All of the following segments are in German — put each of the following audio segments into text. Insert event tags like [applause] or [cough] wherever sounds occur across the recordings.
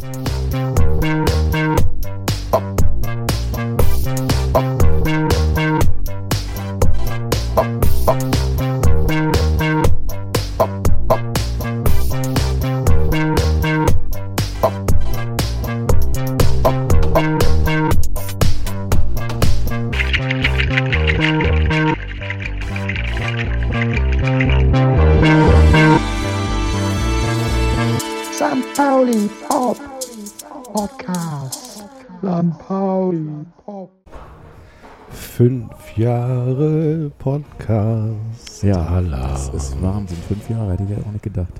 St. Ist Wahnsinn. Fünf Jahre hätte ich ja auch nicht gedacht.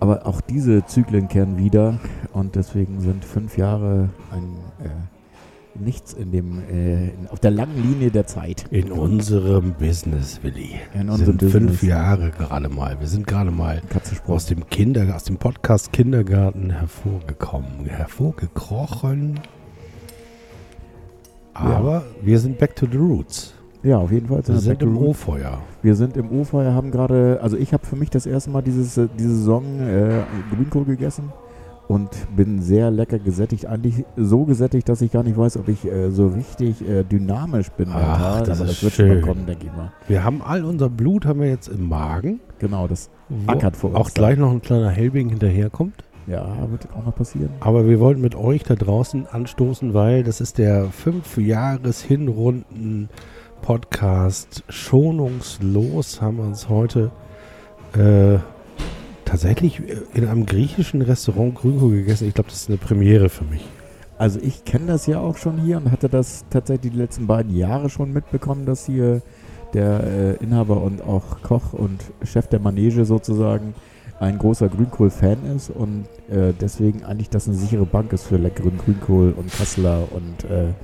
Aber auch diese Zyklen kehren wieder und deswegen sind fünf Jahre ein äh, nichts in dem äh, auf der langen Linie der Zeit. In unserem Business, Willi. In unserem sind fünf Business. Jahre gerade mal. Wir sind gerade mal aus dem Kinder, aus dem Podcast Kindergarten hervorgekommen, hervorgekrochen. Aber wir sind back to the roots. Ja, auf jeden Fall. Wir sind im. O-Feuer. Wir sind im Ufer, haben gerade, also ich habe für mich das erste Mal dieses, äh, diese Saison äh, Grünkohl gegessen und bin sehr lecker gesättigt. Eigentlich so gesättigt, dass ich gar nicht weiß, ob ich äh, so richtig äh, dynamisch bin. Ach, das aber ist das wird schon schön. mal kommen, denke ich mal. Wir haben all unser Blut haben wir jetzt im Magen. Genau, das Ackert vor uns Auch gleich noch ein kleiner Helbing hinterherkommt. ja, wird auch noch passieren. Aber wir wollten mit euch da draußen anstoßen, weil das ist der fünf Jahres Hinrunden Podcast schonungslos haben wir uns heute äh, tatsächlich äh, in einem griechischen Restaurant Grünkohl gegessen. Ich glaube, das ist eine Premiere für mich. Also ich kenne das ja auch schon hier und hatte das tatsächlich die letzten beiden Jahre schon mitbekommen, dass hier der äh, Inhaber und auch Koch und Chef der Manege sozusagen ein großer Grünkohl-Fan ist und äh, deswegen eigentlich das eine sichere Bank ist für leckeren Grünkohl und Kasseler und äh,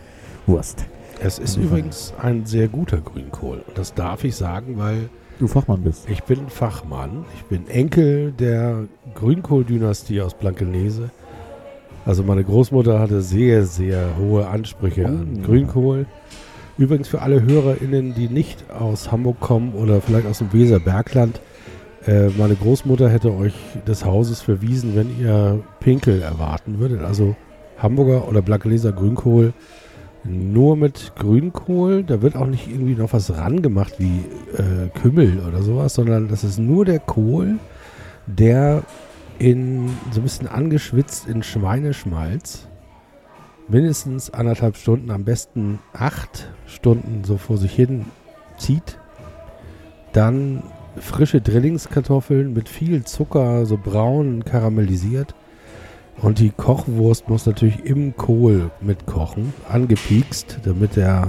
Wurst. Es ist Mhm. übrigens ein sehr guter Grünkohl. Und das darf ich sagen, weil Du Fachmann bist. ich bin Fachmann. Ich bin Enkel der Grünkohl-Dynastie aus Blankenese. Also meine Großmutter hatte sehr, sehr hohe Ansprüche an Oh. Grünkohl. Übrigens für alle HörerInnen, die nicht aus Hamburg kommen oder vielleicht aus dem Weserbergland, äh, meine Großmutter hätte euch des Hauses verwiesen, wenn ihr Pinkel erwarten würdet. Also Hamburger oder Blankeneser Grünkohl nur mit Grünkohl. Da wird auch nicht irgendwie noch was rangemacht wie äh, Kümmel oder sowas, sondern das ist nur der Kohl, der in so ein bisschen angeschwitzt in Schweineschmalz mindestens anderthalb Stunden, am besten acht Stunden so vor sich hin zieht. Dann frische Drillingskartoffeln mit viel Zucker, so braun karamellisiert. Und die Kochwurst muss natürlich im Kohl mitkochen, angepiekst, damit der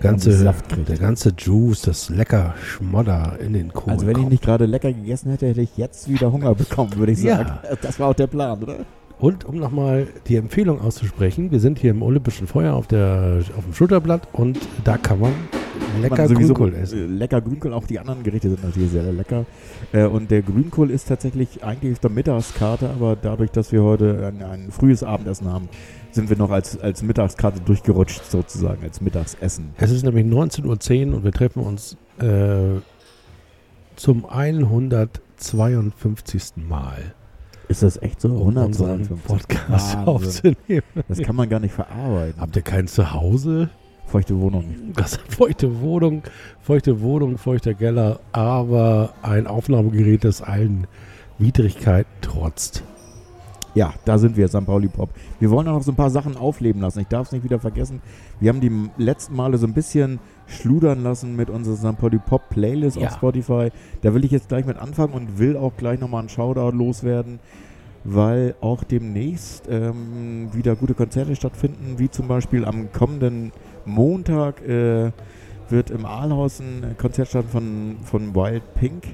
ganze, der ganze Juice, das lecker Schmodder in den Kohl Also wenn ich kommt. nicht gerade lecker gegessen hätte, hätte ich jetzt wieder Hunger bekommen, würde ich Ja. sagen. Das war auch der Plan, oder? Und um nochmal die Empfehlung auszusprechen, wir sind hier im Olympischen Feuer auf, der, auf dem Schulterblatt und da kann man lecker Grünkohl essen. äh, Lecker Grünkohl, auch die anderen Gerichte sind natürlich sehr lecker. Äh, und der Grünkohl ist tatsächlich eigentlich auf der Mittagskarte, aber dadurch, dass wir heute ein, ein frühes Abendessen haben, sind wir noch als, als Mittagskarte durchgerutscht, sozusagen, als Mittagsessen. Es ist nämlich 19.10 Uhr und wir treffen uns äh, zum 152. Mal, Ist das echt so? um unseren 152. Podcast Wahnsinn. aufzunehmen. Das kann man gar nicht verarbeiten. Habt ihr kein Zuhause? Feuchte Wohnung. Das feuchte Wohnung, feuchte Wohnung, feuchter Keller, aber ein Aufnahmegerät, das allen Widrigkeiten trotzt. Ja, da sind wir, St. Pauli Pop. Wir wollen auch noch so ein paar Sachen aufleben lassen. Ich darf es nicht wieder vergessen. Wir haben die letzten Male so ein bisschen schludern lassen mit unserer. Pauli Pop Playlist Ja. auf Spotify. Da will ich jetzt gleich mit anfangen und will auch gleich nochmal einen Shoutout loswerden, weil auch demnächst ähm, wieder gute Konzerte stattfinden, wie zum Beispiel am kommenden Montag äh, wird im Aalhaus ein Konzert stattfinden von, von Wild Pink.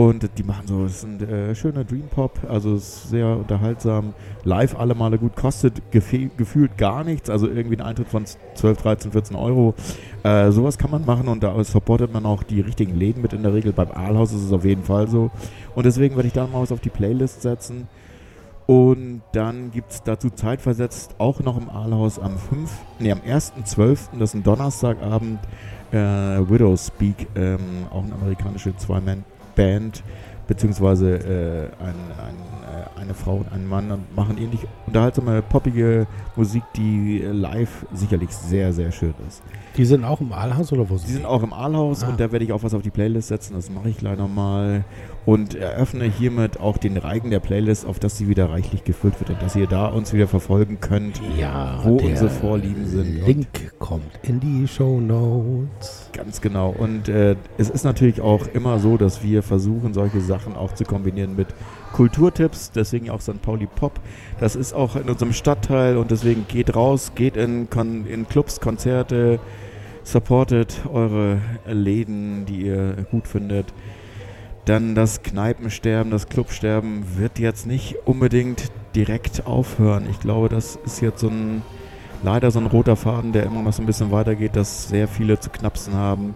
Und die machen so, es sind äh, schöne Dream Pop, also ist sehr unterhaltsam. Live alle Male gut, kostet gefühlt gar nichts, also irgendwie ein Eintritt von 12, 13, 14 Euro. Äh, sowas kann man machen und da supportet man auch die richtigen Läden mit in der Regel. Beim Aalhaus ist es auf jeden Fall so. Und deswegen werde ich da mal was auf die Playlist setzen. Und dann gibt es dazu zeitversetzt auch noch im Aalhaus am 5., nee, am 1.12., das ist ein Donnerstagabend, äh, Widow Speak, ähm, auch eine amerikanische Zwei-Man-Band, beziehungsweise äh, ein, ein, äh, eine Frau und ein Mann und machen ähnlich unterhaltsame, poppige Musik, die live sicherlich sehr, sehr schön ist. Die sind auch im Aalhaus oder wo sind Die sind auch im Aalhaus Ah. und da werde ich auch was auf die Playlist setzen, das mache ich gleich nochmal. Und eröffne hiermit auch den Reigen der Playlist, auf dass sie wieder reichlich gefüllt wird und dass ihr da uns wieder verfolgen könnt, Ja, wo unsere Vorlieben sind. Link kommt in die Show Notes. Ganz genau. Und äh, es ist natürlich auch immer so, dass wir versuchen, solche Sachen auch zu kombinieren mit Kulturtipps. Deswegen auch St. Pauli Pop. Das ist auch in unserem Stadtteil und deswegen geht raus, geht in, Kon in Clubs, Konzerte, supportet eure Läden, die ihr gut findet. Dann das Kneipensterben, das Clubsterben wird jetzt nicht unbedingt direkt aufhören. Ich glaube, das ist jetzt so ein leider so ein roter Faden, der immer noch so ein bisschen weitergeht, dass sehr viele zu knapsen haben.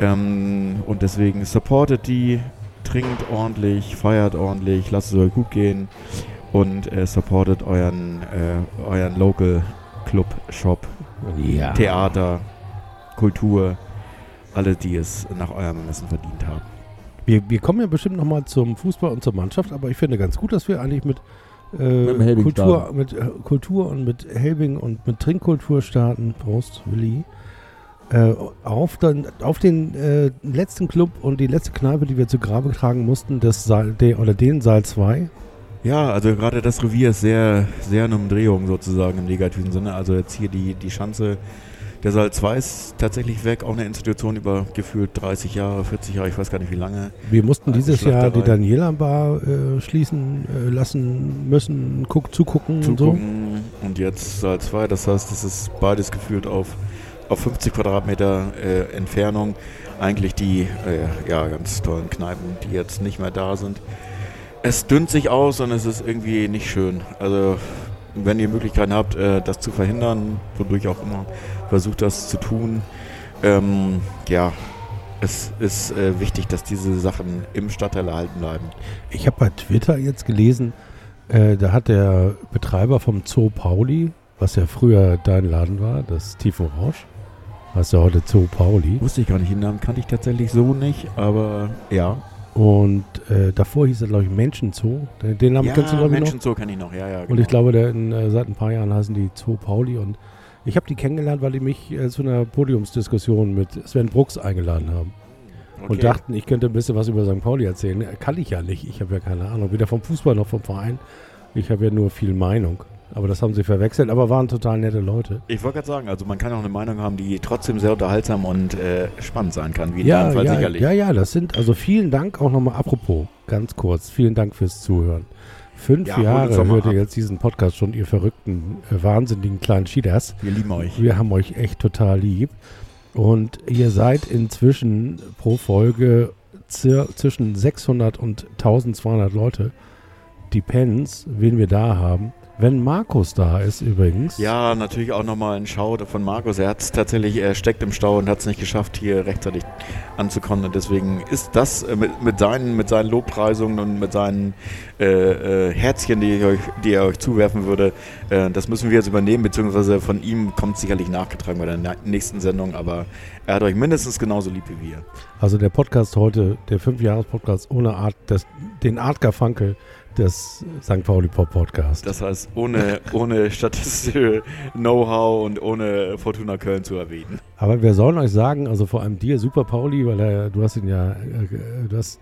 Ähm, und deswegen supportet die, trinkt ordentlich, feiert ordentlich, lasst es euch gut gehen und äh, supportet euren, äh, euren Local Club, Shop, Ja. Theater, Kultur, alle, die es nach eurem Ermessen verdient haben. Wir, wir kommen ja bestimmt nochmal zum Fußball und zur Mannschaft, aber ich finde ganz gut, dass wir eigentlich mit, äh, Mit Kultur, starten. mit äh, Kultur und mit Helbing und mit Trinkkultur starten. Prost, Willi. Äh, auf, den, auf den äh, letzten Club und die letzte Kneipe, die wir zu Grabe tragen mussten, das Saal, de, oder den Saal 2. Ja, also gerade das Revier ist sehr, sehr eine Umdrehung sozusagen im negativen Sinne. Also jetzt hier die, die Schanze, der Saal 2 ist tatsächlich weg, auch eine Institution über gefühlt 30 Jahre, 40 Jahre, ich weiß gar nicht wie lange. Wir mussten dieses Jahr die. Daniela Bar äh, schließen äh, lassen müssen, guck, zugucken und so. zugucken. Und jetzt Saal 2, das heißt, das ist beides gefühlt auf, auf 50 Quadratmeter äh, Entfernung. Eigentlich die äh, ja, ganz tollen Kneipen, die jetzt nicht mehr da sind. Es dünnt sich aus und es ist irgendwie nicht schön. Also wenn ihr Möglichkeiten habt, äh, das zu verhindern, wodurch auch immer, versucht das zu tun. Ähm, ja, es ist äh, wichtig, dass diese Sachen im Stadtteil erhalten bleiben. Ich habe bei Twitter jetzt gelesen, äh, da hat der Betreiber vom Zoo Pauli, was ja früher dein Laden war, das Tiefenrausch, was ja heute Zoo Pauli. Wusste ich gar nicht, den Namen kannte ich tatsächlich so nicht, aber ja. Und äh, davor hieß er, glaube ich, Menschenzoo. Den, Namen ja, kennst du, glaube ich, noch. Menschenzoo kenne ich noch, ja, ja. Und ich glaube, der in, äh, seit ein paar Jahren heißen die Zoo Pauli. Und ich habe die kennengelernt, weil die mich äh, zu einer Podiumsdiskussion mit Sven Brooks eingeladen haben. okay. Und dachten, ich könnte ein bisschen was über St. Pauli erzählen. Kann ich ja nicht. Ich habe ja keine Ahnung. Weder vom Fußball noch vom Verein. Ich habe ja nur viel Meinung. Aber das haben sie verwechselt. Aber waren total nette Leute. Ich wollte gerade sagen, also man kann auch eine Meinung haben, die trotzdem sehr unterhaltsam und äh, spannend sein kann, wie in Ja, Fall ja, sicherlich. ja, ja, das sind, also vielen Dank auch nochmal, apropos, ganz kurz, vielen Dank fürs Zuhören. Fünf Ja, Jahre hört ihr jetzt diesen Podcast schon, ihr verrückten, äh, wahnsinnigen kleinen Schieders. Wir lieben euch. Wir haben euch echt total lieb. Und ihr seid inzwischen pro Folge zwischen 600 und 1200 Leute. Depends, wen wir da haben. Wenn Markus da ist übrigens. Ja, natürlich auch nochmal ein Schau von Markus. Er hat es tatsächlich, er steckt im Stau und hat es nicht geschafft, hier rechtzeitig anzukommen. Und deswegen ist das äh, mit, mit, seinen, mit seinen Lobpreisungen und mit seinen äh, äh, Herzchen, die, euch, die er euch zuwerfen würde, äh, das müssen wir jetzt übernehmen, beziehungsweise von ihm kommt sicherlich nachgetragen bei der na- nächsten Sendung. Aber er hat euch mindestens genauso lieb wie wir. Also der Podcast heute, der Fünf-Jahres-Podcast ohne Art, das, den Art Garfunkel des St. Pauli Pop Podcast. Das heißt, ohne, ohne statistische Know-how und ohne Fortuna Köln zu erwähnen. Aber wir sollen euch sagen, also vor allem dir, Super Pauli, weil er, du hast ihn ja, äh, du hast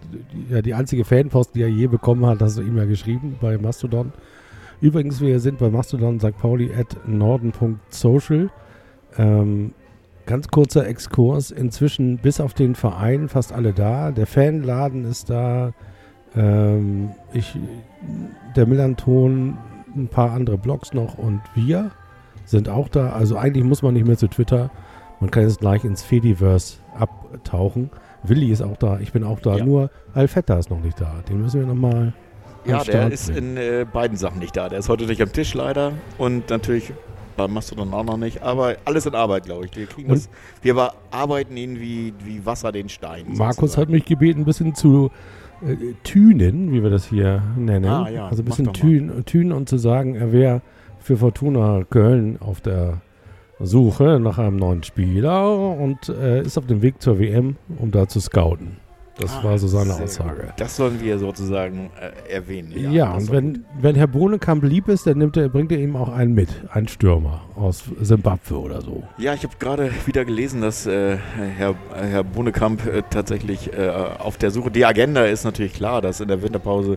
ja die einzige Fanpost, die er je bekommen hat, hast du ihm ja geschrieben bei Mastodon. Übrigens, wir sind bei Mastodon St. Pauli at norden.social. Ähm, ganz kurzer Exkurs. Inzwischen bis auf den Verein fast alle da. Der Fanladen ist da. Ähm, ich, der Millanton, ein paar andere Blogs noch und wir sind auch da. Also eigentlich muss man nicht mehr zu Twitter. Man kann jetzt gleich ins Fediverse abtauchen. Willi ist auch da, ich bin auch da. Ja. Nur Alfetta ist noch nicht da. Den müssen wir nochmal. Ja, der ist in äh, beiden Sachen nicht da. Der ist heute nicht am Tisch leider und natürlich bei Mastodon auch noch nicht. Aber alles in Arbeit, glaube ich. Wir, kriegen Und- das, wir bearbeiten ihn wie, wie Wasser den Stein. Markus sozusagen. hat mich gebeten, ein bisschen zu äh, tünen, wie wir das hier nennen. Ah, ja, also ein bisschen tünen, tünen und zu sagen, er wäre für Fortuna Köln auf der Suche nach einem neuen Spieler und äh, ist auf dem Weg zur WM, um da zu scouten. Das Ah, war so seine Aussage. gut. Das sollen wir sozusagen äh, erwähnen. Ja, das und wenn, gut. wenn Herr Bohnekamp lieb ist, dann nimmt er, bringt er ihm auch einen mit, einen Stürmer aus Simbabwe oder so. Ja, ich habe gerade wieder gelesen, dass äh, Herr, Herr Bohnekamp äh, tatsächlich äh, auf der Suche. Die Agenda ist natürlich klar, dass in der Winterpause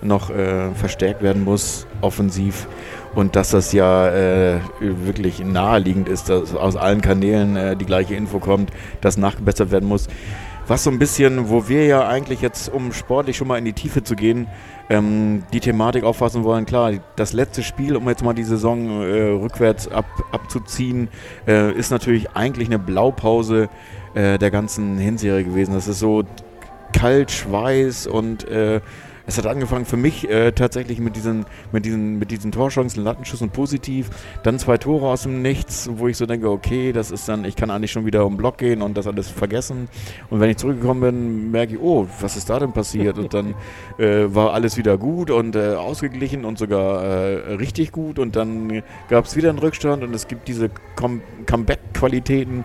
noch äh, verstärkt werden muss, offensiv. Und dass das ja äh, wirklich naheliegend ist, dass aus allen Kanälen äh, die gleiche Info kommt, dass nachgebessert werden muss. Was so ein bisschen, wo wir ja eigentlich jetzt, um sportlich schon mal in die Tiefe zu gehen, ähm, die Thematik auffassen wollen. Klar, das letzte Spiel, um jetzt mal die Saison äh, rückwärts ab, abzuziehen, äh, ist natürlich eigentlich eine Blaupause äh, der ganzen Hinserie gewesen. Das ist so kalt, Schweiß und äh, es hat angefangen für mich äh, tatsächlich mit diesen, mit diesen, mit diesen Torchancen, Lattenschüssen positiv. Dann zwei Tore aus dem Nichts, wo ich so denke, okay, das ist dann, ich kann eigentlich schon wieder um den Block gehen und das alles vergessen. Und wenn ich zurückgekommen bin, merke ich, oh, was ist da denn passiert? Und dann [laughs] äh, war alles wieder gut und äh, ausgeglichen und sogar äh, richtig gut. Und dann gab es wieder einen Rückstand und es gibt diese Com Comeback-Qualitäten.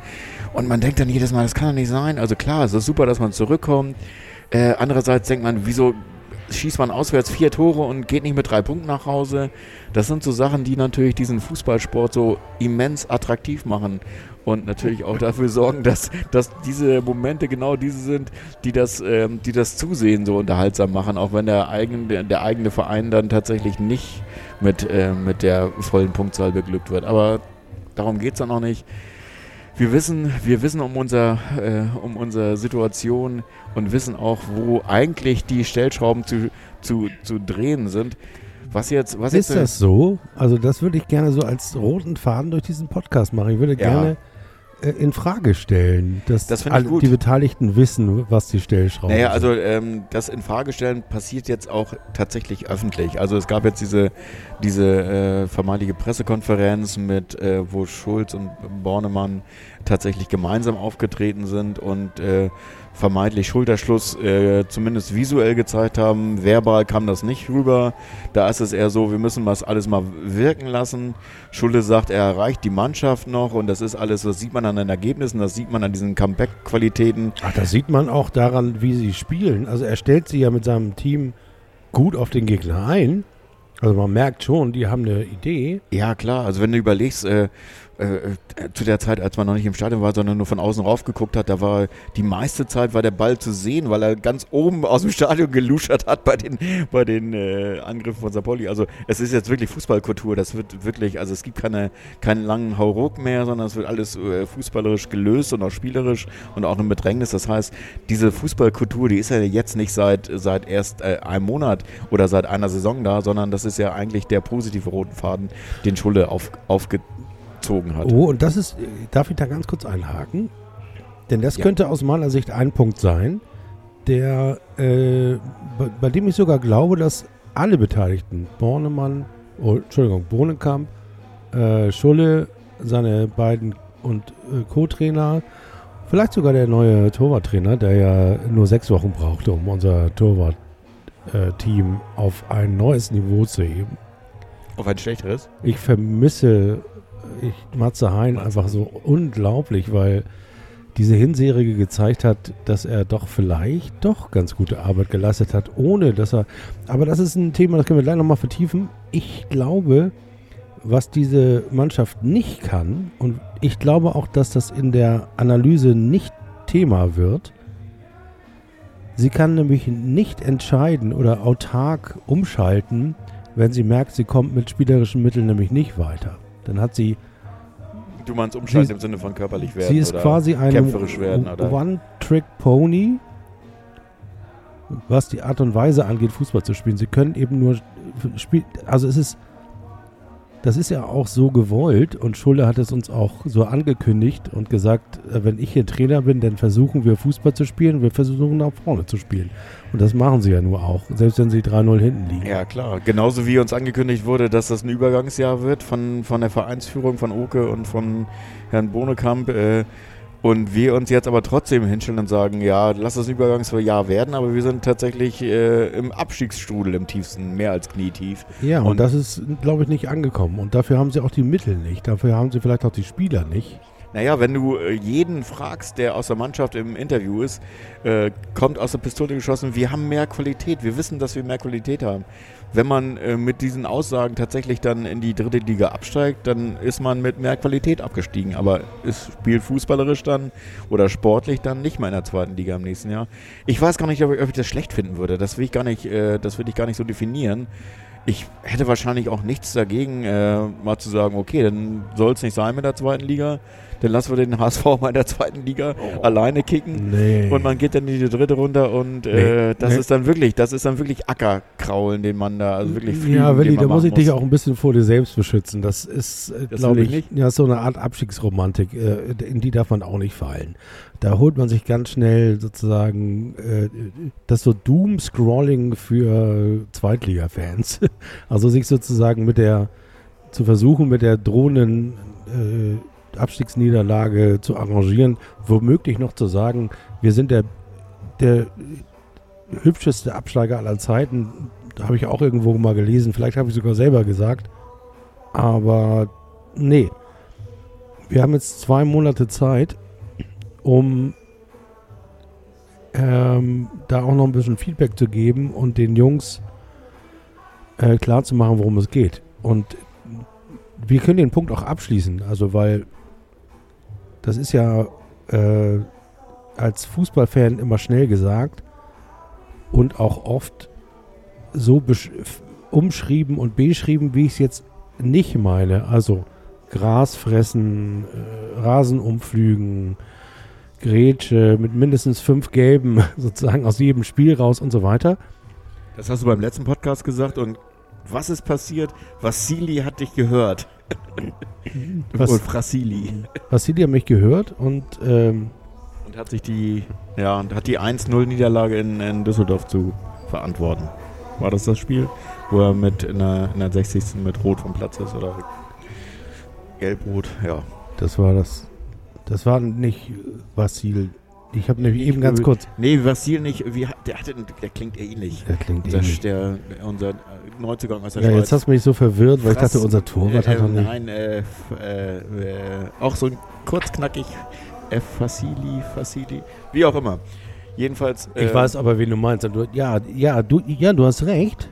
Und man denkt dann jedes Mal, das kann doch nicht sein. Also klar, es ist super, dass man zurückkommt. Äh, andererseits denkt man, wieso schießt man auswärts vier Tore und geht nicht mit drei Punkten nach Hause? Das sind so Sachen, die natürlich diesen Fußballsport so immens attraktiv machen und natürlich auch dafür sorgen, dass, dass diese Momente genau diese sind, die das, ähm, die das Zusehen so unterhaltsam machen, auch wenn der eigene, der, eigene Verein dann tatsächlich nicht mit, äh, mit der vollen Punktzahl beglückt wird. Aber darum geht es dann auch nicht. Wir wissen, wir wissen um, unser, äh, um unsere Situation und wissen auch, wo eigentlich die Stellschrauben zu, zu, zu drehen sind. Was jetzt, was Ist jetzt das so? Also das würde ich gerne so als roten Faden durch diesen Podcast machen. Ich würde Ja. gerne äh, in Frage stellen, dass Das alle, gut. die Beteiligten wissen, was die Stellschrauben Naja, sind. also ähm, das in Frage stellen passiert jetzt auch tatsächlich öffentlich. Also es gab jetzt diese, diese äh, vermeintliche Pressekonferenz mit, äh, wo Schulz und Bornemann tatsächlich gemeinsam aufgetreten sind und äh, vermeintlich Schulterschluss äh, zumindest visuell gezeigt haben. Verbal kam das nicht rüber. Da ist es eher so, wir müssen das alles mal wirken lassen. Schulle sagt, er erreicht die Mannschaft noch und das ist alles, das sieht man an den Ergebnissen, das sieht man an diesen Comeback-Qualitäten. Ach, das sieht man auch daran, wie sie spielen. Also er stellt sie ja mit seinem Team gut auf den Gegner ein. Also man merkt schon, die haben eine Idee. Ja, klar. Also wenn du überlegst, äh, äh, zu der Zeit, als man noch nicht im Stadion war, sondern nur von außen rauf geguckt hat, da war die meiste Zeit war der Ball zu sehen, weil er ganz oben aus dem Stadion geluschert hat bei den, bei den äh, Angriffen von Sapoli. Also es ist jetzt wirklich Fußballkultur. Das wird wirklich, also es gibt keine, keinen langen Hauruck mehr, sondern es wird alles äh, fußballerisch gelöst und auch spielerisch und auch im Bedrängnis. Das heißt, diese Fußballkultur, die ist ja jetzt nicht seit, seit erst äh, einem Monat oder seit einer Saison da, sondern das ist ja eigentlich der positive roten Faden, den Schulle auf, aufgezogen hat. Oh, und das ist, darf ich da ganz kurz einhaken? Denn das Ja. könnte aus meiner Sicht ein Punkt sein, der, äh, bei, bei dem ich sogar glaube, dass alle Beteiligten, Bornemann, oh, Entschuldigung, Bohnenkamp, äh, Schulle, seine beiden und äh, Co-Trainer, vielleicht sogar der neue Torwarttrainer, der ja nur sechs Wochen brauchte, um unser Torwart-Team auf ein neues Niveau zu heben. Auf ein schlechteres? Ich vermisse ich, Matze Hein einfach so unglaublich, weil diese Hinserie gezeigt hat, dass er doch vielleicht doch ganz gute Arbeit geleistet hat, ohne dass er. Aber das ist ein Thema, das können wir gleich nochmal vertiefen. Ich glaube, was diese Mannschaft nicht kann, und ich glaube auch, dass das in der Analyse nicht Thema wird, sie kann nämlich nicht entscheiden oder autark umschalten, wenn sie merkt, sie kommt mit spielerischen Mitteln nämlich nicht weiter. Dann hat sie, Du meinst umschalten Sie- im Sinne von körperlich werden sie ist oder quasi oder One-Trick-Pony, was die Art und Weise angeht, Fußball zu spielen. Sie können eben nur spielen, also es ist, das ist ja auch so gewollt und Schulle hat es uns auch so angekündigt und gesagt, äh, wenn ich hier Trainer bin, dann versuchen wir Fußball zu spielen, wir versuchen nach vorne zu spielen. Und das machen sie ja nur auch, selbst wenn sie 3-0 hinten liegen. Ja, klar. Genauso wie uns angekündigt wurde, dass das ein Übergangsjahr wird von, von der Vereinsführung von Oke und von Herrn Bonekamp. Äh, und wir uns jetzt aber trotzdem hinstellen und sagen, ja, lass das Übergangsjahr werden, aber wir sind tatsächlich äh, im Abstiegsstrudel im tiefsten, mehr als knietief. Ja, und, Und- das ist, glaube ich, nicht angekommen. Und dafür haben sie auch die Mittel nicht. Dafür haben sie vielleicht auch die Spieler nicht. Naja, wenn du äh, jeden fragst, der aus der Mannschaft im Interview ist, äh, kommt aus der Pistole geschossen, wir haben mehr Qualität, wir wissen, dass wir mehr Qualität haben. Wenn man äh, mit diesen Aussagen tatsächlich dann in die dritte Liga absteigt, dann ist man mit mehr Qualität abgestiegen. Aber es spielt fußballerisch dann oder sportlich dann nicht mehr in der zweiten Liga im nächsten Jahr. Ich weiß gar nicht, ob ich, ob ich das schlecht finden würde. Das will ich gar nicht, äh, das will ich gar nicht so definieren. Ich hätte wahrscheinlich auch nichts dagegen, äh, mal zu sagen, okay, dann soll es nicht sein mit der zweiten Liga dann lassen wir den HSV [laughs] mal in der zweiten Liga oh. alleine kicken. Nee. Und man geht dann in die dritte runter und äh, das nee. ist dann wirklich, das ist dann wirklich Ackerkraulen, den man da, also wirklich fliegen, Ja, Willi, da muss ich muss. dich auch ein bisschen vor dir selbst beschützen. Das ist, äh, glaube ich, nicht. ja, so eine Art Abstiegsromantik, äh, in die darf man auch nicht fallen. Da holt man sich ganz schnell sozusagen äh, das so Doom-Scrolling für Zweitliga-Fans. [laughs] also sich sozusagen mit der, zu versuchen, mit der drohenden äh, Abstiegsniederlage zu arrangieren, womöglich noch zu sagen, wir sind der, der hübscheste Absteiger aller Zeiten. Da habe ich auch irgendwo mal gelesen, vielleicht habe ich sogar selber gesagt. Aber nee, wir haben jetzt zwei Monate Zeit, um ähm, da auch noch ein bisschen Feedback zu geben und den Jungs äh, klar zu machen, worum es geht. Und wir können den Punkt auch abschließen, also weil das ist ja äh, als Fußballfan immer schnell gesagt und auch oft so umschrieben und beschrieben, wie ich es jetzt nicht meine. Also Gras fressen, äh, Rasen umflügen, Grätsche mit mindestens fünf Gelben [laughs] sozusagen aus jedem Spiel raus und so weiter. Das hast du beim letzten Podcast gesagt und was ist passiert? Vassili hat dich gehört. [laughs] Was, und Frassili. Frassili hat mich gehört und ähm, und hat sich die ja und hat die 1-0 in, in Düsseldorf zu verantworten. War das das Spiel, wo er mit in der, in der 60. mit Rot vom Platz ist oder Gelb-Rot? Ja. Das war das. Das war nicht Vassil ich habe nämlich eben ganz kurz. Nee, Vassil nicht. Wie, der, hatte, der klingt ähnlich. Der klingt unser, ähnlich. Der, unser Neuzugang aus der ja, Schweiz. Jetzt hast du mich so verwirrt, weil Frass, ich dachte, unser Torwart äh, hat noch nicht. Nein, äh, äh, äh, auch so ein kurzknackig. F. Fassili, Fassili, wie auch immer. Jedenfalls. ich äh, weiß aber, wen du meinst. Du, ja, ja, du, ja, du hast recht.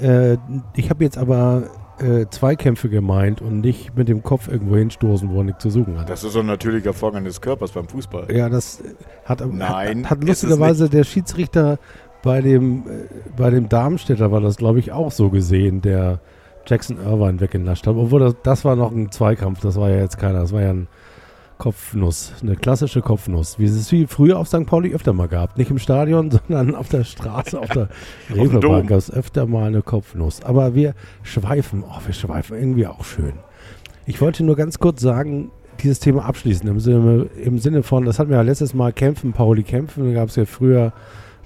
Äh, ich habe jetzt aber äh, Zweikämpfe gemeint und nicht mit dem Kopf irgendwo hinstoßen, wo er nichts zu suchen hat. Das ist so ein natürlicher Vorgang des Körpers beim Fußball. Ja, das hat, Nein, hat, hat lustigerweise der Schiedsrichter bei dem, äh, bei dem Darmstädter war das, glaube ich, auch so gesehen, der Jackson Irvine weggenascht hat. Obwohl das, das war noch ein Zweikampf, das war ja jetzt keiner, das war ja ein Kopfnuss, eine klassische Kopfnuss, wie es wie früher auf St. Pauli öfter mal gab. Nicht im Stadion, [laughs] sondern auf der Straße, auf der Reeperbahn gab es öfter mal eine Kopfnuss. Aber wir schweifen, oh, wir schweifen irgendwie auch schön. Ich wollte nur ganz kurz sagen, dieses Thema abschließen, im Sinne, im Sinne von, das hatten wir ja letztes Mal Kämpfen, Pauli kämpfen, da gab es ja früher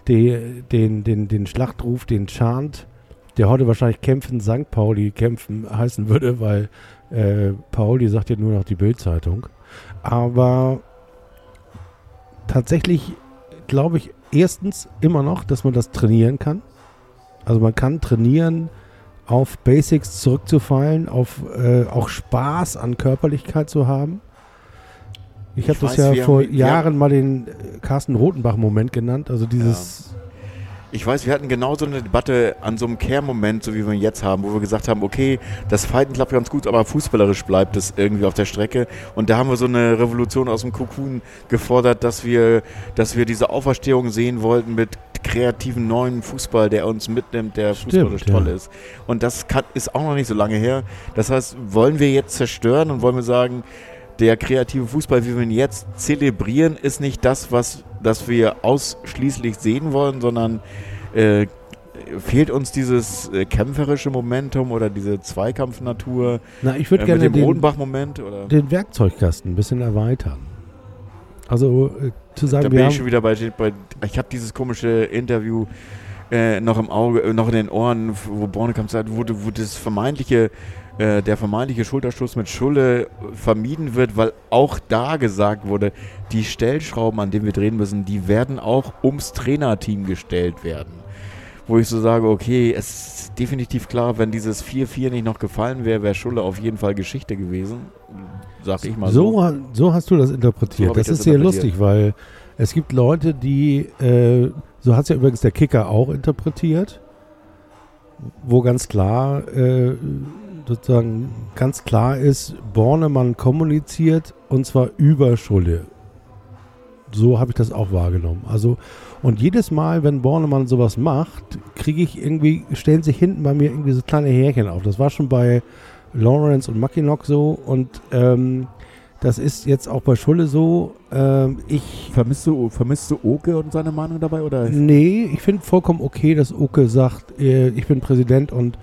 die, den, den, den Schlachtruf, den Chant, der heute wahrscheinlich Kämpfen St. Pauli kämpfen heißen würde, weil äh, Pauli sagt ja nur noch die Bildzeitung. Aber tatsächlich glaube ich erstens immer noch, dass man das trainieren kann. Also man kann trainieren, auf Basics zurückzufallen, auf äh, auch Spaß an Körperlichkeit zu haben. Ich habe das ja vor Jahren mal den äh, Carsten Rotenbach-Moment genannt. Also dieses. Ich weiß, wir hatten genau so eine Debatte an so einem Kehrmoment, so wie wir ihn jetzt haben, wo wir gesagt haben, okay, das Fighten klappt ganz gut, aber fußballerisch bleibt es irgendwie auf der Strecke. Und da haben wir so eine Revolution aus dem Kokun gefordert, dass wir, dass wir diese Auferstehung sehen wollten mit kreativen neuen Fußball, der uns mitnimmt, der Stimmt, fußballisch ja. toll ist. Und das kann, ist auch noch nicht so lange her. Das heißt, wollen wir jetzt zerstören und wollen wir sagen, der kreative Fußball, wie wir ihn jetzt zelebrieren, ist nicht das, was das wir ausschließlich sehen wollen, sondern äh, fehlt uns dieses äh, kämpferische Momentum oder diese Zweikampfnatur? Na, ich würde äh, gerne den, Rodenbach-Moment den Werkzeugkasten ein bisschen erweitern. Also äh, zu sagen, da bin ich schon wieder bei, bei ich habe dieses komische Interview äh, noch im Auge, äh, noch in den Ohren, wo Bornekamp sagt, wo, wo das vermeintliche äh, der vermeintliche Schulterstoß mit Schulle vermieden wird, weil auch da gesagt wurde, die Stellschrauben, an denen wir drehen müssen, die werden auch ums Trainerteam gestellt werden. wo ich so sage, okay, es ist definitiv klar, wenn dieses 4-4 nicht noch gefallen wäre, wäre Schulle auf jeden Fall Geschichte gewesen. Sag ich mal so. So, so hast du das interpretiert. So das das ist sehr interpretiert. lustig, weil es gibt Leute, die, äh, so hat es ja übrigens der Kicker auch interpretiert, wo ganz klar, äh, sozusagen ganz klar ist, Bornemann kommuniziert und zwar über Schulle. So habe ich das auch wahrgenommen. Also, und jedes Mal, wenn Bornemann sowas macht, kriege ich irgendwie, stellen sich hinten bei mir irgendwie so kleine Härchen auf. Das war schon bei Lawrence und Mackinock so und ähm, das ist jetzt auch bei Schulle so. Ähm, ich Vermisst du, vermisst du Oke und seine Meinung dabei? Oder? Nee, ich finde vollkommen okay, dass Uke sagt, äh, ich bin Präsident und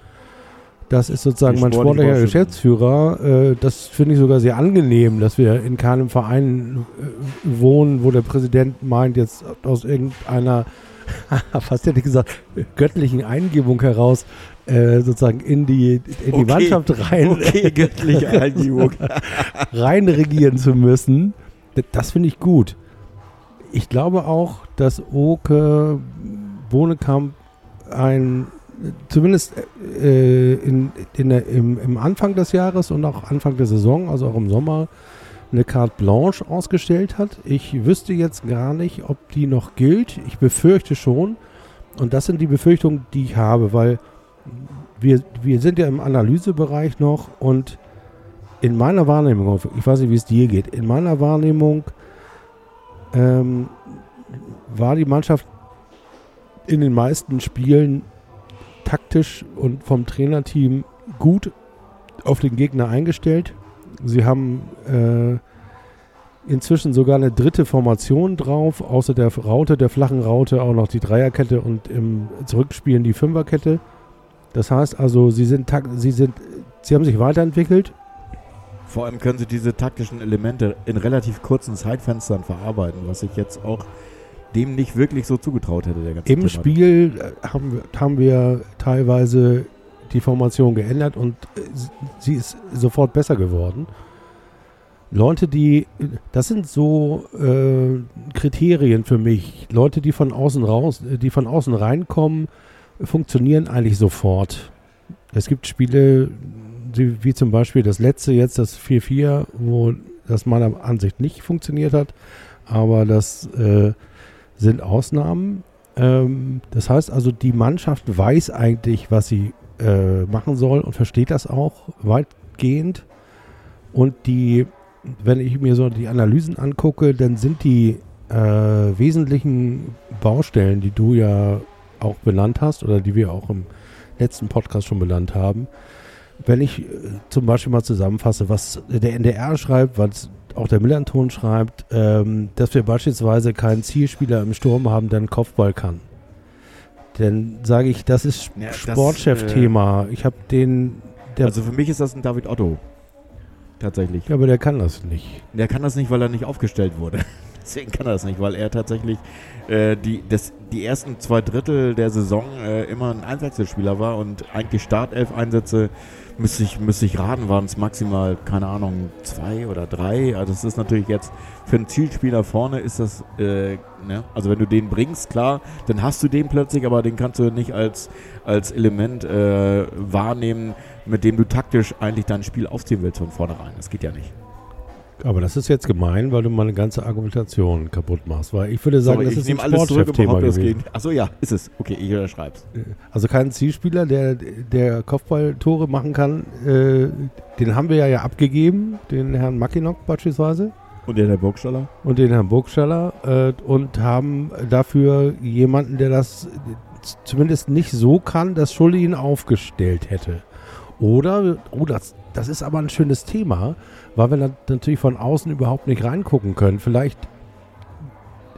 das ist sozusagen mein sportliche sportlicher. Geschäftsführer. Äh, das finde ich sogar sehr angenehm, dass wir in keinem Verein äh, wohnen, wo der Präsident meint, jetzt aus irgendeiner, [laughs] fast hätte ich gesagt, göttlichen Eingebung heraus äh, sozusagen in die, in die Okay. Mannschaft rein, Okay, göttliche [laughs] rein regieren zu müssen. Das finde ich gut. Ich glaube auch, dass Oke Bohnekamp ein, zumindest äh, in, in der, im, im Anfang des Jahres und auch Anfang der Saison, also auch im Sommer, eine Carte Blanche ausgestellt hat. Ich wüsste jetzt gar nicht, ob die noch gilt. Ich befürchte schon. Und das sind die Befürchtungen, die ich habe, weil wir, wir sind ja im Analysebereich noch und in meiner Wahrnehmung, ich weiß nicht, wie es dir geht, in meiner Wahrnehmung ähm, war die Mannschaft in den meisten Spielen taktisch und vom Trainerteam gut auf den Gegner eingestellt. Sie haben äh, inzwischen sogar eine dritte Formation drauf, außer der Raute, der flachen Raute auch noch die Dreierkette und im Zurückspielen die Fünferkette. Das heißt also, sie sind, sie sind, sie haben sich weiterentwickelt. Vor allem können sie diese taktischen Elemente in relativ kurzen Zeitfenstern verarbeiten, was ich jetzt auch dem nicht wirklich so zugetraut hätte, der ganze Im Thematik. Spiel äh, haben wir, haben wir teilweise die Formation geändert und äh, sie ist sofort besser geworden. Leute, die, das sind so äh, Kriterien für mich. Leute, die von außen raus, äh, die von außen reinkommen, funktionieren eigentlich sofort. Es gibt Spiele, die, wie zum Beispiel das letzte jetzt, das 4-4, wo das meiner Ansicht nicht funktioniert hat, aber das äh, sind Ausnahmen. Ähm, das heißt also, die Mannschaft weiß eigentlich, was sie äh, machen soll und versteht das auch weitgehend. Und die, wenn ich mir so die Analysen angucke, dann sind die äh, wesentlichen Baustellen, die du ja auch benannt hast oder die wir auch im letzten Podcast schon benannt haben. Wenn ich äh, zum Beispiel mal zusammenfasse, was der NDR schreibt, was auch der Millanton schreibt, ähm, dass wir beispielsweise keinen Zielspieler im Sturm haben, der einen Kopfball kann. Dann sage ich, das ist Ja, Sportchef-Thema. ich habe den, der, Also für mich ist das ein David Otto. Tatsächlich. ja, aber der kann das nicht. Der kann das nicht, weil er nicht aufgestellt wurde. Deswegen kann er das nicht, weil er tatsächlich äh, die, das, die ersten zwei Drittel der Saison äh, immer ein Einwechselspieler war und eigentlich Startelf-Einsätze, müsste ich, müsste ich raten, waren es maximal, keine Ahnung, zwei oder drei. Also das ist natürlich jetzt für einen Zielspieler vorne ist das, äh, ne? also wenn du den bringst, klar, dann hast du den plötzlich, aber den kannst du nicht als, als Element äh, wahrnehmen, mit dem du taktisch eigentlich dein Spiel aufziehen willst von vornherein. Das geht ja nicht. Aber das ist jetzt gemein, weil du meine ganze Argumentation kaputt machst. Weil ich würde sagen, Sorry, das ich ist ein alles zurück es gewesen. Achso, ja, ist es. Okay, ich unterschreib's. Also keinen Zielspieler, der, der Kopfballtore machen kann. Äh, den haben wir ja, ja abgegeben, den Herrn Mackinock beispielsweise Und der, der Burgstaller? und den Herrn Burgstaller äh, und haben dafür jemanden, der das zumindest nicht so kann, dass Schulli ihn aufgestellt hätte. Oder, oh, das, das ist aber ein schönes Thema, weil wir nat- natürlich von außen überhaupt nicht reingucken können. Vielleicht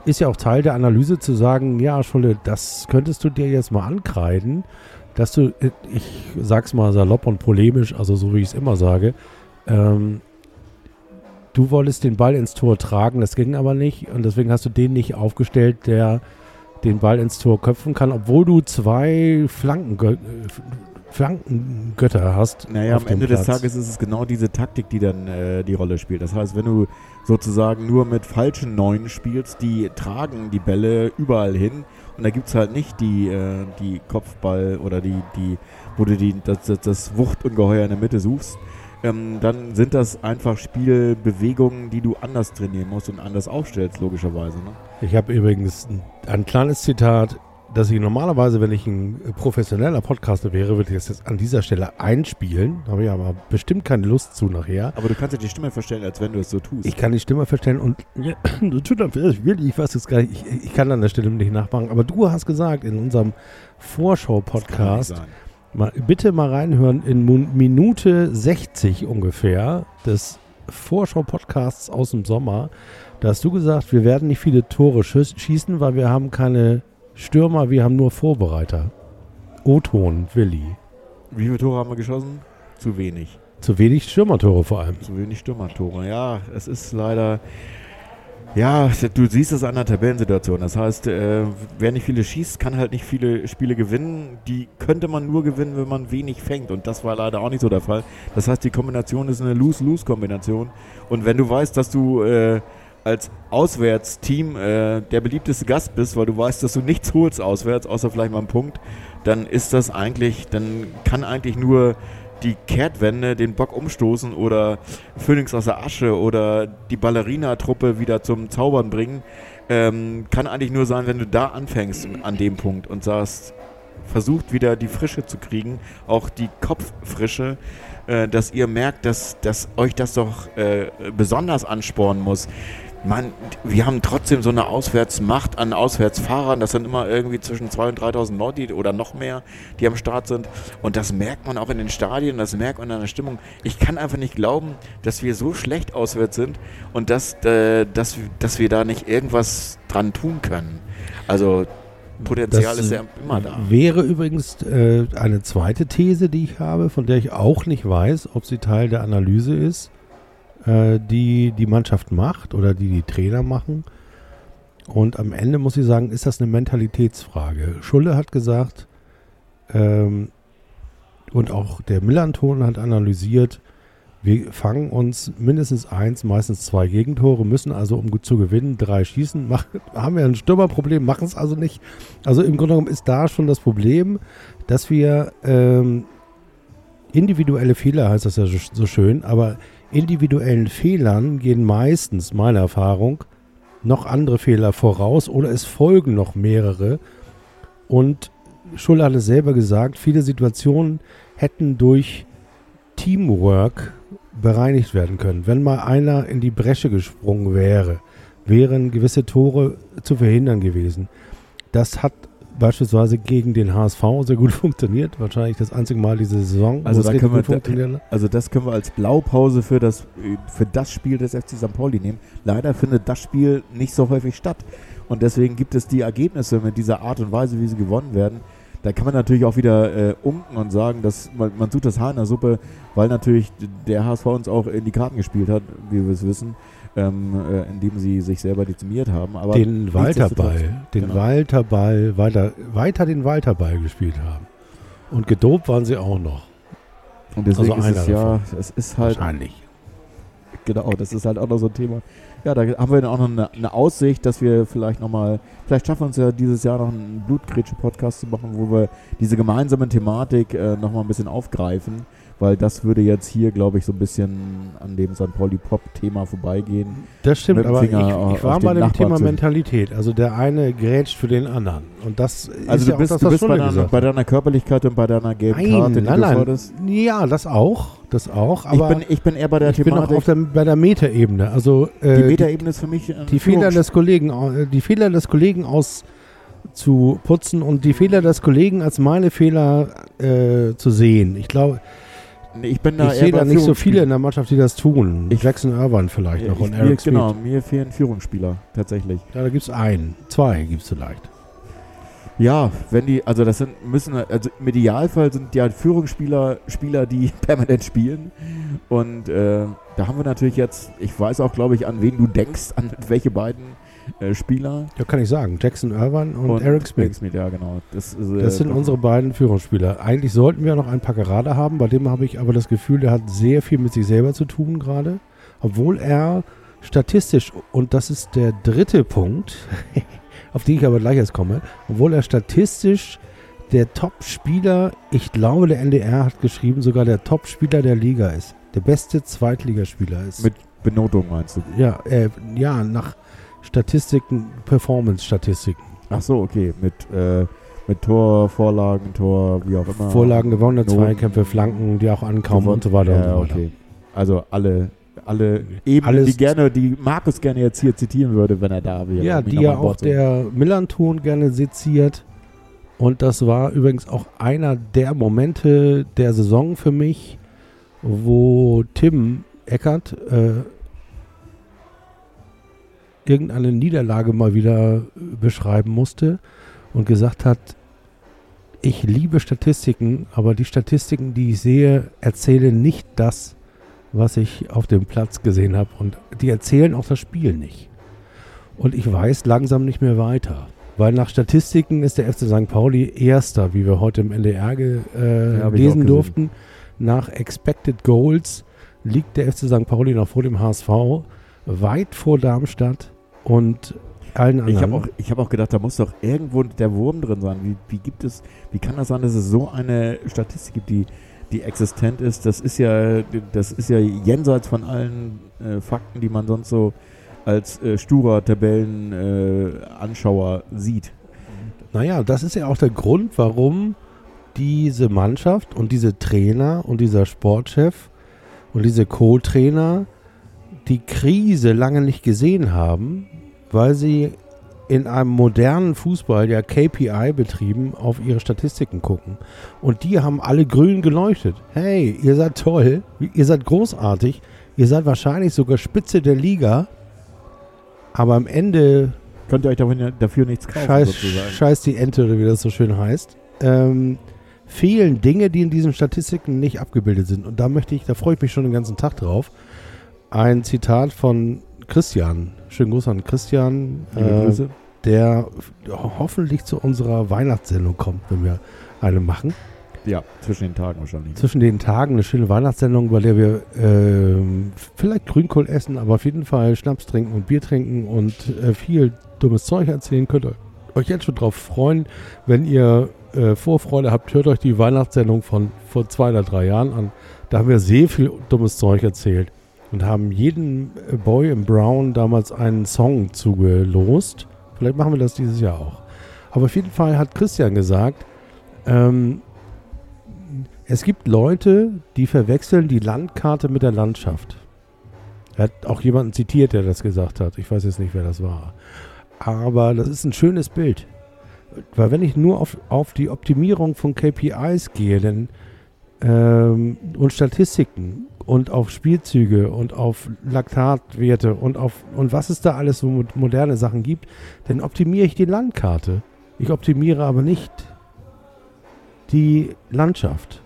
ist ja auch Teil der Analyse zu sagen, ja, Schulle, das könntest du dir jetzt mal ankreiden, dass du, äh, ich sag's mal salopp und polemisch, also so wie ich es immer sage, ähm, du wolltest den Ball ins Tor tragen, das ging aber nicht und deswegen hast du den nicht aufgestellt, der den Ball ins Tor köpfen kann, obwohl du zwei Flanken, äh, Flankengötter hast. Naja, am Ende des Platz. Tages ist es genau diese Taktik, die dann äh, die Rolle spielt. Das heißt, wenn du sozusagen nur mit falschen Neunen spielst, die tragen die Bälle überall hin und da gibt es halt nicht die, äh, die Kopfball oder die, die, wo du die, das, das, das Wuchtungeheuer in der Mitte suchst, ähm, dann sind das einfach Spielbewegungen, die du anders trainieren musst und anders aufstellst, logischerweise. Ne? Ich habe übrigens ein, ein kleines Zitat, das ich normalerweise, wenn ich ein professioneller Podcaster wäre, würde ich das jetzt an dieser Stelle einspielen. Da habe ich aber bestimmt keine Lust zu nachher. Aber du kannst dir die Stimme verstellen, als wenn du es so tust. Ich kann die Stimme verstellen und [clears throat] ja, ich weiß jetzt gar nicht, ich, ich kann an der Stelle nicht nachmachen. Aber du hast gesagt in unserem Vorschau-Podcast, mal, bitte mal reinhören in Minute 60 ungefähr des Vorschau-Podcasts aus dem Sommer. Da hast du gesagt, wir werden nicht viele Tore schieß- schießen, weil wir haben keine Stürmer, wir haben nur Vorbereiter. O-Ton, Willi. Wie viele Tore haben wir geschossen? Zu wenig. Zu wenig Stürmertore vor allem. Zu wenig Stürmertore. Ja, es ist leider. Ja, du siehst es an der Tabellensituation. Das heißt, äh, wer nicht viele schießt, kann halt nicht viele Spiele gewinnen. Die könnte man nur gewinnen, wenn man wenig fängt. Und das war leider auch nicht so der Fall. Das heißt, die Kombination ist eine Lose-Lose-Kombination. Und wenn du weißt, dass du äh, als Auswärtsteam äh, der beliebteste Gast bist, weil du weißt, dass du nichts holst auswärts, außer vielleicht mal einen Punkt, dann ist das eigentlich, dann kann eigentlich nur die Kehrtwende den Bock umstoßen oder Phoenix aus der Asche oder die Ballerina-Truppe wieder zum Zaubern bringen, ähm, kann eigentlich nur sein, wenn du da anfängst an dem Punkt und sagst, versucht wieder die Frische zu kriegen, auch die Kopffrische, äh, dass ihr merkt, dass, dass euch das doch äh, besonders anspornen muss. Man, wir haben trotzdem so eine Auswärtsmacht an Auswärtsfahrern. Das sind immer irgendwie zwischen 2.000 und 3.000 Leute oder noch mehr, die am Start sind. Und das merkt man auch in den Stadien, das merkt man an der Stimmung. Ich kann einfach nicht glauben, dass wir so schlecht auswärts sind und dass, äh, dass, dass wir da nicht irgendwas dran tun können. Also Potenzial Das ist ja immer da. Wäre übrigens äh, eine zweite These, die ich habe, von der ich auch nicht weiß, ob sie Teil der Analyse ist, äh, die die Mannschaft macht oder die die Trainer machen. Und am Ende muss ich sagen, ist das eine Mentalitätsfrage. Schulle hat gesagt, ähm, und auch der Millanton hat analysiert, wir fangen uns mindestens eins, meistens zwei Gegentore, müssen also, um zu gewinnen, drei schießen. Mach, haben wir ein Stürmerproblem, machen es also nicht. Also im Grunde genommen ist da schon das Problem, dass wir ähm, individuelle Fehler, heißt das ja so, so schön, aber individuellen Fehlern gehen meistens, meiner Erfahrung, noch andere Fehler voraus oder es folgen noch mehrere. Und Schuller hat es selber gesagt, viele Situationen hätten durch Teamwork bereinigt werden können. Wenn mal einer in die Bresche gesprungen wäre, wären gewisse Tore zu verhindern gewesen. Das hat beispielsweise gegen den HSV sehr gut [laughs] funktioniert. Wahrscheinlich das einzige Mal diese Saison, Also da können wir-. Also das können wir als Blaupause für das, für das Spiel des FC St. Pauli nehmen. Leider findet das Spiel nicht so häufig statt. Und deswegen gibt es die Ergebnisse mit dieser Art und Weise, wie sie gewonnen werden. Da kann man natürlich auch wieder äh, unken und sagen, dass man, man tut das Haar in der Suppe, weil natürlich der HSV uns auch in die Karten gespielt hat, wie wir es wissen, ähm, äh, indem sie sich selber dezimiert haben. Aber den Walterball, den genau. Walterball, weiter, weiter den Walterball gespielt haben. Und gedopt waren sie auch noch. Und deswegen also ist es einer ja, es ist halt Wahrscheinlich. Genau, das ist halt auch noch so ein Thema. Ja, da haben wir dann auch noch eine, eine Aussicht, dass wir vielleicht nochmal, vielleicht schaffen wir uns ja dieses Jahr noch einen Blutgrätsche-Podcast zu machen, wo wir diese gemeinsame Thematik äh, nochmal ein bisschen aufgreifen, weil das würde jetzt hier, glaube ich, so ein bisschen an dem St. Pauli-Pop-Thema vorbeigehen. Das stimmt, aber ich, ich auf war dem Nachbarn Thema zu- Mentalität. Also der eine grätscht für den anderen. Und das Also ist du ja bist, auch das, du bist bei, deiner, bei deiner Körperlichkeit und bei deiner gelben Nein, Karte, die nein, nein. forderst. Ja, das auch. Das auch. Ich Aber bin, ich bin eher bei der ich bin auch Thematik. auf der, bei der Metaebene. Also die äh, die, Metaebene ist für mich äh, die Fehler des Kollegen, äh, die Fehler des Kollegen auszuputzen und die Fehler des Kollegen als meine Fehler äh, zu sehen. Ich glaube, ich bin da ich sehe da nicht so viele in der Mannschaft, die das tun. Ich- Jackson Irvine vielleicht Ja, noch und Eric Smith. genau, mir fehlen Führungsspieler tatsächlich. Ja, da gibt es einen. Zwei gibt es vielleicht. Ja, wenn die, also das sind, müssen, also im Idealfall sind ja Führungsspieler Spieler, die [laughs] permanent spielen. Und äh, da haben wir natürlich jetzt, ich weiß auch, glaube ich, an wen du denkst, an welche beiden äh, Spieler. Ja, kann ich sagen. Jackson Irvine und, Eric Smith. ja, genau. Das, ist, äh, Das sind unsere beiden Führungsspieler. Eigentlich sollten wir noch einen Packerade haben, bei dem habe ich aber das Gefühl, der hat sehr viel mit sich selber zu tun gerade. Obwohl er statistisch, und das ist der dritte Punkt, [laughs] auf den ich aber gleich erst komme, obwohl er statistisch der Top-Spieler, ich glaube, der NDR hat geschrieben, sogar der Top-Spieler der Liga ist. Der beste Zweitligaspieler ist. Mit Benotung meinst du? ja, äh, ja, nach Statistiken, Performance-Statistiken. Ach so, okay. Mit, äh, mit Tor, Vorlagen, Tor, wie auch immer. Vorlagen gewonnene Noten. Zweikämpfe, Flanken, die auch Gewonnen. und so weiter Ja, und so weiter. okay. Also alle, alle eben, Alles- die gerne, die Markus gerne jetzt hier zitieren würde, wenn er da wäre. Ja, die ja auch der Millanton gerne seziert. Und das war übrigens auch einer der Momente der Saison für mich, wo Tim Eckert äh, irgendeine Niederlage mal wieder beschreiben musste und gesagt hat, ich liebe Statistiken, aber die Statistiken, die ich sehe, erzählen nicht das, was ich auf dem Platz gesehen habe. Und die erzählen auch das Spiel nicht. Und ich weiß langsam nicht mehr weiter. Weil nach Statistiken ist der FC St. Pauli Erster, wie wir heute im NDR äh, Ja, lesen durften. Nach Expected Goals liegt der FC St. Pauli noch vor dem HSV, weit vor Darmstadt und allen anderen. Ich habe auch, ich hab auch gedacht, da muss doch irgendwo der Wurm drin sein. Wie, wie gibt es, wie kann das sein, dass es so eine Statistik gibt, die, die existent ist? Das ist ja, das ist ja jenseits von allen äh, Fakten, die man sonst so als äh, sturer Tabellenanschauer äh, Anschauer sieht. Naja, das ist ja auch der Grund, warum diese Mannschaft und diese Trainer und dieser Sportchef und diese Co-Trainer die Krise lange nicht gesehen haben, weil sie in einem modernen Fußball ja KPI betrieben auf ihre Statistiken gucken. Und die haben alle grün geleuchtet. Hey, ihr seid toll, ihr seid großartig, ihr seid wahrscheinlich sogar Spitze der Liga, aber am Ende Könnt ihr euch dafür, dafür nichts kaufen, Scheiß, sozusagen. Scheiß die Ente, wie das so schön heißt. Ähm, fehlen Dinge, die in diesen Statistiken nicht abgebildet sind. Und da möchte ich, da freue ich mich schon den ganzen Tag drauf. Ein Zitat von Christian. Schönen Gruß an Christian, äh, der ho- hoffentlich zu unserer Weihnachtssendung kommt, wenn wir eine machen. Ja, zwischen den Tagen wahrscheinlich. Zwischen den Tagen eine schöne Weihnachtssendung, bei der wir ähm, vielleicht Grünkohl essen, aber auf jeden Fall Schnaps trinken und Bier trinken und äh, viel dummes Zeug erzählen. Könnt ihr euch jetzt schon drauf freuen. Wenn ihr äh, Vorfreude habt, hört euch die Weihnachtssendung von vor zwei oder drei Jahren an. Da haben wir sehr viel dummes Zeug erzählt und haben jedem äh, Boy im Brown damals einen Song zugelost. Vielleicht machen wir das dieses Jahr auch. Aber auf jeden Fall hat Christian gesagt, ähm, es gibt Leute, die verwechseln die Landkarte mit der Landschaft. Er hat auch jemanden zitiert, der das gesagt hat. Ich weiß jetzt nicht, wer das war. Aber das ist ein schönes Bild. Weil wenn ich nur auf, auf die Optimierung von KPIs gehe denn, ähm, und Statistiken und auf Spielzüge und auf Laktatwerte und auf und was es da alles so mo- moderne Sachen gibt, dann optimiere ich die Landkarte. Ich optimiere aber nicht die Landschaft.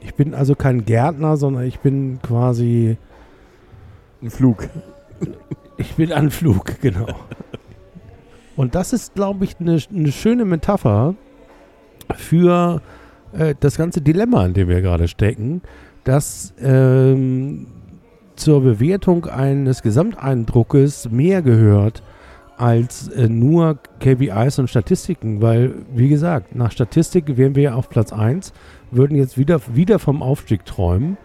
Ich bin also kein Gärtner, sondern ich bin quasi, Ein Flug. ich bin ein Flug, genau. Und das ist, glaube ich, eine eine schöne Metapher für äh, das ganze Dilemma, in dem wir gerade stecken, dass ähm, zur Bewertung eines Gesamteindruckes mehr gehört als äh, nur KPIs und Statistiken, weil, wie gesagt, nach Statistik wären wir ja auf Platz 1, würden jetzt wieder, wieder vom Aufstieg träumen.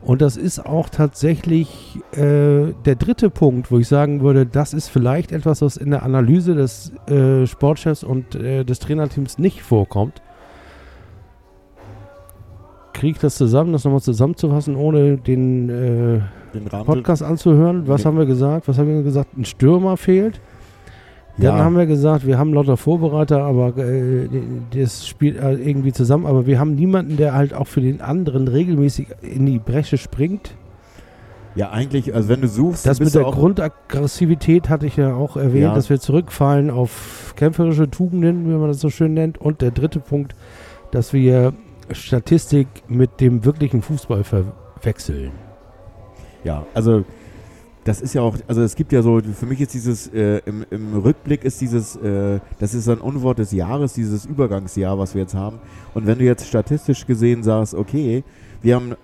Und das ist auch tatsächlich äh, der dritte Punkt, wo ich sagen würde, das ist vielleicht etwas, was in der Analyse des äh, Sportchefs und äh, des Trainerteams nicht vorkommt. Kriege das zusammen, das nochmal zusammenzufassen, ohne den äh, Den. Podcast anzuhören? Was Nee. haben wir gesagt? Was haben wir gesagt? Ein Stürmer fehlt. Dann Ja. haben wir gesagt, wir haben lauter Vorbereiter, aber äh, das spielt halt irgendwie zusammen. Aber wir haben niemanden, der halt auch für den anderen regelmäßig in die Bresche springt. Ja, eigentlich, also wenn du suchst, Das mit der Grundaggressivität hatte ich ja auch erwähnt, Ja. dass wir zurückfallen auf kämpferische Tugenden, wie man das so schön nennt. Und der dritte Punkt, dass wir Statistik mit dem wirklichen Fußball verwechseln. Ja, also das ist ja auch, also es gibt ja so, für mich ist dieses, äh, im, im Rückblick ist dieses, äh, das ist ein Unwort des Jahres, dieses Übergangsjahr, was wir jetzt haben. Und wenn du jetzt statistisch gesehen sagst, okay, wir haben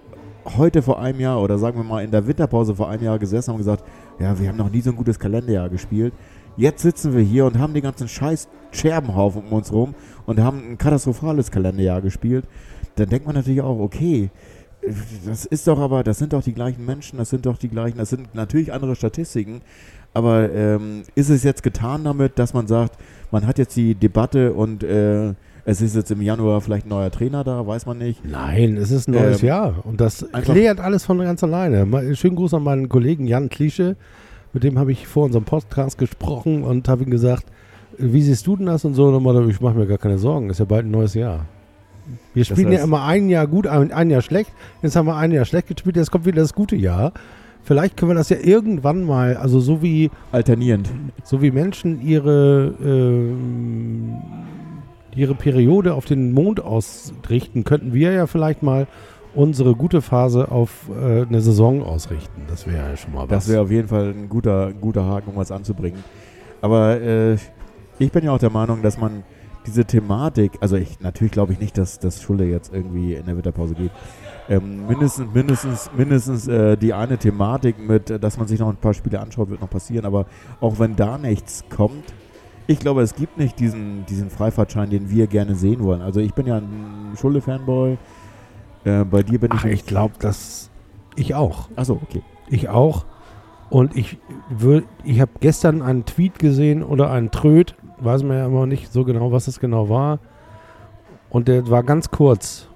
heute vor einem Jahr oder sagen wir mal in der Winterpause vor einem Jahr gesessen und gesagt, ja, wir haben noch nie so ein gutes Kalenderjahr gespielt. Jetzt sitzen wir hier und haben den ganzen scheiß Scherbenhaufen um uns rum und haben ein katastrophales Kalenderjahr gespielt. Dann denkt man natürlich auch, okay, das ist doch aber, das sind doch die gleichen Menschen, das sind doch die gleichen, das sind natürlich andere Statistiken. Aber ähm, ist es jetzt getan damit, dass man sagt, man hat jetzt die Debatte und äh, es ist jetzt im Januar vielleicht ein neuer Trainer da, weiß man nicht. Nein, es ist ein neues Ähm, Jahr. Und das klärt alles von ganz alleine. Schönen Gruß an meinen Kollegen Jan Klische. Mit dem habe ich vor unserem Podcast gesprochen und habe ihm gesagt, wie siehst du denn das und so? Und meinte, ich mache mir gar keine Sorgen, ist ja bald ein neues Jahr. Wir spielen ja heißt- immer ein Jahr gut, ein, ein Jahr schlecht. Jetzt haben wir ein Jahr schlecht gespielt, jetzt kommt wieder das gute Jahr. Vielleicht können wir das ja irgendwann mal, also so wie Alternierend. so wie Menschen ihre, ähm, ihre Periode auf den Mond ausrichten, könnten wir ja vielleicht mal unsere gute Phase auf äh, eine Saison ausrichten. Das wäre ja schon mal was. Das wäre auf jeden Fall ein guter, ein guter Haken, um was anzubringen. Aber äh, ich bin ja auch der Meinung, dass man diese Thematik, also ich natürlich glaube ich nicht, dass das Schule jetzt irgendwie in der Winterpause geht. Ähm, mindestens, mindestens, mindestens äh, die eine Thematik mit, äh, dass man sich noch ein paar Spiele anschaut, wird noch passieren. Aber auch wenn da nichts kommt, ich glaube, es gibt nicht diesen, diesen Freifahrtschein, den wir gerne sehen wollen. Also ich bin ja ein Schule-Fanboy. Äh, bei dir bin Ach, ich. ich glaube, dass ich auch. Achso, okay. Ich auch. Und ich würde, ich habe gestern einen Tweet gesehen oder einen Tröd, weiß man ja immer nicht so genau, was es genau war. Und der war ganz kurz.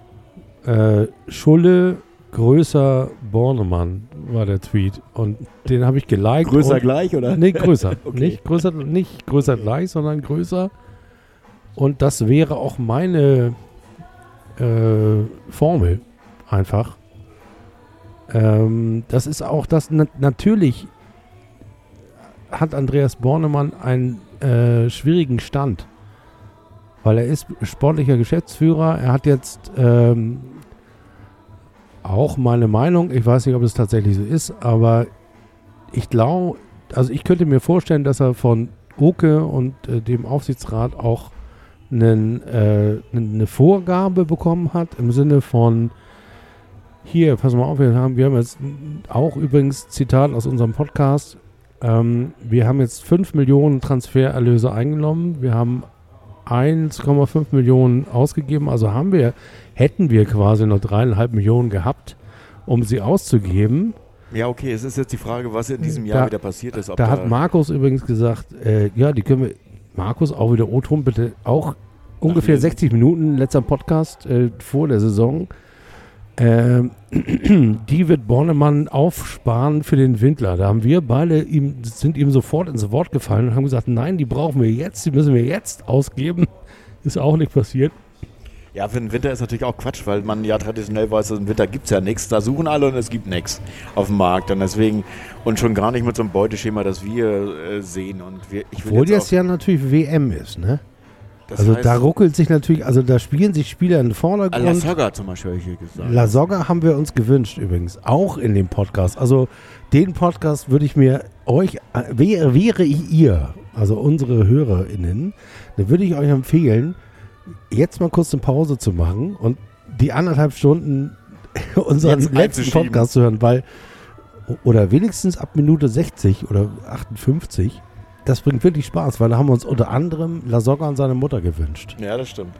Äh, Schulle größer Bornemann war der Tweet. Und den habe ich geliked. Größer gleich, oder? Nee, größer. [laughs] Okay. nicht, größer nicht größer gleich, sondern größer. Und das wäre auch meine äh, Formel einfach. Ähm, das ist auch das, na, natürlich hat Andreas Bornemann einen äh, schwierigen Stand. Weil er ist sportlicher Geschäftsführer. Er hat jetzt ähm, auch meine Meinung, ich weiß nicht, ob es tatsächlich so ist, aber ich glaube, also ich könnte mir vorstellen, dass er von Oke und äh, dem Aufsichtsrat auch einen, äh, eine Vorgabe bekommen hat im Sinne von hier, pass mal auf, wir haben, wir haben jetzt auch übrigens Zitat aus unserem Podcast. Ähm, wir haben jetzt 5 Millionen Transfererlöse eingenommen. Wir haben 1,5 Millionen ausgegeben. Also haben wir, hätten wir quasi noch dreieinhalb Millionen gehabt, um sie auszugeben. Ja, okay, es ist jetzt die Frage, was in diesem Da- Jahr wieder passiert ist. Ob Da hat Markus übrigens gesagt, äh, ja, die können wir, Markus, auch wieder O-Ton, bitte auch ungefähr wir- 60 Minuten, letzter Podcast äh, vor der Saison. Ähm, [clears throat] die wird Bornemann aufsparen für den Windler. Da haben wir beide ihm, sind ihm sofort ins Wort gefallen und haben gesagt, nein, die brauchen wir jetzt, die müssen wir jetzt ausgeben. [laughs] Ist auch nicht passiert. ja, für den Winter ist natürlich auch Quatsch, weil man ja traditionell weiß, im Winter gibt es ja nichts. Da suchen alle und es gibt nichts auf dem Markt. Und deswegen, und schon gar nicht mit so einem Beuteschema, das wir äh, sehen. Und wir, ich Obwohl jetzt jetzt ja natürlich WM ist, ne? Das Also heißt, da ruckelt sich natürlich, also da spielen sich Spieler in den Vordergrund. Alasaga zum Beispiel habe ich hier gesagt. La Soga haben wir uns gewünscht übrigens, auch in dem Podcast. Also den Podcast würde ich mir euch, wäre, wäre ich ihr, also unsere HörerInnen, dann würde ich euch empfehlen, jetzt mal kurz eine Pause zu machen und die anderthalb Stunden [laughs] unseren Jetzt letzten. Podcast zu hören, weil, oder wenigstens ab Minute 60 oder 58, das bringt wirklich Spaß, weil da haben wir uns unter anderem La Soga und seine Mutter gewünscht. Ja, das stimmt.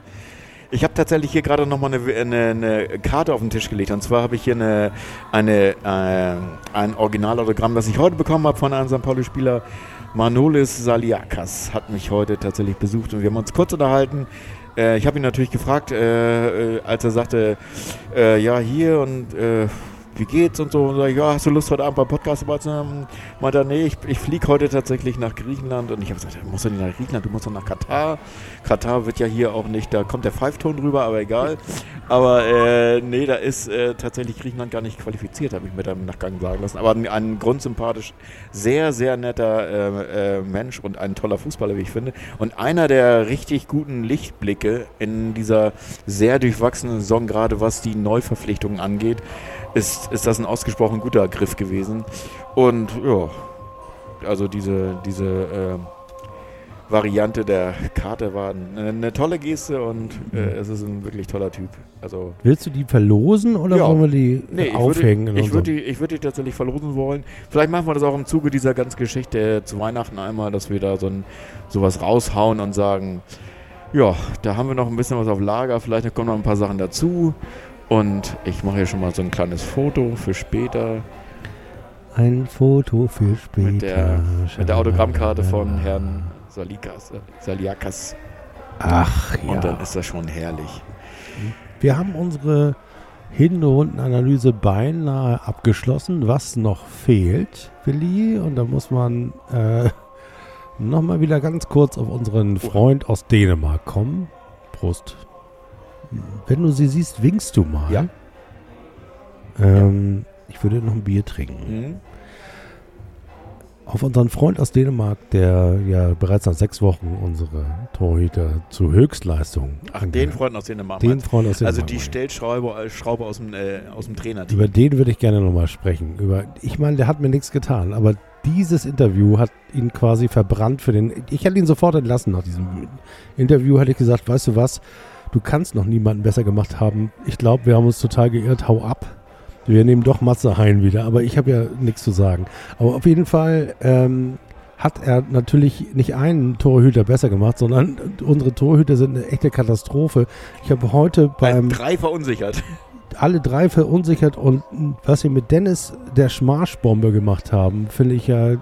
Ich habe tatsächlich hier gerade nochmal eine, eine, eine Karte auf den Tisch gelegt. Und zwar habe ich hier eine, eine, äh, ein Originalautogramm, das ich heute bekommen habe von einem St. Pauli-Spieler. Manolis Saliakas hat mich heute tatsächlich besucht und wir haben uns kurz unterhalten. Äh, ich habe ihn natürlich gefragt, äh, äh, als er sagte, äh, ja, hier und äh, wie geht's und so. Und sag ich, ja, hast du Lust heute Abend beim Podcast dabei zu sein? Meinte er, nee, ich, ich fliege heute tatsächlich nach Griechenland. Und ich habe gesagt, du musst doch nicht nach Griechenland, du musst doch nach Katar. Katar wird ja hier auch nicht, da kommt der Pfeifton drüber, aber egal. [laughs] Aber äh, nee, da ist äh, tatsächlich Griechenland gar nicht qualifiziert, habe ich mit einem Nachgang sagen lassen. Aber ein, ein grundsympathisch, sehr, sehr netter äh, äh, Mensch und ein toller Fußballer, wie ich finde. Und einer der richtig guten Lichtblicke in dieser sehr durchwachsenen Saison, gerade was die Neuverpflichtungen angeht, ist ist, das ein ausgesprochen guter Griff gewesen. Und ja, also diese, diese äh, Variante der Karte war eine, eine tolle Geste und äh, es ist ein wirklich toller Typ. Also Willst du die verlosen oder Ja. wollen wir die Nee, ich aufhängen? würde, in ich, würde die, ich würde die tatsächlich verlosen wollen. Vielleicht machen wir das auch im Zuge dieser ganzen Geschichte zu Weihnachten einmal, dass wir da so ein, sowas raushauen und sagen, ja, da haben wir noch ein bisschen was auf Lager, vielleicht kommen noch ein paar Sachen dazu. Und ich mache hier schon mal so ein kleines Foto für später Ein Foto für später. mit der, mit der Autogrammkarte von. Herrn Salikas, äh, Saliakas. Ach ja. Und dann ist das schon herrlich. Wir haben unsere Hinrundenanalyse beinahe abgeschlossen. Was noch fehlt, Willi, und da muss man äh, nochmal wieder ganz kurz auf unseren Freund aus Dänemark kommen. Prost. Wenn du sie siehst, winkst du mal. Ja. Ähm, Ich würde noch ein Bier trinken. Mhm. Auf unseren Freund aus Dänemark, der ja bereits nach sechs Wochen unsere Torhüter zu Höchstleistung Ach, den Freund aus Dänemark. den? Freund aus Dänemark. also die. Stellschraube äh, Schraube aus dem, äh, aus dem Trainerteam. Über den würde ich gerne nochmal sprechen. Über, ich meine, der hat mir nichts getan, aber dieses Interview hat ihn quasi verbrannt für den. Ich hätte ihn sofort entlassen nach diesem Interview. Hätte ich gesagt, weißt du was, du kannst noch niemanden besser gemacht haben. Ich glaube, wir haben uns total geirrt. Hau ab. Wir nehmen doch Matze Hein wieder, aber ich habe ja nichts zu sagen. Aber auf jeden Fall ähm, hat er natürlich nicht einen Torhüter besser gemacht, sondern unsere Torhüter sind eine echte Katastrophe. Ich habe heute Bei beim drei verunsichert. alle drei verunsichert und was sie mit Dennis der Schmarschbombe gemacht haben, finde ich ja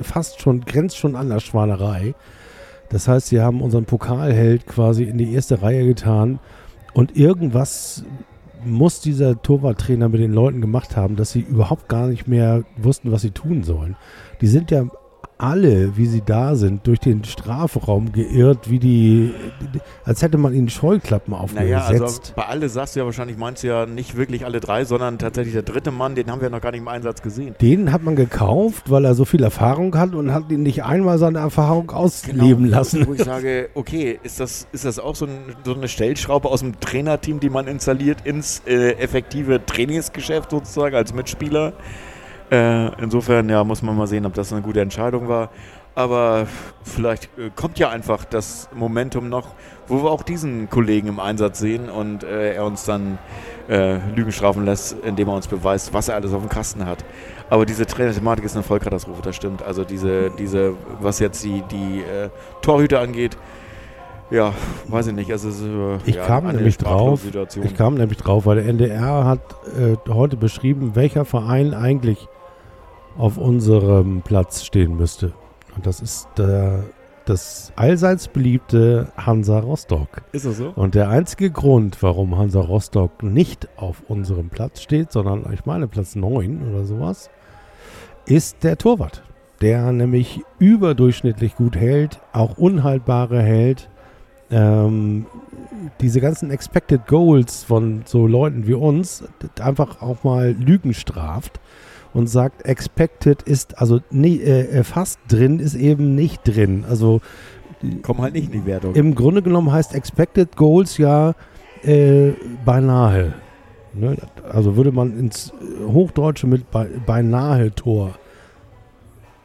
fast schon, grenzt schon an der Schwanerei. Das heißt, sie haben unseren Pokalheld quasi in die erste Reihe getan und irgendwas muss dieser Torwarttrainer mit den Leuten gemacht haben, dass sie überhaupt gar nicht mehr wussten, was sie tun sollen. Die sind ja alle, wie sie da sind, durch den Strafraum geirrt, wie die, als hätte man ihnen Scheuklappen Naja, also aufgesetzt. bei alle sagst du ja wahrscheinlich, meinst du ja nicht wirklich alle drei, sondern tatsächlich der dritte Mann, den haben wir noch gar nicht im Einsatz gesehen. Den hat man gekauft, weil er so viel Erfahrung hat und hat ihn nicht einmal seine Erfahrung ausleben lassen. Genau. Wo ich sage, okay, ist das, ist das auch so, ein, so eine Stellschraube aus dem Trainerteam, die man installiert ins äh, effektive Trainingsgeschäft sozusagen als Mitspieler? Äh, insofern, ja, muss man mal sehen, ob das eine gute Entscheidung war. Aber vielleicht äh, kommt ja einfach das Momentum noch, wo wir auch diesen Kollegen im Einsatz sehen und äh, er uns dann äh, Lügen strafen lässt, indem er uns beweist, was er alles auf dem Kasten hat. Aber diese Trainerthematik ist eine Vollkatastrophe, das stimmt. Also diese, diese was jetzt die, die äh, Torhüter angeht, ja, weiß ich nicht. Also, es ist, äh, Ich ja, kam nämlich drauf. Ich kam nämlich drauf, weil der NDR hat äh, heute beschrieben, welcher Verein eigentlich auf unserem Platz stehen müsste. Und das ist der, das allseits beliebte Hansa Rostock. ist das so? Und der einzige Grund, warum Hansa Rostock nicht auf unserem Platz steht, sondern ich meine Platz 9 oder sowas, ist der Torwart. Der nämlich überdurchschnittlich gut hält, auch unhaltbare hält. Ähm, diese ganzen Expected Goals von so Leuten wie uns einfach auch mal Lügen straft und sagt, Expected ist, also nie, äh, fast drin ist eben nicht drin. Also Kommen halt nicht in die Wertung. im Grunde genommen heißt Expected Goals ja äh, beinahe. Ne? Also würde man ins Hochdeutsche mit bei, beinahe Tor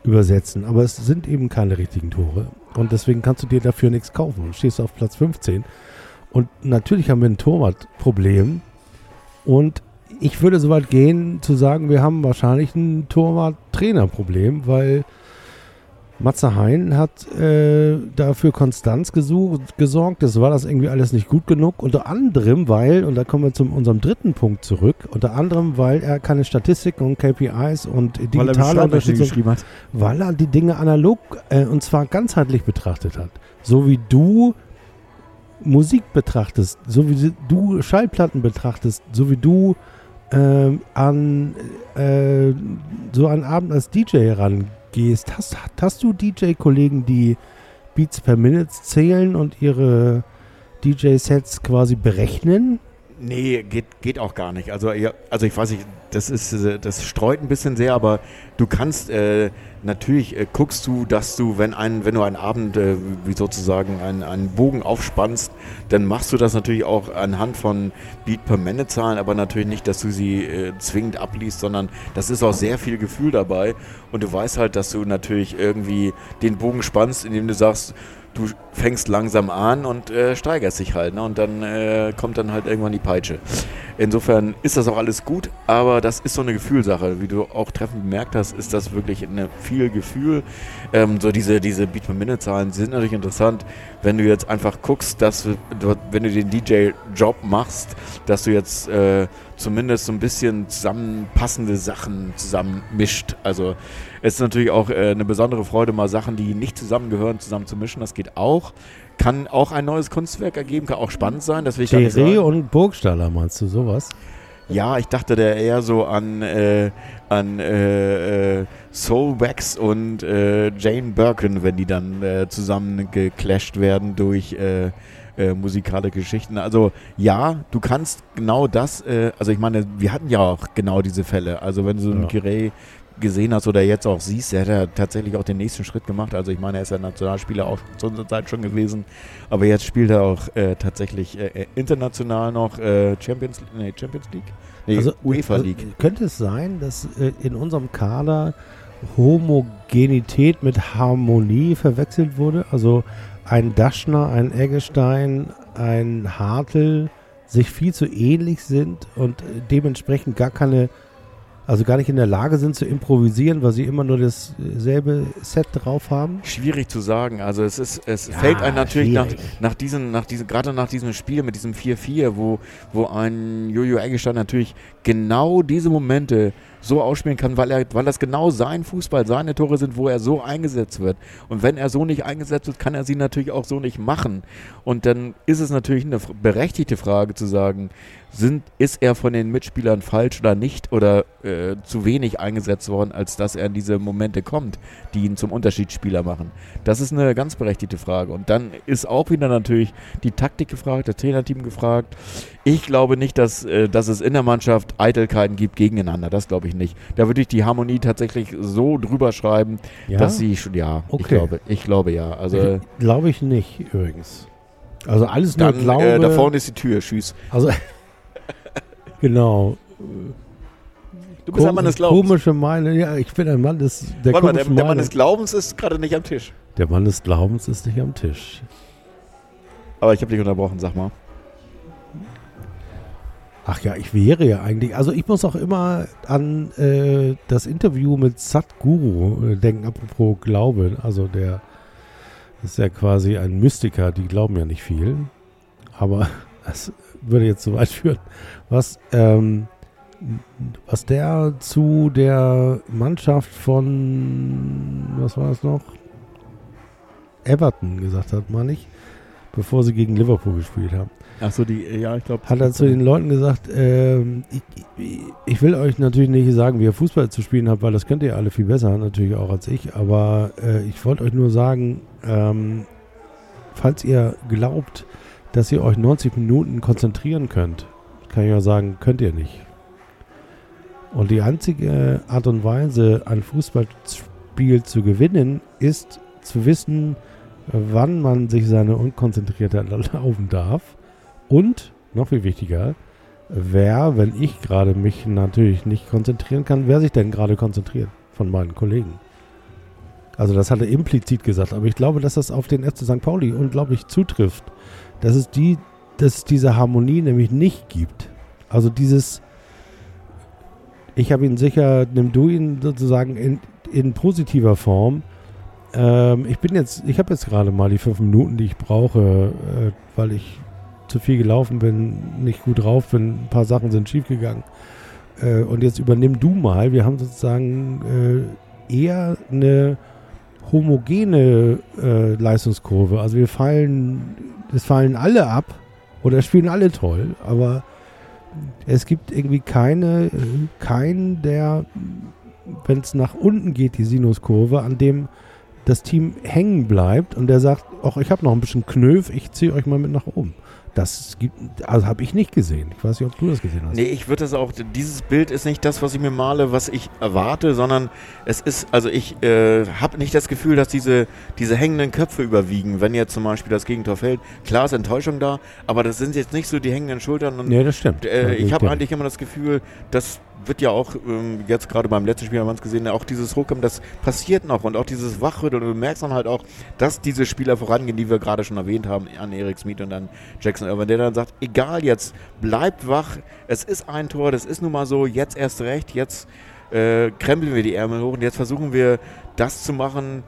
übersetzen. Aber es sind eben keine richtigen Tore. Und deswegen kannst du dir dafür nichts kaufen. Du stehst auf Platz 15. Und natürlich haben wir ein Torwartproblem. Und ich würde so weit gehen, zu sagen, wir haben wahrscheinlich ein Torwart-Trainer-Problem, weil Matze Hein hat äh, dafür Konstanz gesucht, gesorgt. Das war das irgendwie alles nicht gut genug. Unter anderem, weil, und da kommen wir zu unserem dritten Punkt zurück, unter anderem, weil er keine Statistiken und KPIs und digitale Unterstützung, geschrieben hat. weil er die Dinge analog äh, und zwar ganzheitlich betrachtet hat. So wie du Musik betrachtest, so wie du Schallplatten betrachtest, so wie du ähm, an äh, so einen Abend als DJ herangehst. Hast, hast du DJ-Kollegen, die Beats per Minute zählen und ihre DJ-Sets quasi berechnen? Nee, geht, geht auch gar nicht. Also, also ich weiß nicht, das ist, äh, das streut ein bisschen sehr, aber du kannst äh, natürlich äh, guckst du, dass du, wenn ein, wenn du einen Abend äh, wie sozusagen einen, einen Bogen aufspannst, dann machst du das natürlich auch anhand von Beat per Minute Zahlen, aber natürlich nicht, dass du sie äh, zwingend abliest, sondern das ist auch sehr viel Gefühl dabei. Und du weißt halt, dass du natürlich irgendwie den Bogen spannst, indem du sagst, du fängst langsam an und äh, steigerst dich halt. Ne? Und dann äh, kommt dann halt irgendwann die Peitsche. Insofern ist das auch alles gut, aber das ist so eine Gefühlsache. Wie du auch treffend bemerkt hast, ist das wirklich eine viel Gefühl. Ähm, so diese, diese Beat-per-Minute-Zahlen sind natürlich interessant, wenn du jetzt einfach guckst, dass du, wenn du den DJ-Job machst, dass du jetzt äh, zumindest so ein bisschen zusammenpassende Sachen zusammenmischt. Also es ist natürlich auch äh, eine besondere Freude, mal Sachen, die nicht zusammengehören, zusammen zu mischen. Das geht auch. Kann auch ein neues Kunstwerk ergeben, kann auch spannend sein. Das will ich sagen. und Burgstaller, meinst du sowas? Ja, ich dachte der eher so an, äh, an äh, äh, Soul Wax und äh, Jane Birkin, wenn die dann äh, zusammen geclasht werden durch äh, äh, musikalische Geschichten. Also ja, du kannst genau das, also ich meine, wir hatten ja auch genau diese Fälle. Also wenn du so einen Ja. Kirei gesehen hast oder jetzt auch siehst, der hat ja tatsächlich auch den nächsten Schritt gemacht. Also ich meine, er ist ja Nationalspieler auch zu unserer Zeit schon gewesen, aber jetzt spielt er auch äh, tatsächlich äh, äh, international noch äh, Champions, nee, Champions League? Nee, UEFA also, League. Könnte es sein, dass äh, in unserem Kader Homogenität mit Harmonie verwechselt wurde? Also ein Daschner, ein Eggestein, ein Hartl sich viel zu ähnlich sind und äh, dementsprechend gar keine, also gar nicht in der Lage sind zu improvisieren, weil sie immer nur dasselbe Set drauf haben? Schwierig zu sagen. Also es ist, es Ja, fällt einem natürlich nach, schwierig. nach diesen, nach diesen, gerade nach diesem Spiel mit diesem 4-4, wo, wo ein Jojo Eggestein natürlich genau diese Momente so ausspielen kann, weil er, weil das genau sein Fußball, seine Tore sind, wo er so eingesetzt wird. Und wenn er so nicht eingesetzt wird, kann er sie natürlich auch so nicht machen. Und dann ist es natürlich eine berechtigte Frage zu sagen, sind, ist er von den Mitspielern falsch oder nicht oder äh, zu wenig eingesetzt worden, als dass er in diese Momente kommt, die ihn zum Unterschiedsspieler machen? Das ist eine ganz berechtigte Frage. Und dann ist auch wieder natürlich die Taktik gefragt, das Trainerteam gefragt. Ich glaube nicht, dass, äh, dass es in der Mannschaft Eitelkeiten gibt gegeneinander. Das glaube ich nicht. Da würde ich die Harmonie tatsächlich so drüber schreiben, Ja, dass sie schon, ja, ich Okay. glaube, ich glaube ja. Also glaube ich nicht übrigens. Also alles nur dann, Glaube. äh, da vorne ist die Tür, tschüss. Also [laughs] genau. Du bist ein Mann des Glaubens. Komische Meinung. Ja, ich bin ein Mann des der Warte mal, der, der Mann des Glaubens ist gerade nicht am Tisch. der Mann des Glaubens ist nicht am Tisch. Aber ich habe dich unterbrochen, sag mal. Ach ja, ich wäre ja eigentlich. Also ich muss auch immer an äh, das Interview mit Sadhguru äh, denken, apropos Glaube. Also der ist ja quasi ein Mystiker, die glauben ja nicht viel. Aber [laughs] das würde jetzt zu weit führen. Was, ähm, was der zu der Mannschaft von, was war das noch? Everton gesagt hat, meine ich, bevor sie gegen Liverpool gespielt haben Achso, die, ja, ich glaube. hat er zu den Leuten gesagt, ähm, ich, ich- ich will euch natürlich nicht sagen, wie ihr Fußball zu spielen habt, weil das könnt ihr alle viel besser, natürlich auch als ich, aber äh, ich wollte euch nur sagen, ähm, falls ihr glaubt, dass ihr euch 90 Minuten konzentrieren könnt, kann ich auch sagen, könnt ihr nicht. Und die einzige Art und Weise, ein Fußballspiel zu gewinnen, ist zu wissen, wann man sich seine Unkonzentriertheit erlauben darf und, noch viel wichtiger, wer, wenn ich gerade mich natürlich nicht konzentrieren kann, wer sich denn gerade konzentriert von meinen Kollegen. Also das hat er implizit gesagt, aber ich glaube, dass das auf den FC St. Pauli unglaublich zutrifft. Dass es, die, dass es diese Harmonie nämlich nicht gibt. Also dieses, ich habe ihn sicher, nimm du ihn sozusagen in, in positiver Form. Ähm, ich bin jetzt, ich habe jetzt gerade mal die fünf Minuten, die ich brauche, äh, weil ich zu viel gelaufen bin, nicht gut drauf bin, ein paar Sachen sind schiefgegangen. Äh, und jetzt übernimm du mal. Wir haben sozusagen äh, eher eine homogene äh, Leistungskurve. Also wir fallen, es fallen alle ab oder spielen alle toll, aber es gibt irgendwie keine, äh, keinen, der, wenn es nach unten geht, die Sinuskurve, an dem das Team hängen bleibt und der sagt, ach, ich habe noch ein bisschen Knöf, ich ziehe euch mal mit nach oben. Das gibt, also habe ich nicht gesehen. Ich weiß nicht, ob du das gesehen hast. Nee, ich würde das auch, dieses Bild ist nicht das, was ich mir male, was ich erwarte, sondern es ist, also ich äh, habe nicht das Gefühl, dass diese, diese hängenden Köpfe überwiegen, wenn jetzt zum Beispiel das Gegentor fällt. Klar ist Enttäuschung da, aber das sind jetzt nicht so die hängenden Schultern. Und, Nee, das stimmt. äh, ich habe eigentlich immer das Gefühl, das wird ja auch, ähm, jetzt gerade beim letzten Spiel haben wir es gesehen, auch dieses Hochkommen, das passiert noch und auch dieses Wachrütteln und du merkst dann halt auch, dass diese Spieler vorangehen, die wir gerade schon erwähnt haben, an Erik Smith und dann Jackson Irvin, der dann sagt, egal jetzt, bleibt wach, es ist ein Tor, das ist nun mal so, jetzt erst recht, jetzt äh, krempeln wir die Ärmel hoch und jetzt versuchen wir das zu machen,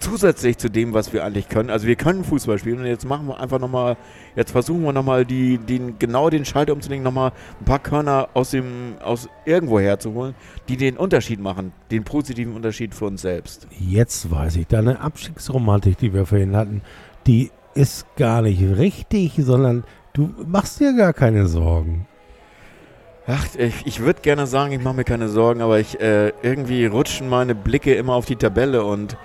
zusätzlich zu dem, was wir eigentlich können. Also wir können Fußball spielen und jetzt machen wir einfach nochmal, jetzt versuchen wir nochmal die, den, genau den Schalter umzulegen, nochmal ein paar Körner aus dem, aus irgendwo herzuholen, die den Unterschied machen, den positiven Unterschied für uns selbst. Jetzt weiß ich, deine Abstiegsromantik, die wir vorhin hatten, die ist gar nicht richtig, sondern du machst dir gar keine Sorgen. Ach, ich, ich würde gerne sagen, ich mache mir keine Sorgen, aber ich äh, irgendwie rutschen meine Blicke immer auf die Tabelle und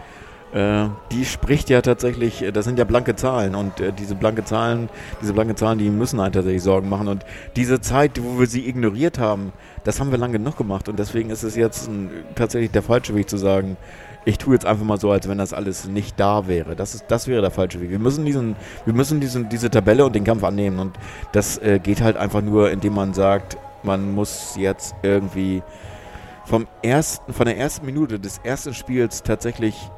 die spricht ja tatsächlich, äh, das sind ja blanke Zahlen und äh, diese blanke Zahlen, diese blanke Zahlen, die müssen halt tatsächlich Sorgen machen und diese Zeit, wo wir sie ignoriert haben, das haben wir lange genug gemacht und deswegen ist es jetzt ein, tatsächlich der falsche Weg zu sagen, ich tue jetzt einfach mal so, als wenn das alles nicht da wäre. Das, ist, das wäre der falsche Weg. Wir müssen, diesen, wir müssen diesen, diese Tabelle und den Kampf annehmen. Und das äh, geht halt einfach nur, indem man sagt, man muss jetzt irgendwie vom ersten, von der ersten Minute des ersten Spiels tatsächlich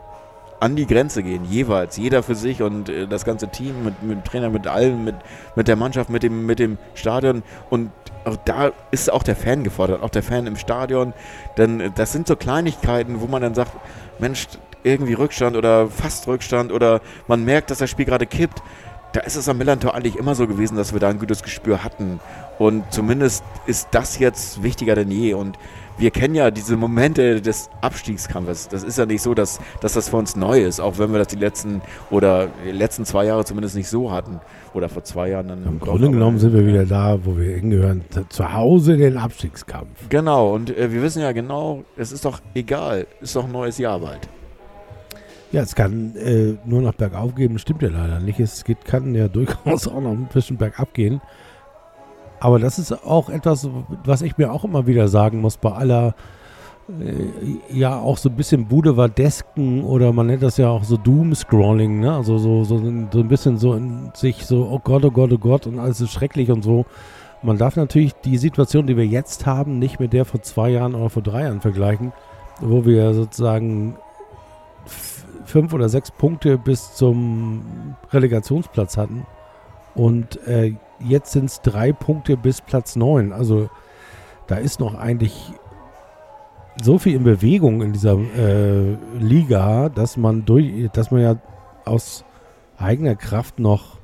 an die Grenze gehen, jeweils, jeder für sich und äh, das ganze Team mit, mit dem Trainer, mit allen, mit, mit der Mannschaft, mit dem, mit dem Stadion und auch da ist auch der Fan gefordert, auch der Fan im Stadion, denn äh, das sind so Kleinigkeiten, wo man dann sagt, Mensch, irgendwie Rückstand oder fast Rückstand oder man merkt, dass das Spiel gerade kippt. Da ist es am Millantor eigentlich immer so gewesen, dass wir da ein gutes Gespür hatten. Und zumindest ist das jetzt wichtiger denn je. Und wir kennen ja diese Momente des Abstiegskampfes. Das ist ja nicht so, dass, dass das für uns neu ist, auch wenn wir das die letzten oder die letzten zwei Jahre zumindest nicht so hatten. Oder vor zwei Jahren dann. Im Grunde genommen sind wir wieder da, wo wir hingehören. Zu- Zu Hause den Abstiegskampf. Genau, und äh, wir wissen ja genau, es ist doch egal, ist doch ein neues Jahr bald. Ja, es kann äh, nur noch bergauf gehen, stimmt ja leider nicht. Es geht, kann ja durchaus auch noch ein bisschen bergab gehen. Aber das ist auch etwas, was ich mir auch immer wieder sagen muss, bei aller, äh, ja, auch so ein bisschen Boulevardesken oder man nennt das ja auch so Doom-Scrolling, ne? Also so, so, ein- so ein bisschen so in sich so, oh Gott, oh Gott, oh Gott und alles ist schrecklich und so. Man darf natürlich die Situation, die wir jetzt haben, nicht mit der vor zwei Jahren oder vor drei Jahren vergleichen, wo wir sozusagen fünf oder sechs Punkte bis zum Relegationsplatz hatten. Und äh, jetzt sind es drei Punkte bis Platz neun. Also da ist noch eigentlich so viel in Bewegung in dieser äh, Liga, dass man durch, dass man ja aus eigener Kraft noch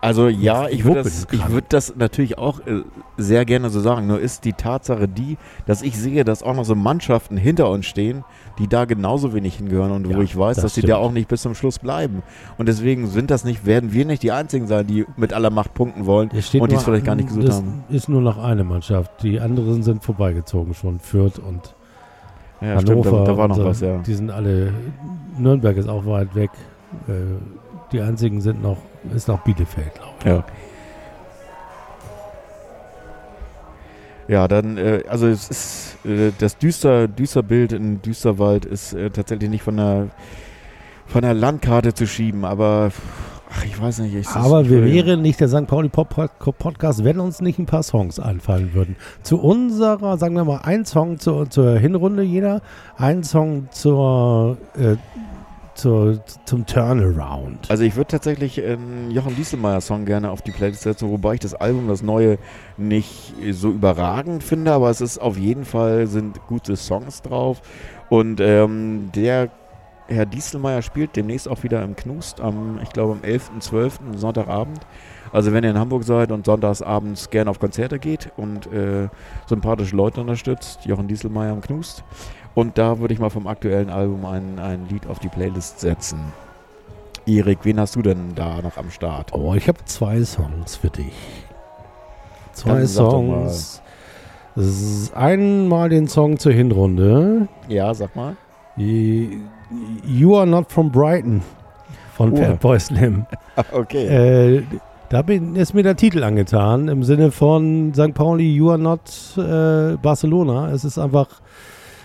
Also ja, ich würde das, ich würd das natürlich auch äh, sehr gerne so sagen. Nur ist die Tatsache die, dass ich sehe, dass auch noch so Mannschaften hinter uns stehen, die da genauso wenig hingehören und Ja, wo ich weiß, das dass sie stimmt. da auch nicht bis zum Schluss bleiben. Und deswegen sind das nicht, werden wir nicht die einzigen sein, die mit aller Macht punkten wollen. Und die es vielleicht gar nicht gesucht haben. ist nur noch eine Mannschaft. Die anderen sind vorbeigezogen schon. Fürth und Ja, Hannover. stimmt, da, da war noch und was, ja. Die sind alle. Nürnberg ist auch weit weg. Äh, die einzigen sind noch, ist noch Bielefeld, glaube ich. Ja. Ja, dann, äh, also es ist, äh, das düster, düster Bild in Düsterwald ist äh, tatsächlich nicht von der, von der Landkarte zu schieben, aber ach, ich weiß nicht. Ich, Aber wir wären nicht der St. Pauli Pop Pop- Podcast, wenn uns nicht ein paar Songs einfallen würden. Zu unserer, sagen wir mal, ein Song zur, zur Hinrunde jeder, ein Song zur, äh, zur, zum Turnaround. Also ich würde tatsächlich einen Jochen Dieselmeier-Song gerne auf die Playlist setzen, wobei ich das Album, das neue, nicht so überragend finde, aber es ist auf jeden Fall, sind gute Songs drauf. Und ähm, der Herr Dieselmeier spielt demnächst auch wieder im Knust am, ich glaube am 11.12. Sonntagabend. Also wenn ihr in Hamburg seid und sonntagsabends gerne auf Konzerte geht und äh, sympathische Leute unterstützt, Jochen Dieselmeier im Knust. Und da würde ich mal vom aktuellen Album ein, ein Lied auf die Playlist setzen. Erik, wen hast du denn da noch am Start? Oh, ich habe zwei Songs für dich. Zwei Dann Songs. Einmal den Song zur Hinrunde. Ja, sag mal. You Are Not From Brighton von Oh. Fatboy Slim. [laughs] Okay. Äh, Da bin, ist mir der Titel angetan, im Sinne von St. Pauli, you are not äh, Barcelona. Es ist einfach,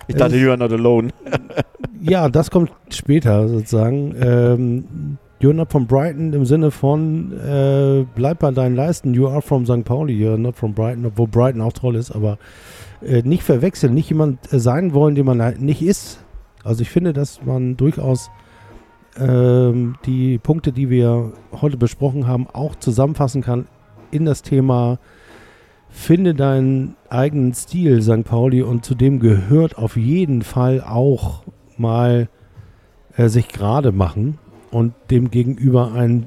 Ich dachte, you are not alone. [laughs] ja, das kommt später sozusagen. Ähm, you're not from Brighton im Sinne von, äh, bleib bei deinen Leisten, you are from St. Pauli, you're not from Brighton, obwohl Brighton auch toll ist, aber äh, nicht verwechseln, nicht jemand äh, sein wollen, den man halt nicht ist. Also ich finde, dass man durchaus ähm, die Punkte, die wir heute besprochen haben, auch zusammenfassen kann in das Thema Finde deinen eigenen Stil, St. Pauli, und zu dem gehört auf jeden Fall auch mal äh, sich gerade machen und dem Gegenüber ein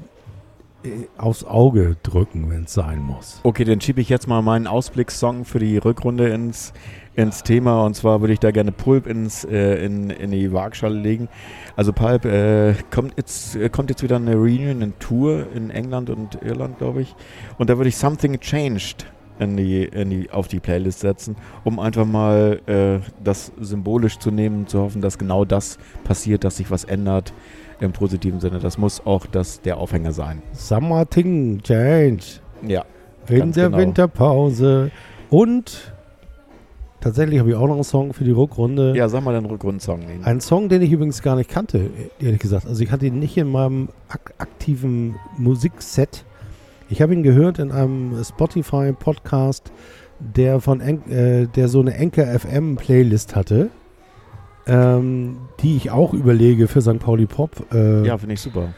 äh, aufs Auge drücken, wenn es sein muss. Okay, dann schiebe ich jetzt mal meinen Ausblickssong für die Rückrunde ins, ins Thema. Und zwar würde ich da gerne Pulp ins, äh, in, in die Waagschale legen. Also Pulp äh, kommt, jetzt, äh, kommt jetzt wieder eine Reunion, eine Tour in England und Irland, glaube ich. Und da würde ich Something Changed in die, in die, auf die Playlist setzen, um einfach mal äh, das symbolisch zu nehmen, zu hoffen, dass genau das passiert, dass sich was ändert im positiven Sinne. Das muss auch das, der Aufhänger sein. Summer Ting Change. Ja. Winter, genau. Winterpause. Und tatsächlich habe ich auch noch einen Song für die Rückrunde. Ja, sag mal den Rückrundsong. Den. Ein Song, den ich übrigens gar nicht kannte, ehrlich gesagt. Also ich hatte ihn nicht in meinem ak aktiven Musikset. Ich habe ihn gehört in einem Spotify-Podcast, der von En äh, der so eine Enker FM Playlist hatte, ähm, die ich auch überlege für St. Pauli Pop. Äh, Ja, finde ich super.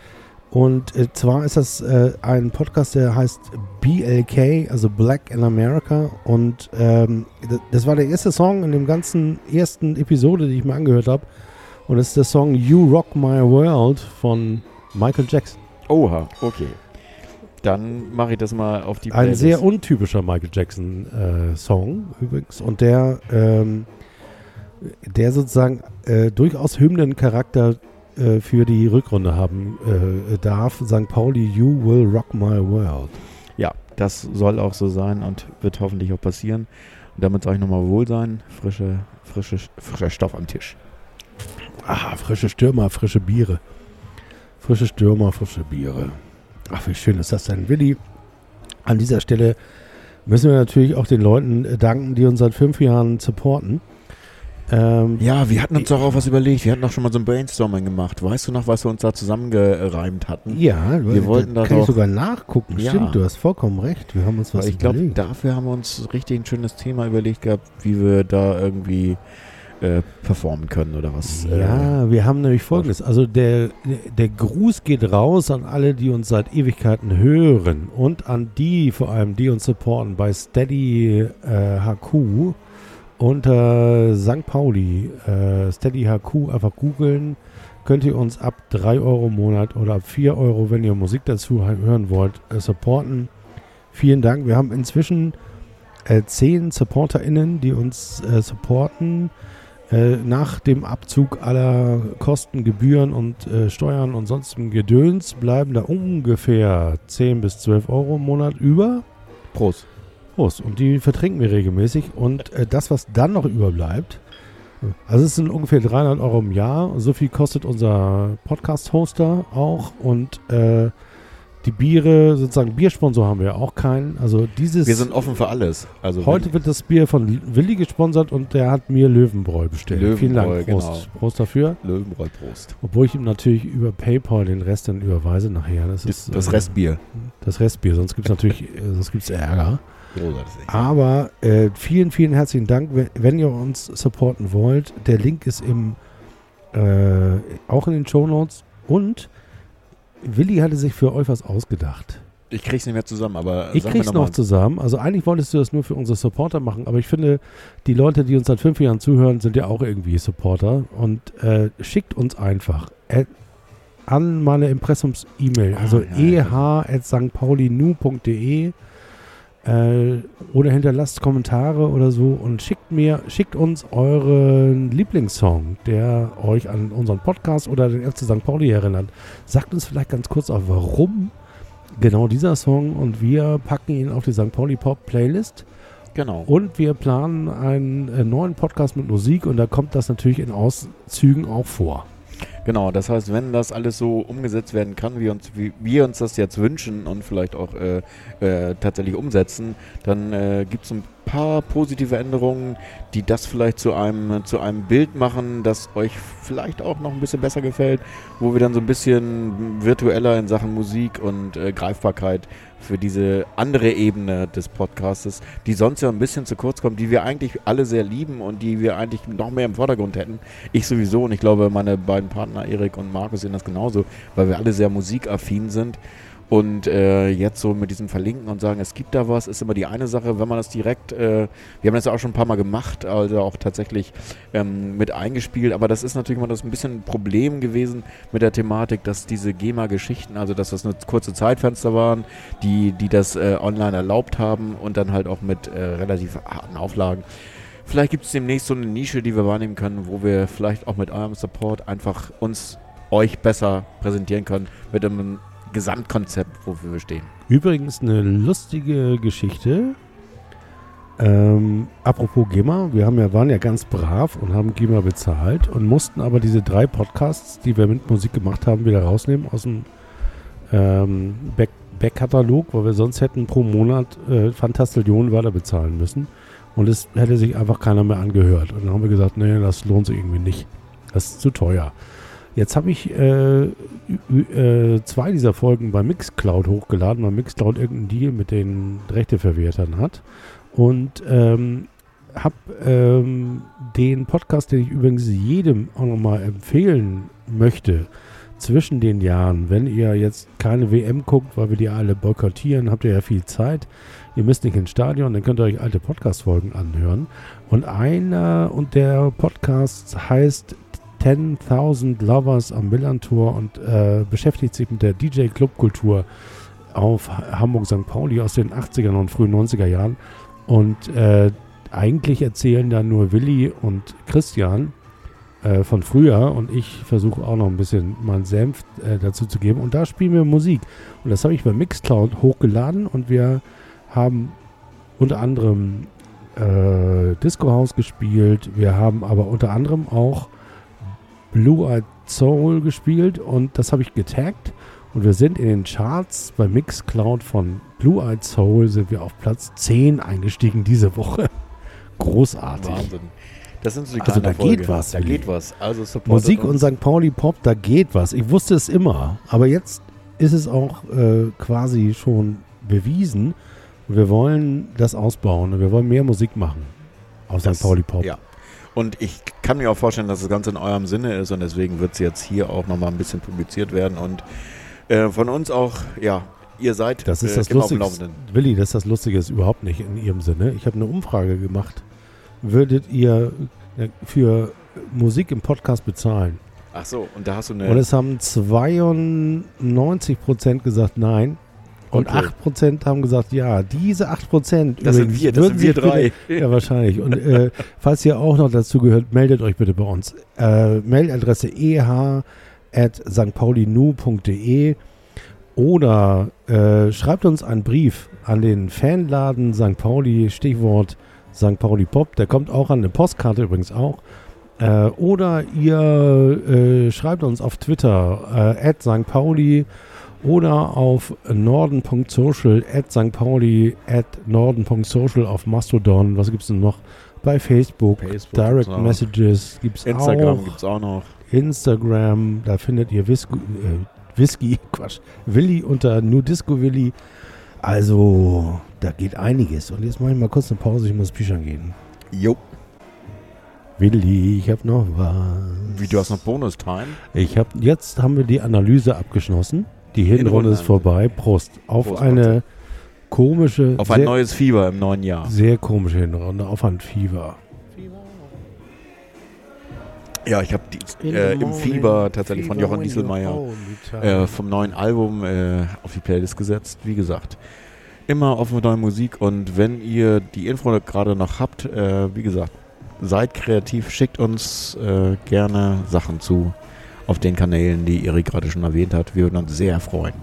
und äh, zwar ist das äh, ein Podcast, der heißt BLK, also Black in America. Und ähm, das war der erste Song in dem ganzen ersten Episode, die ich mir angehört habe. Und das ist der Song You Rock My World von Michael Jackson. Oha, okay. Dann mache ich das mal auf die Ein Playlist. sehr untypischer Michael Jackson-Song übrigens. Und der, ähm, der sozusagen äh, durchaus Hymnencharakter äh, für die Rückrunde haben äh, darf. St. Pauli, You Will Rock My World. Ja, das soll auch so sein und wird hoffentlich auch passieren. Und damit sage ich nochmal Wohlsein, frische, frische, frischer Stoff am Tisch. Ah, frische Stürmer, frische Biere. Frische Stürmer, frische Biere. Ach, wie schön ist das denn, Willi? An dieser Stelle müssen wir natürlich auch den Leuten äh, danken, die uns seit fünf Jahren supporten. Ähm, Ja, wir hatten uns doch auch was überlegt. Wir hatten doch schon mal so ein Brainstorming gemacht. Weißt du noch, was wir uns da zusammengereimt hatten? Ja, Wir wollten da kann ich sogar nachgucken. Ja. Stimmt, du hast vollkommen recht. Wir haben uns was Weil ich glaube, überlegt. dafür haben wir uns richtig ein schönes Thema überlegt gehabt, wie wir da irgendwie äh, performen können oder was. Äh, Ja, wir haben nämlich folgendes. Also der, der Gruß geht raus an alle, die uns seit Ewigkeiten hören und an die vor allem, die uns supporten bei Steady äh, HQ unter St. Pauli. Äh, Steady HQ einfach googeln. Könnt ihr uns ab 3 Euro im Monat oder ab 4 Euro, wenn ihr Musik dazu hören wollt, äh, supporten. Vielen Dank. Wir haben inzwischen äh, 10 SupporterInnen, die uns supporten. Äh, nach dem Abzug aller Kosten, Gebühren und äh, Steuern und sonstigem Gedöns bleiben da ungefähr 10 bis 12 Euro im Monat über. Prost. Prost. Und die vertrinken wir regelmäßig. Und äh, das, was dann noch überbleibt, also es sind ungefähr 300 Euro im Jahr. So viel kostet unser Podcast-Hoster auch. Und äh, die Biere, sozusagen Biersponsor haben wir auch keinen. Also dieses... Wir sind offen für alles. Also Heute wird das Bier von Willi gesponsert und der hat mir Löwenbräu bestellt. Vielen Löwenbräu, Dank. Prost. Prost dafür. Löwenbräu Prost. Obwohl ich ihm natürlich über PayPal den Rest dann überweise nachher. Das, ist das äh, Restbier. Das Restbier, sonst gibt es natürlich [laughs] äh, sonst gibt's Ärger. Aber äh, vielen, vielen herzlichen Dank, wenn, wenn ihr uns supporten wollt. Der Link ist im äh, auch in den Show Notes. Und Willi hatte sich für euch was ausgedacht. Ich krieg's nicht mehr zusammen, aber Ich krieg's noch noch zusammen. Also eigentlich wolltest du das nur für unsere Supporter machen, aber ich finde, die Leute, die uns seit fünf Jahren zuhören, sind ja auch irgendwie Supporter. Und äh, schickt uns einfach äh, an meine Impressums-E-Mail, Ah, also ja, eh.stpaulinu.de äh, oder hinterlasst Kommentare oder so und schickt mir, schickt uns euren Lieblingssong, der euch an unseren Podcast oder den FC St. Pauli erinnert. Sagt uns vielleicht ganz kurz auch, warum genau dieser Song und wir packen ihn auf die St. Pauli Pop Playlist Genau. und wir planen einen äh, neuen Podcast mit Musik und da kommt das natürlich in Auszügen auch vor. Genau, das heißt, wenn das alles so umgesetzt werden kann, wie, uns, wie wir uns das jetzt wünschen und vielleicht auch äh, äh, tatsächlich umsetzen, dann äh, gibt es ein paar positive Änderungen, die das vielleicht zu einem, zu einem Bild machen, das euch vielleicht auch noch ein bisschen besser gefällt, wo wir dann so ein bisschen virtueller in Sachen Musik und äh, Greifbarkeit für diese andere Ebene des Podcastes, die sonst ja ein bisschen zu kurz kommt, die wir eigentlich alle sehr lieben und die wir eigentlich noch mehr im Vordergrund hätten. Ich sowieso und ich glaube, meine beiden Partner Erik und Markus sehen das genauso, weil wir alle sehr musikaffin sind. Und äh, jetzt so mit diesem Verlinken und sagen, es gibt da was, ist immer die eine Sache, wenn man das direkt, äh, wir haben das ja auch schon ein paar Mal gemacht, also auch tatsächlich ähm, mit eingespielt, aber das ist natürlich mal das ein bisschen ein Problem gewesen mit der Thematik, dass diese GEMA-Geschichten, also dass das eine kurze Zeitfenster waren, die, die das äh, online erlaubt haben und dann halt auch mit äh, relativ harten Auflagen. Vielleicht gibt es demnächst so eine Nische, die wir wahrnehmen können, wo wir vielleicht auch mit eurem Support einfach uns euch besser präsentieren können mit einem Gesamtkonzept, wofür wir stehen. Übrigens eine lustige Geschichte. Ähm, apropos GEMA, wir haben ja, waren ja ganz brav und haben GEMA bezahlt und mussten aber diese drei Podcasts, die wir mit Musik gemacht haben, wieder rausnehmen aus dem ähm, Back Backkatalog, weil wir sonst hätten pro Monat äh, Fantastillionen weiter bezahlen müssen. Und es hätte sich einfach keiner mehr angehört. Und dann haben wir gesagt, nee, das lohnt sich irgendwie nicht. Das ist zu teuer. Jetzt habe ich äh, äh, zwei dieser Folgen bei Mixcloud hochgeladen, weil Mixcloud irgendeinen Deal mit den Rechteverwertern hat. Und ähm, habe ähm, den Podcast, den ich übrigens jedem auch nochmal empfehlen möchte, zwischen den Jahren, wenn ihr jetzt keine WM guckt, weil wir die alle boykottieren, habt ihr ja viel Zeit. Ihr müsst nicht ins Stadion, dann könnt ihr euch alte Podcast-Folgen anhören. Und einer und der Podcast heißt 10.000 Lovers am Millantor und äh, beschäftigt sich mit der DJ-Clubkultur auf Hamburg St. Pauli aus den 80er und frühen 90er Jahren. Und äh, eigentlich erzählen da nur Willi und Christian äh, von früher und ich versuche auch noch ein bisschen meinen Senf äh, dazu zu geben. Und da spielen wir Musik. Und das habe ich bei Mixcloud hochgeladen und wir haben unter anderem äh, Disco House gespielt. Wir haben aber unter anderem auch Blue Eyed Soul gespielt und das habe ich getaggt. Und wir sind in den Charts bei Mixcloud von Blue Eyed Soul sind wir auf Platz 10 eingestiegen diese Woche. [laughs] Großartig. Wahnsinn. Das sind so die Also da geht Erfolge. was, Da geht was. Also Musik uns. und St. Pauli Pop, da geht was. Ich wusste es immer, aber jetzt ist es auch äh, quasi schon bewiesen. Und wir wollen das ausbauen und wir wollen mehr Musik machen auf Das- St. Pauli Pop. Ja. Und ich kann mir auch vorstellen, dass das Ganze in eurem Sinne ist und deswegen wird es jetzt hier auch nochmal ein bisschen publiziert werden und äh, von uns auch, ja, ihr seid Das ist äh, das Lustige. Willi, das ist das Lustige ist überhaupt nicht in Ihrem Sinne. Ich habe eine Umfrage gemacht. Würdet ihr äh, für Musik im Podcast bezahlen? Ach so, und da hast du Und eine. es haben 92% gesagt nein. Und Okay. 8% haben gesagt ja. Diese 8% Das sind wir, das sind wir drei. Bitte, ja, wahrscheinlich. Und äh, [laughs] falls ihr auch noch dazu gehört, meldet euch bitte bei uns. Äh, Mailadresse eh.stpaulinu.de oder äh, schreibt uns einen Brief an den Fanladen St. Pauli, Stichwort St. Pauli Pop. Der kommt auch an eine Postkarte übrigens auch. Äh, oder ihr äh, schreibt uns auf Twitter äh, at St. Pauli oder auf norden.social at St. Pauli at norden.social auf Mastodon. Was gibt es denn noch? Bei Facebook, Facebook Direct gibt's. Messages gibt es Instagram auch. gibt es auch noch. Instagram, da findet ihr Whisky, äh, Whisky, [laughs] Quatsch, Willi unter Nudisco Willi. Also, da geht einiges. Und jetzt mache ich mal kurz eine Pause, ich muss pischern gehen. Jo. Willi, ich habe noch was. Wie, du hast noch Bonus-Time? Ich habe jetzt haben wir die Analyse abgeschlossen. Die Hinrunde ist vorbei. Prost. Auf Prost, eine komische, Auf ein sehr, neues Fieber im neuen Jahr. sehr komische Hinrunde. Auf ein Fieber. Ja, ich habe äh, im Fieber tatsächlich von Jochen Dieselmeier äh, vom neuen Album äh, auf die Playlist gesetzt. Wie gesagt, immer auf neue Musik und wenn ihr die Info gerade noch habt, äh, wie gesagt, seid kreativ, schickt uns äh, gerne Sachen zu auf den Kanälen, die Erik gerade schon erwähnt hat. Wir würden uns sehr freuen.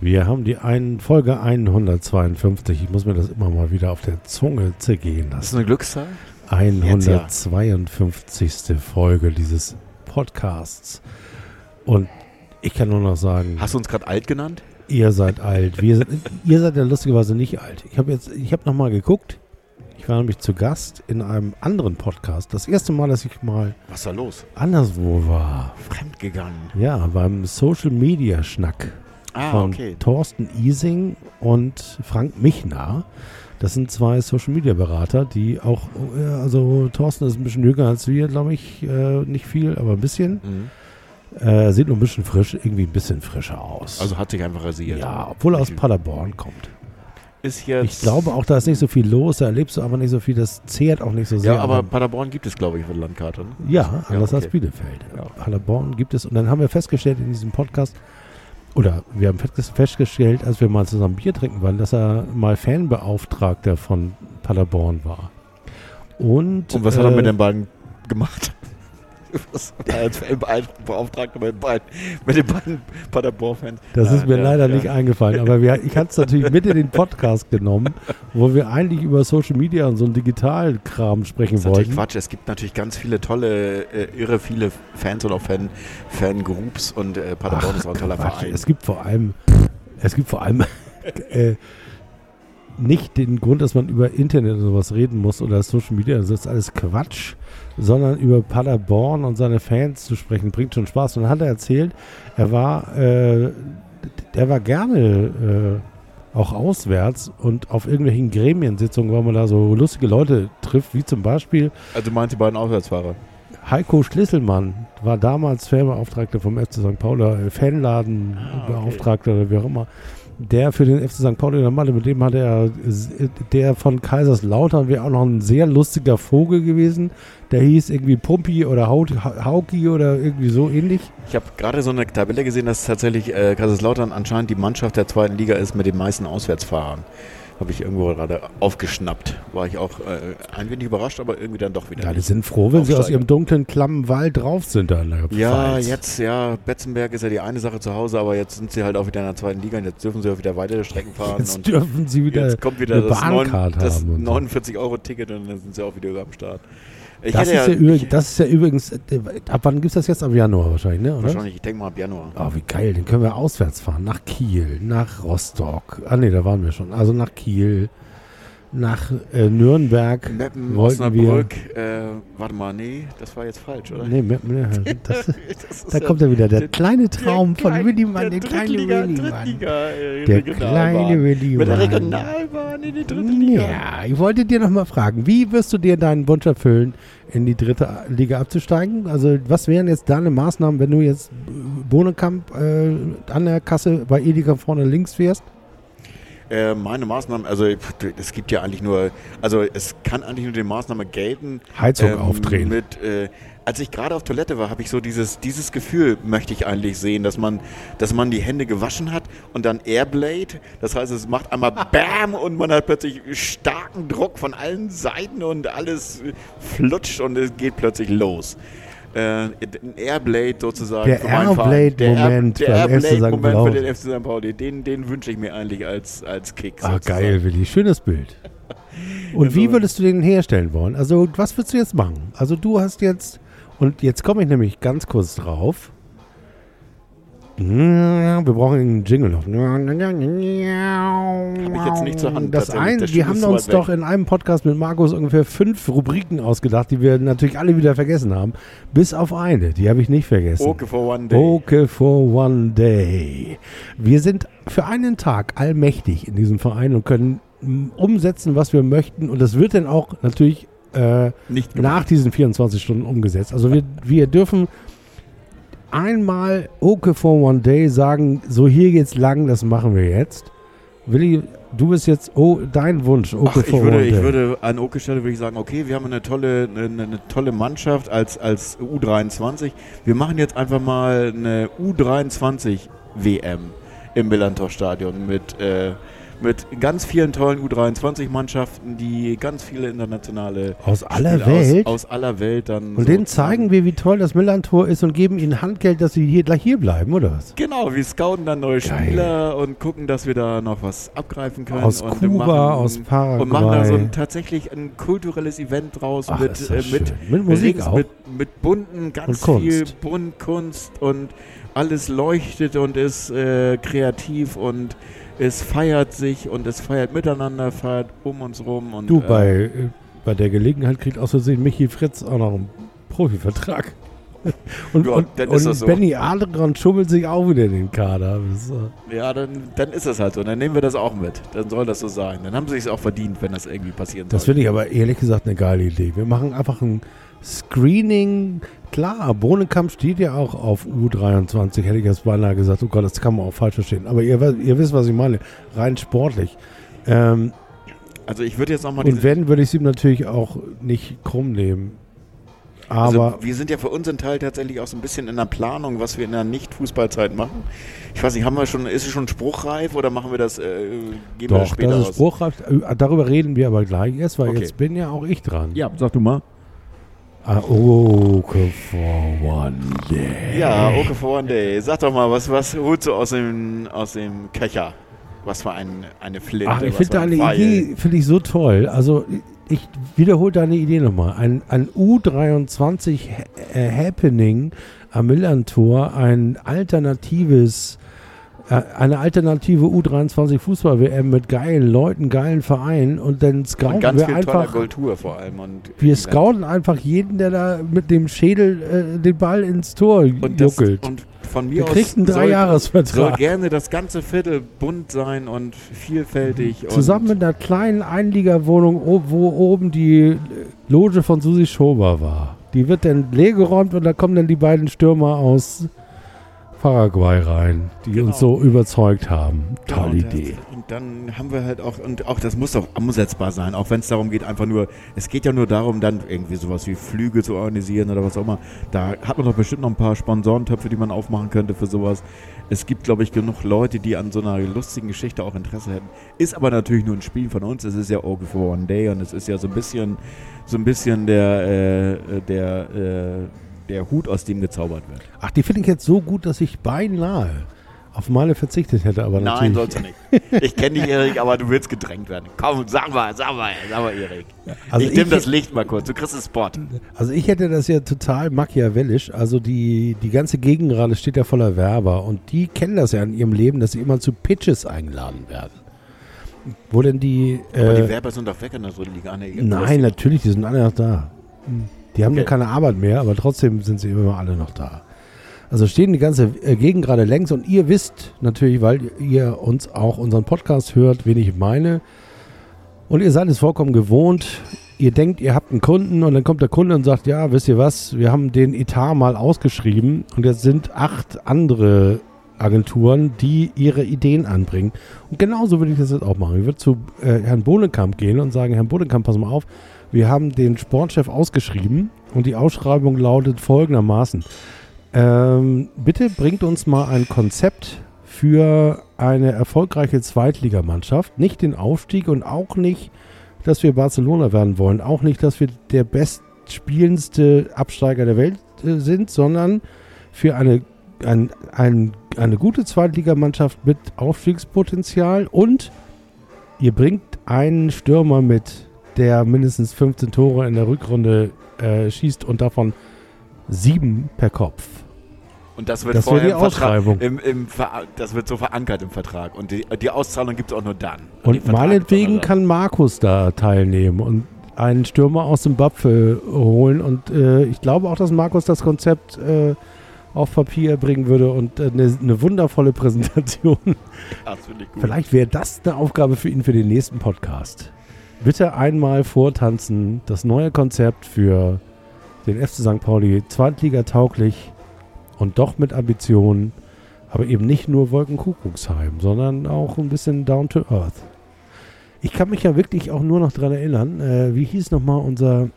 Wir haben die ein, Folge 152. Ich muss mir das immer mal wieder auf der Zunge zergehen Das ist lassen. eine Glückszahl? 152. Folge dieses Podcasts. Und ich kann nur noch sagen, Hast du uns gerade alt genannt? ihr seid alt. Wir sind, ihr seid ja lustigerweise nicht alt. Ich habe jetzt, ich habe nochmal geguckt. Ich war nämlich zu Gast in einem anderen Podcast. Das erste Mal, dass ich mal Was da los? anderswo war. Fremdgegangen. Ja, beim Social Media Schnack Ah, von okay. Thorsten Ising und Frank Michner. Das sind zwei Social Media Berater, die auch, äh, also Thorsten ist ein bisschen jünger als wir, glaube ich, äh, nicht viel, aber ein bisschen. Mhm. Äh, sieht nur ein bisschen frisch, irgendwie ein bisschen frischer aus. Also hat sich einfach rasiert. ja, obwohl er aus Paderborn kommt. Ist jetzt. Ich glaube auch, da ist nicht so viel los, da erlebst du aber nicht so viel, das zehrt auch nicht so sehr. Ja, aber Paderborn gibt es, glaube ich, für die Landkarte. Ne? ja, anders als okay. Bielefeld. Ja. Paderborn gibt es, und dann haben wir festgestellt in diesem Podcast, oder wir haben festges- festgestellt, als wir mal zusammen Bier trinken waren, dass er mal Fanbeauftragter von Paderborn war. Und, Und was hat er äh, mit den beiden gemacht? [laughs] Als Beauftragter mit den beiden, mit den beiden Paderborn-Fans? Das ist mir ja, leider ja. nicht eingefallen, aber wir, ich hatte es natürlich mit in den Podcast genommen, wo wir eigentlich über Social Media und so einen Digitalkram sprechen Das ist wollten. Quatsch. Es gibt natürlich ganz viele tolle, äh, irre viele Fans und auch Fan, Fangroups und äh, Paderborn ist auch ein toller Quatsch. Verein. Es gibt vor allem, es gibt vor allem [laughs] äh, nicht den Grund, dass man über Internet und sowas reden muss oder Social Media, das ist alles Quatsch, sondern über Paderborn und seine Fans zu sprechen, bringt schon Spaß. Und dann hat er erzählt, er war, äh, der war gerne äh, auch auswärts und auf irgendwelchen Gremiensitzungen, weil man da so lustige Leute trifft, wie zum Beispiel Also meint die beiden Auswärtsfahrer? Heiko Schlisselmann war damals Fanbeauftragter vom FC St. Pauli, äh, Fanladenbeauftragter oder wie auch immer. Der für den FC St. Pauli der Malle, mit dem hat er, der von Kaiserslautern wäre auch noch ein sehr lustiger Vogel gewesen. Der hieß irgendwie Pumpi oder Hauki oder irgendwie so ähnlich. Ich habe gerade so eine Tabelle gesehen, dass tatsächlich äh, Kaiserslautern anscheinend die Mannschaft der zweiten Liga ist mit den meisten Auswärtsfahrern. Habe ich irgendwo gerade aufgeschnappt. War ich auch äh, ein wenig überrascht, aber irgendwie dann doch wieder. Ja, die sind froh, wenn sie aus ihrem dunklen, klammen Wald drauf sind. Da in der Ja, Pfalz. jetzt, ja, Betzenberg ist ja die eine Sache zu Hause, aber jetzt sind sie halt auch wieder in der zweiten Liga und jetzt dürfen sie auch wieder weitere Strecken fahren. Jetzt und dürfen sie wieder jetzt kommt wieder eine das, neun- Bahncard das haben. und so. 49-Euro-Ticket und dann sind sie auch wieder am Start. Ich Das, ist ja übrigens, ich- das ist ja übrigens, äh, ab wann gibt es das jetzt? Ab Januar wahrscheinlich, ne? Oder? wahrscheinlich, ich denke mal ab Januar. Oh, wie geil, den können wir auswärts fahren. Nach Kiel, nach Rostock. Ah, ne, da waren wir schon. Also nach Kiel, nach äh, Nürnberg. Meppen, wollten Osnabrück, äh, warte mal, nee, das war jetzt falsch, oder? Nee, mehr, [laughs] das, Das da ja kommt ja wieder der der- kleine Traum von kleine- Willi Mann, der, kleine Drittliga, Willi Mann. Drittliga, äh, Der kleine Willi Mit der. Regionalbahn in die dritte Liga. Ja, ich wollte dir noch mal fragen, wie wirst du dir deinen Wunsch erfüllen, in die dritte Liga abzusteigen? Also was wären jetzt deine Maßnahmen, wenn du jetzt Bohnekamp äh, an der Kasse bei Edeka vorne links fährst? Äh, meine Maßnahmen, also es gibt ja eigentlich nur, also es kann eigentlich nur die Maßnahme gelten. Heizung ähm, aufdrehen. Mit, äh, als ich gerade auf Toilette war, habe ich so dieses, dieses Gefühl, möchte ich eigentlich sehen, dass man, dass man die Hände gewaschen hat und dann Airblade. Das heißt, es macht einmal [laughs] BAM und man hat plötzlich starken Druck von allen Seiten und alles flutscht und es geht plötzlich los. Äh, ein Airblade sozusagen Der Airblade-Moment Der. Airblade-Moment für den FC St. Pauli. Den, den wünsche ich mir eigentlich als, als Kick. Ah, sozusagen. geil, Willi. Schönes Bild. Und [laughs] wie würdest du den herstellen wollen? Also, was würdest du jetzt machen? Also, du hast jetzt, und jetzt komme ich nämlich ganz kurz drauf. Wir brauchen einen Jingle noch. Habe ich jetzt nicht zur Hand, Das ein, wir haben uns weit doch weg. in einem Podcast mit Markus ungefähr fünf Rubriken ausgedacht, die wir natürlich alle wieder vergessen haben. Bis auf eine, die habe ich nicht vergessen. Okay for one day. Okay for one day. Wir sind für einen Tag allmächtig in diesem Verein und können mm, umsetzen, was wir möchten. Und das wird dann auch natürlich äh, nach diesen 24 Stunden umgesetzt. Also wir, wir dürfen einmal Okay for one day sagen, so hier geht's lang, das machen wir jetzt. Willi, du bist jetzt, oh, dein Wunsch, Okay Ach, ich for würde, one ich würde an Oke Stelle würde ich sagen, okay, wir haben eine tolle, eine, eine tolle Mannschaft als, als U23. Wir machen jetzt einfach mal eine U23 WM im Millantor Stadion mit, äh, mit ganz vielen tollen U23-Mannschaften, die ganz viele internationale Aus aller Spiele Welt. aus, aus aller Welt dann und denen sozusagen- zeigen wir, wie toll das Millantor ist und geben ihnen Handgeld, dass sie hier, gleich hier bleiben, oder was? Genau, wir scouten dann neue Geil. Spieler und gucken, dass wir da noch was abgreifen können. Aus und Kuba, machen, aus Paraguay. Und machen da so ein, tatsächlich ein kulturelles Event draus Ach, mit, äh, mit. Mit Musik Rings, auch? Mit, mit bunten, ganz viel bunt Kunst und alles leuchtet und ist äh, kreativ und es feiert sich und es feiert miteinander, feiert um uns rum. Und, Du, äh, bei, äh, bei der Gelegenheit kriegt aus Versehen Michi Fritz auch noch einen Profivertrag. [laughs] Und, Ja, und, dann ist und das so. Benny Adrian schummelt sich auch wieder in den Kader. Das Ja, dann, dann ist es halt so. Dann nehmen wir das auch mit. Dann soll das so sein. Dann haben sie es auch verdient, wenn das irgendwie passieren Das soll. finde ich aber ehrlich gesagt eine geile Idee. Wir machen einfach ein Screening. Klar, Bohnenkamp steht ja auch auf U23, hätte ich jetzt beinahe gesagt. Oh Gott, das kann man auch falsch verstehen. Aber ihr, ihr wisst, was ich meine. Rein sportlich. Ähm, Also ich würde jetzt nochmal und wenn, würde ich es ihm natürlich auch nicht krumm nehmen. Aber also wir sind ja für unseren Teil tatsächlich auch so ein bisschen in der Planung, was wir in der Nicht-Fußballzeit machen. Ich weiß nicht, haben wir schon, ist es schon spruchreif oder machen wir das, äh, geben wir das doch, später das ist aus? spruchreif. Äh, Darüber reden wir aber gleich erst, weil Okay. jetzt bin ja auch ich dran. Ja, sag du mal. Ah, okay, for one day. Ja, okay for one day. Sag doch mal, was, was holst du aus dem, aus dem Köcher? Was für ein, eine Flinte? Ach, ich finde deine? Idee finde ich so toll. Also ich wiederhole deine Idee nochmal. Ein, ein U23 Ha- äh, Happening am Millantor, ein alternatives, eine alternative U23 Fußball-WM mit geilen Leuten, geilen Vereinen und dann scouten Und ganz wir viel einfach. Kultur vor allem. Und Wir scouten einfach jeden, der da mit dem Schädel äh, den Ball ins Tor und, das, juckelt. und von mir Wir aus kriegt einen soll, soll Dreijahresvertrag. gerne das ganze Viertel bunt sein und vielfältig. Zusammen und mit einer kleinen Einliegerwohnung, wo oben die Loge von Susi Schober war. Die wird dann leergeräumt und da kommen dann die beiden Stürmer aus Paraguay rein, die Genau. uns so überzeugt haben. Genau, Tolle und Idee. Das, und dann haben wir halt auch, und auch das muss doch umsetzbar sein, auch wenn es darum geht, einfach nur, es geht ja nur darum, dann irgendwie sowas wie Flüge zu organisieren oder was auch immer. Da hat man doch bestimmt noch ein paar Sponsorentöpfe, die man aufmachen könnte für sowas. Es gibt, glaube ich, genug Leute, die an so einer lustigen Geschichte auch Interesse hätten. Ist aber natürlich nur ein Spiel von uns. Es ist ja Okay for One Day und es ist ja so ein bisschen, so ein bisschen der, äh, der, äh, der Hut, aus dem gezaubert wird. Ach, die finde ich jetzt so gut, dass ich beinahe auf meine verzichtet hätte, aber Nein, natürlich. sollst du nicht. Ich kenne dich, Erik, aber du willst gedrängt werden. Komm, sag mal, sag mal, sag mal, Erik. Also ich dimm ich- das Licht mal kurz. Du kriegst einen Spot. Also ich hätte das ja total machiavellisch. Also die, die ganze Gegend gerade steht ja voller Werber und die kennen das ja in ihrem Leben, dass sie immer zu Pitches eingeladen werden. Wo denn die... Aber äh, die Werber sind doch weg in der Liga. Nee, Nein, natürlich, die sind alle noch da. Die haben Okay. keine Arbeit mehr, aber trotzdem sind sie immer alle noch da. Also stehen die ganze äh, Gegend gerade längs und ihr wisst natürlich, weil ihr uns auch unseren Podcast hört, wen ich meine. Und ihr seid es vollkommen gewohnt. Ihr denkt, ihr habt einen Kunden und dann kommt der Kunde und sagt, ja, wisst ihr was, wir haben den Etat mal ausgeschrieben und jetzt sind acht andere Agenturen, die ihre Ideen anbringen. Und genauso würde ich das jetzt auch machen. Ich würde zu äh, Herrn Bohlenkamp gehen und sagen, Herrn Bohlenkamp, pass mal auf, wir haben den Sportchef ausgeschrieben und die Ausschreibung lautet folgendermaßen. Ähm, bitte bringt uns mal ein Konzept für eine erfolgreiche Zweitligamannschaft. Nicht den Aufstieg und auch nicht, dass wir Barcelona werden wollen. Auch nicht, dass wir der bestspielendste Absteiger der Welt äh, sind, sondern für eine, ein, ein, eine gute Zweitligamannschaft mit Aufstiegspotenzial und ihr bringt einen Stürmer mit, der mindestens 15 Tore in der Rückrunde äh, schießt und davon sieben per Kopf. Und das wird Das vorher die Ausschreibung. im, im das wird so verankert im Vertrag. Und die, die Auszahlung gibt es auch nur dann. Und meinetwegen kann Markus da teilnehmen und einen Stürmer aus dem Bapfel holen. Und äh, ich glaube auch, dass Markus das Konzept äh, auf Papier bringen würde und äh, eine eine wundervolle Präsentation. [laughs] gut. Vielleicht wäre das eine Aufgabe für ihn für den nächsten Podcast. Bitte einmal vortanzen, das neue Konzept für den FC St. Pauli, Zweitliga tauglich und doch mit Ambitionen, aber eben nicht nur Wolkenkuckucksheim, sondern auch ein bisschen down to earth. Ich kann mich ja wirklich auch nur noch daran erinnern, äh, wie hieß nochmal unser,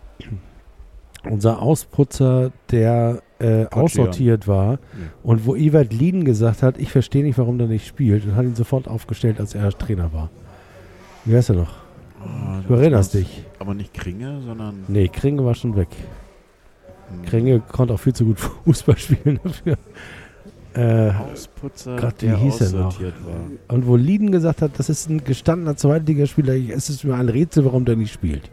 unser Ausputzer, der äh, aussortiert war und wo Evert Lien gesagt hat, ich verstehe nicht, warum der nicht spielt und hat ihn sofort aufgestellt, als er Trainer war. Wie heißt er noch? Ah, Du erinnerst dich. Aber nicht Kringe, sondern. Nee, Kringe war schon weg. hm, Kringe konnte auch viel zu gut [laughs] Fußball spielen dafür. Äh, Ausputzer, Gott, wie der hieß er noch? war. und wo Lieden gesagt hat, das ist ein gestandener Zweitligaspieler, es ist mir ein Rätsel, warum der nicht spielt.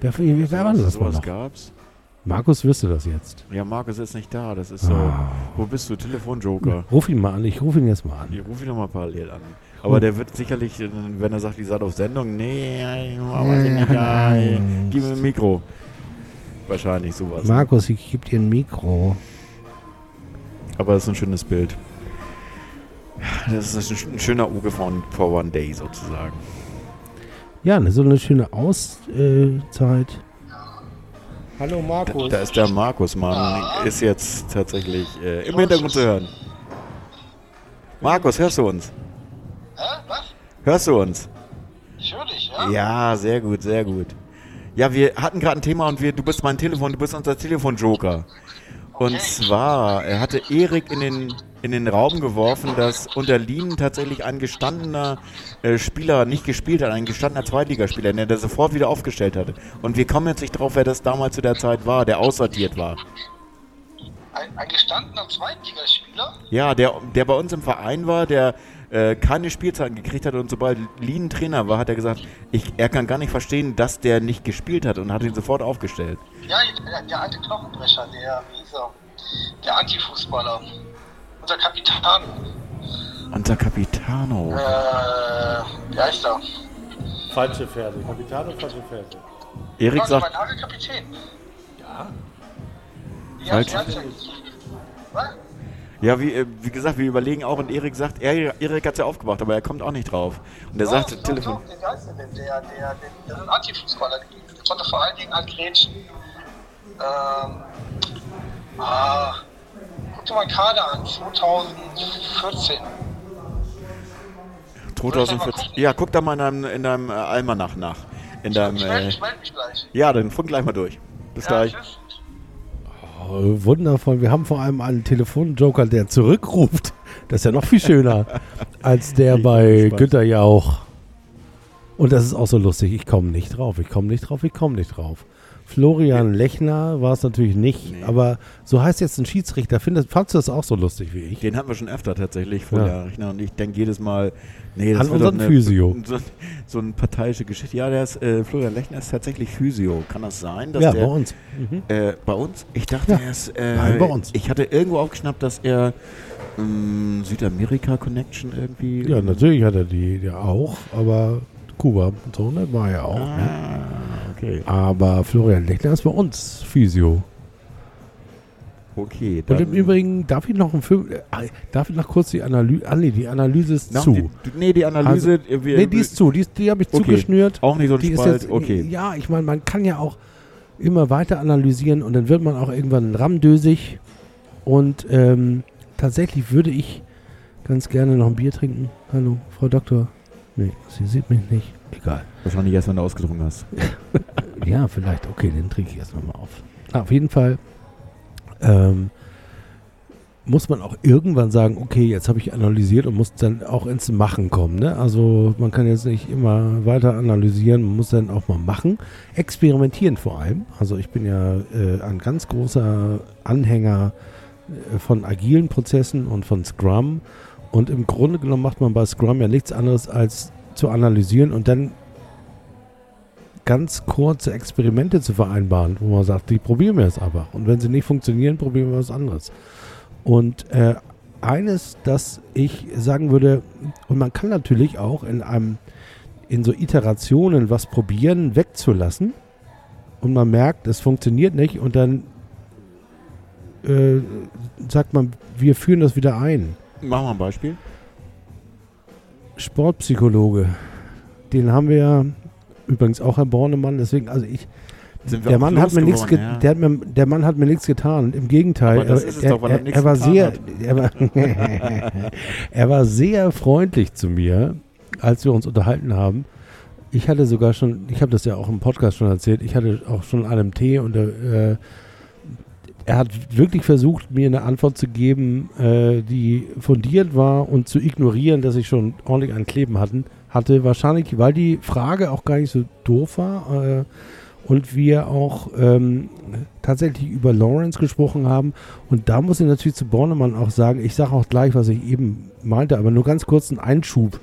Wer, wer war denn das mal sowas noch? gab's? Markus wüsste das jetzt. Ja, Markus ist nicht da. Das ist so. Ah. Wo bist du? Telefonjoker. Ruf ihn mal an, ich rufe ihn jetzt mal an. Ich rufe ihn nochmal parallel an. Aber der wird sicherlich, äh, wenn er sagt, die seid auf Sendung, nee, ich nicht, ja, gib mir ein Mikro. Wahrscheinlich sowas. Markus, ich gebe dir ein Mikro. Aber das ist ein schönes Bild. Das ist ein sch- ein schöner Uge von For One Day sozusagen. Ja, ne, so eine schöne Auszeit. Hallo Markus. Da ist der Markus, Mann. Ist jetzt tatsächlich äh, im Hintergrund zu hören. Markus, hörst du uns? Hä? Was? Hörst du uns? Ich höre dich, ja? Ja, sehr gut, sehr gut. Ja, wir hatten gerade ein Thema und wir, du bist mein Telefon, du bist unser Telefonjoker. Und Okay. zwar er hatte Erik in den, in den Raum geworfen, dass unter Lien tatsächlich ein gestandener äh, Spieler nicht gespielt hat, ein gestandener Zweitligaspieler, der, der sofort wieder aufgestellt hatte. Und wir kommen jetzt nicht drauf, wer das damals zu der Zeit war, der aussortiert war. Ein, ein gestandener Zweitligaspieler? Ja, der, der bei uns im Verein war, der äh, keine Spielzeiten gekriegt hat und sobald Lien Trainer war, hat er gesagt, ich, er kann gar nicht verstehen, dass der nicht gespielt hat und hat ihn sofort aufgestellt. Ja, der, der alte Knochenbrecher, der, wie er? Der Antifußballer. Unser Kapitän. Unser Capitano. Äh, wie heißt er? Falsche Pferde. Kapitan und falsche Pferde. Erik sagt, mein Kapitän. Ja. Ja, Falsch. ja, ja. Was? Ja, wie, äh, wie gesagt, wir überlegen auch und Erik sagt, er, Erik hat es ja aufgebracht, aber er kommt auch nicht drauf. Und er sagt, Doch, Telefon. Der heißt denn? Der, der, der, der ist Antifußballer. Der konnte vor allen Dingen an Gretchen. Ähm, ah, guck dir mal Kader an, 2014. 2014. Ja, guck da mal in deinem, in deinem äh, Almanach nach. In deinem, ich melde äh, ich meld mich gleich. ja, dann funk gleich mal durch. Bis Ja, gleich. tschüss. Oh, wundervoll. Wir haben vor allem einen Telefonjoker, der zurückruft. Das ist ja noch viel schöner als der Ich bei. Günter Jauch. Und das ist auch so lustig. Ich komme nicht drauf. Ich komme nicht drauf. Ich komme nicht drauf. Florian Lechner war es natürlich nicht, Nee. aber so heißt jetzt ein Schiedsrichter. Findest, fandst du das auch so lustig wie ich? Den hatten wir schon öfter tatsächlich vor Ja. Jahren. Und ich denke jedes Mal, nee, das An wird unseren eine, Physio. [laughs] So, so eine parteiische Geschichte. Ja, der ist, äh, Florian Lechner ist tatsächlich Physio. Kann das sein? Dass Ja, der, bei uns. Mhm. Äh, bei uns? Ich dachte, Ja. er ist. Äh, Nein, bei uns. Ich hatte irgendwo aufgeschnappt, dass er ähm, Südamerika-Connection irgendwie. Ja, natürlich hat er die ja auch, aber Kuba so, ne, war ja auch. Ne? Ah, okay. Aber Florian Lechner ist bei uns Physio. Okay. Und im Übrigen, darf ich noch ein Film, äh, darf ich noch kurz die Analyse, ah nee, die Analyse ist Nach zu. Die, nee, die Analyse. äh, wir, nee, die ist zu, die, ist- die habe ich Okay. zugeschnürt. Auch nicht so ein Die Spalt. jetzt, okay. Ja, ich meine, man kann ja auch immer weiter analysieren und dann wird man auch irgendwann rammdösig. Und ähm, tatsächlich würde ich ganz gerne noch ein Bier trinken. Hallo, Frau Doktor. Nee, sie sieht mich nicht. Egal. Wahrscheinlich erst, wenn du ausgetrunken hast. [laughs] Ja, vielleicht. Okay, den trinke ich erst nochmal auf. Na, auf jeden Fall ähm, muss man auch irgendwann sagen, okay, jetzt habe ich analysiert und muss dann auch ins Machen kommen. Ne? Also man kann jetzt nicht immer weiter analysieren, man muss dann auch mal machen. Experimentieren vor allem. Also ich bin ja äh, ein ganz großer Anhänger äh, von agilen Prozessen und von Scrum. Und im Grunde genommen macht man bei Scrum ja nichts anderes als zu analysieren und dann ganz kurze Experimente zu vereinbaren, wo man sagt, die probieren wir jetzt aber. Und wenn sie nicht funktionieren, probieren wir was anderes. Und äh, eines, das ich sagen würde, und man kann natürlich auch in einem, in so Iterationen was probieren, wegzulassen. Und man merkt, es funktioniert nicht und dann äh, sagt man, wir führen das wieder ein. Machen wir ein Beispiel. Sportpsychologe, den haben wir ja übrigens auch Herr Bornemann, deswegen, also ich, der Mann hat mir nichts ja. der, hat mir, der Mann hat mir nichts getan. Im Gegenteil, er, er, doch, er er, er war sehr, [laughs] war, [laughs] er war sehr freundlich zu mir, als wir uns unterhalten haben. Ich hatte sogar schon, ich habe das ja auch im Podcast schon erzählt, ich hatte auch schon einen Tee und äh, er hat wirklich versucht, mir eine Antwort zu geben, äh, die fundiert war und zu ignorieren, dass ich schon ordentlich ein Kleben hatten, hatte. Wahrscheinlich, weil die Frage auch gar nicht so doof war äh, und wir auch ähm, tatsächlich über Lawrence gesprochen haben. Und da muss ich natürlich zu Bornemann auch sagen, ich sage auch gleich, was ich eben meinte, aber nur ganz kurz einen Einschub.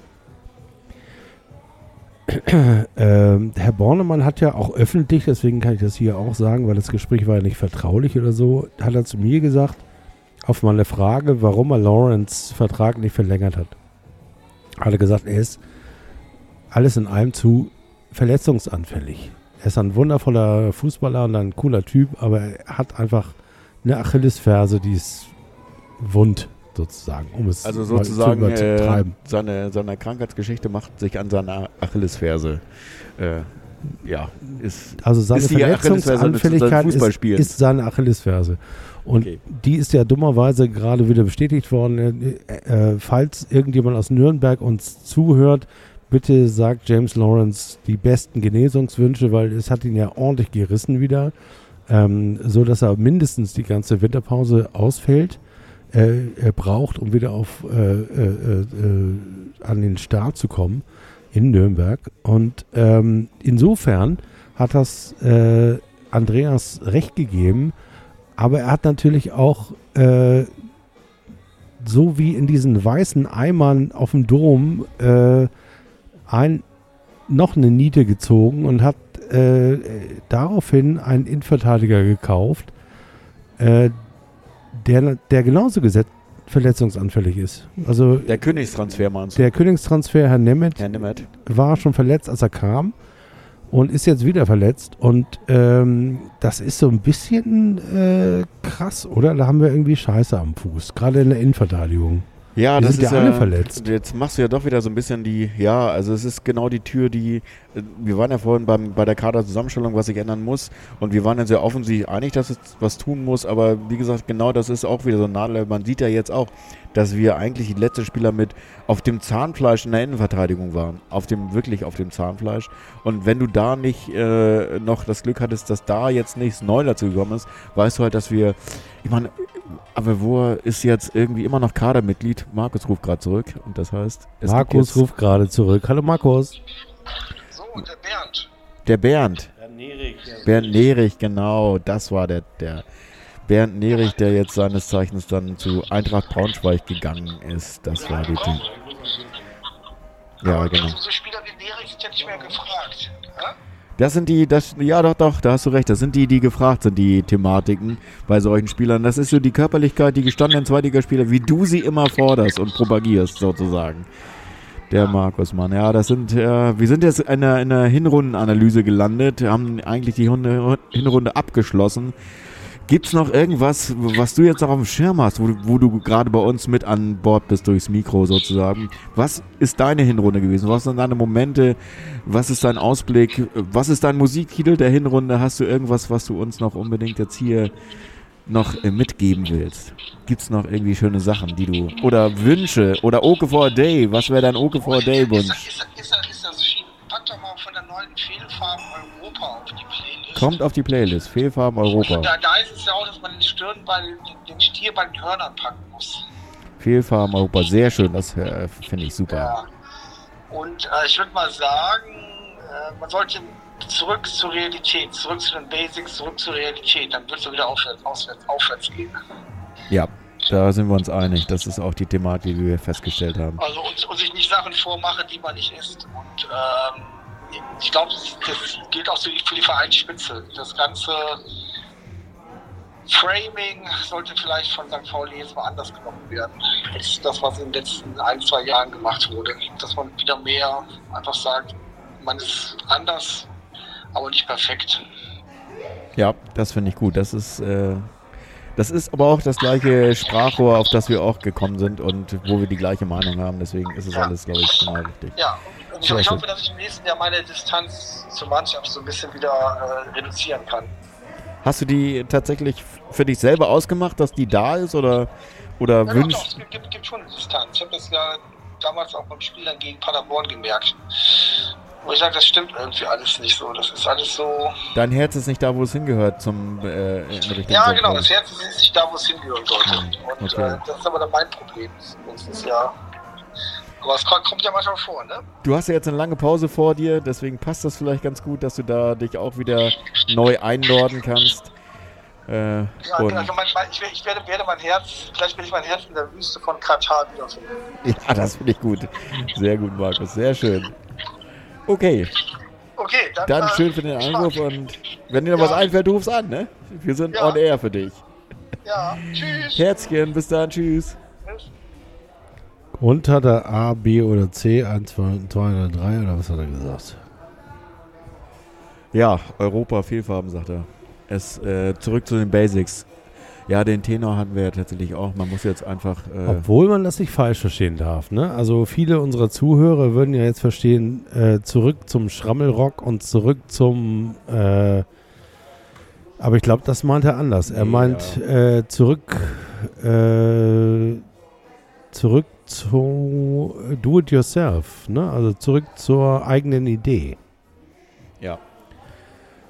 Ähm, Herr Bornemann hat ja auch öffentlich, deswegen kann ich das hier auch sagen, weil das Gespräch war ja nicht vertraulich oder so, hat er zu mir gesagt, auf meine Frage, warum er Lawrence Vertrag nicht verlängert hat, hat er gesagt, er ist alles in allem zu verletzungsanfällig. Er ist ein wundervoller Fußballer und ein cooler Typ, aber er hat einfach eine Achillesferse, die ist wund sozusagen, um es Also sozusagen zu äh, übertreiben. seine, seine Krankheitsgeschichte macht sich an seiner Achillesferse. Äh, ja, ist Also seine Ist Verletzungsanfälligkeit ist, ist seine Achillesferse. Und Okay. die ist ja dummerweise gerade wieder bestätigt worden. Äh, äh, falls irgendjemand aus Nürnberg uns zuhört, bitte sagt James Lawrence die besten Genesungswünsche, weil es hat ihn ja ordentlich gerissen wieder, ähm, so dass er mindestens die ganze Winterpause ausfällt. Äh, braucht, um wieder auf äh, äh, äh, an den Start zu kommen in Nürnberg. Und ähm, insofern hat das Andreas recht gegeben, aber er hat natürlich auch so wie in diesen weißen Eimern auf dem Dom äh, ein, noch eine Niete gezogen und hat äh, daraufhin einen Innenverteidiger gekauft, äh, der, der genauso gesetzt verletzungsanfällig ist. Also der Königstransfer, meinst du? der Königstransfer, Herr Nemeth, Herr Nemeth. war schon verletzt, als er kam und ist jetzt wieder verletzt. Und ähm, das ist so ein bisschen äh, krass, oder? Da haben wir irgendwie Scheiße am Fuß, gerade in der Innenverteidigung. Ja, Die das sind ist ja alle verletzt. Jetzt machst du ja doch wieder so ein bisschen die, ja, also es ist genau die Tür, die, äh, wir waren ja vorhin beim, bei der Kaderzusammenstellung, was sich ändern muss und wir waren ja sehr offensichtlich einig, dass es was tun muss, aber wie gesagt, genau das ist auch wieder so ein Nadel. Man sieht ja jetzt auch, dass wir eigentlich die letzten Spieler mit auf dem Zahnfleisch in der Innenverteidigung waren, auf dem, wirklich auf dem Zahnfleisch und wenn du da nicht äh, noch das Glück hattest, dass da jetzt nichts neu dazu gekommen ist, weißt du halt, dass wir, ich meine, aber wo ist jetzt irgendwie immer noch Kadermitglied? Markus ruft gerade zurück und das heißt, es gibt Markus jetzt ruft gerade zurück. Hallo Markus. So, der Bernd. der Bernd. Bernd Nerich, genau, das war der, der Bernd Nerich, der jetzt seines Zeichens dann zu Eintracht Braunschweig gegangen ist. Das war die Team. Ja, genau. So Spieler wie Nerich sind ja nicht mehr gefragt. Ja? Das sind die, das, ja doch, doch, da hast du recht. Das sind die, die gefragt sind, die Thematiken bei solchen Spielern. Das ist so die Körperlichkeit, die gestandenen Zweitligaspieler, wie du sie immer forderst und propagierst, sozusagen. Der Markus Mann. Ja, das sind, äh, wir sind jetzt in einer, in einer Hinrundenanalyse gelandet, haben eigentlich die Hunde, Hinrunde abgeschlossen. Gibt's noch irgendwas, was du jetzt noch auf dem Schirm hast, wo, du- wo du gerade bei uns mit an Bord bist durchs Mikro sozusagen? Was ist deine Hinrunde gewesen? Was sind deine Momente? Was ist dein Ausblick? Was ist dein Musiktitel der Hinrunde? Hast du irgendwas, was du uns noch unbedingt jetzt hier noch äh, mitgeben willst? Gibt's noch irgendwie schöne Sachen, die du oder Wünsche oder Oke for a Day? Was wäre dein Oke for a Day Ist, ist, ist, ist das schief? Pack doch mal von der neuen Fehlfarben Europa auf die Playlist. Kommt auf die Playlist. Fehlfarben Europa. da, da ist es ja auch, dass man den Stirnball, den, den Stier bei den Hörnern packen muss. Fehlfarben Europa. Sehr schön. Das äh, finde ich super. Ja. Und äh, ich würde mal sagen, äh, man sollte zurück zur Realität, zurück zu den Basics, zurück zur Realität. Dann wird es wieder aufwärts, aufwärts, aufwärts gehen. Ja, da sind wir uns einig. Das ist auch die Thematik, die wir festgestellt haben. Also und, und sich nicht Sachen vormachen, die man nicht ist. Und ähm, ich glaube, das, gilt auch für die Vereinsspitze. Das ganze Framing sollte vielleicht von St. Pauli jetzt mal anders genommen werden. als das, was in den letzten ein, zwei Jahren gemacht wurde. Dass man wieder mehr einfach sagt, man ist anders, aber nicht perfekt. Ja, das finde ich gut. Das ist, äh, das ist aber auch das gleiche Sprachrohr, auf das wir auch gekommen sind und wo wir die gleiche Meinung haben. Deswegen ist es Ja. alles, glaube ich, genau richtig. Ja, ich, ich hoffe, dass ich im nächsten Jahr meine Distanz zur Mannschaft so ein bisschen wieder äh, reduzieren kann. Hast du die tatsächlich für dich selber ausgemacht, dass die da ist oder, oder Ja, doch, doch, wünschst es gibt, gibt, gibt schon eine Distanz. Ich habe das ja damals auch beim Spiel dann gegen Paderborn gemerkt. Wo ich sage, das stimmt irgendwie alles nicht so. Das ist alles so. dein Herz ist nicht da, wo es hingehört zum äh, Ja, genau, das Herz ist nicht da, wo es hingehören sollte. Und Okay. äh, das ist aber dann mein Problem. Das ist ja. Aber es kommt, ja manchmal vor, ne? Du hast ja jetzt eine lange Pause vor dir, deswegen passt das vielleicht ganz gut, dass du da dich auch wieder neu einordnen kannst. Äh, Ja, und, also mein, mein, ich, werde- ich werde, werde mein Herz, vielleicht werde ich mein Herz in der Wüste von Katar wiederfinden. [laughs] ja, das finde ich gut. Sehr gut, Markus, sehr schön. Okay, Okay, dann, dann äh, schön für den Anruf und wenn dir noch Ja. was einfällt, du rufst an, ne? Wir sind Ja. on air für dich. Ja, tschüss. Herzchen, bis dann, tschüss. Und hat er A, B oder C, 1, 2, 2 oder 3 oder was hat er gesagt? Ja, Europa, Fehlfarben, sagt er. Es, äh, zurück zu den Basics. Ja, den Tenor hatten wir ja tatsächlich auch. Man muss jetzt einfach. Äh, Obwohl man das nicht falsch verstehen darf. Ne? Also viele unserer Zuhörer würden ja jetzt verstehen, äh, zurück zum Schrammelrock und zurück zum... Äh, aber ich glaube, das meint er anders. Er meint äh, zurück, äh, zurück zu Do-it-yourself. Ne? Also zurück zur eigenen Idee. ja.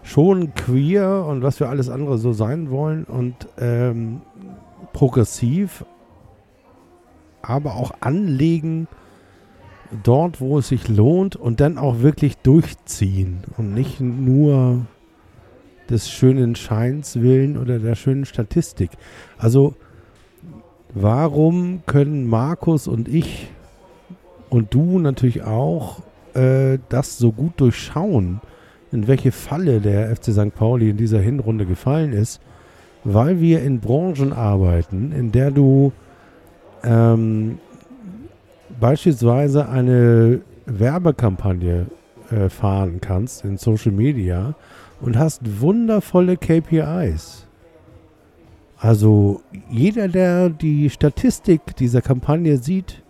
schon queer und was wir alles andere so sein wollen und ähm, progressiv, aber auch anlegen dort, wo es sich lohnt und dann auch wirklich durchziehen und nicht nur des schönen Scheins willen oder der schönen Statistik. Also warum können Markus und ich und du natürlich auch äh, das so gut durchschauen? in welche Falle der FC St. Pauli in dieser Hinrunde gefallen ist, weil wir in Branchen arbeiten, in der du ähm, beispielsweise eine Werbekampagne äh, fahren kannst in Social Media und hast wundervolle KPIs. Also jeder, der die Statistik dieser Kampagne sieht,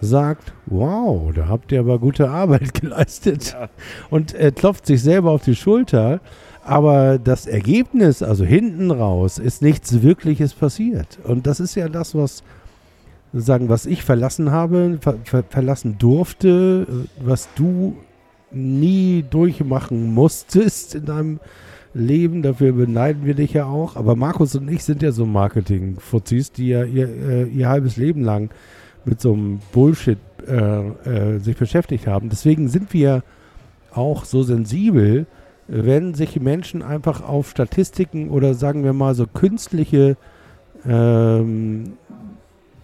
sagt, wow, da habt ihr aber gute Arbeit [laughs] geleistet und äh, klopft sich selber auf die Schulter. Aber das Ergebnis, also hinten raus, ist nichts Wirkliches passiert. Und das ist ja das, was sagen, was ich verlassen habe, ver ver verlassen durfte, äh, was du nie durchmachen musstest in deinem Leben. Dafür beneiden wir dich ja auch. Aber Markus und ich sind ja so Marketing-Fuzis, die ja ihr, äh, ihr halbes Leben lang mit so einem Bullshit äh, äh, sich beschäftigt haben. Deswegen sind wir auch so sensibel, wenn sich Menschen einfach auf Statistiken oder sagen wir mal so künstliche ähm,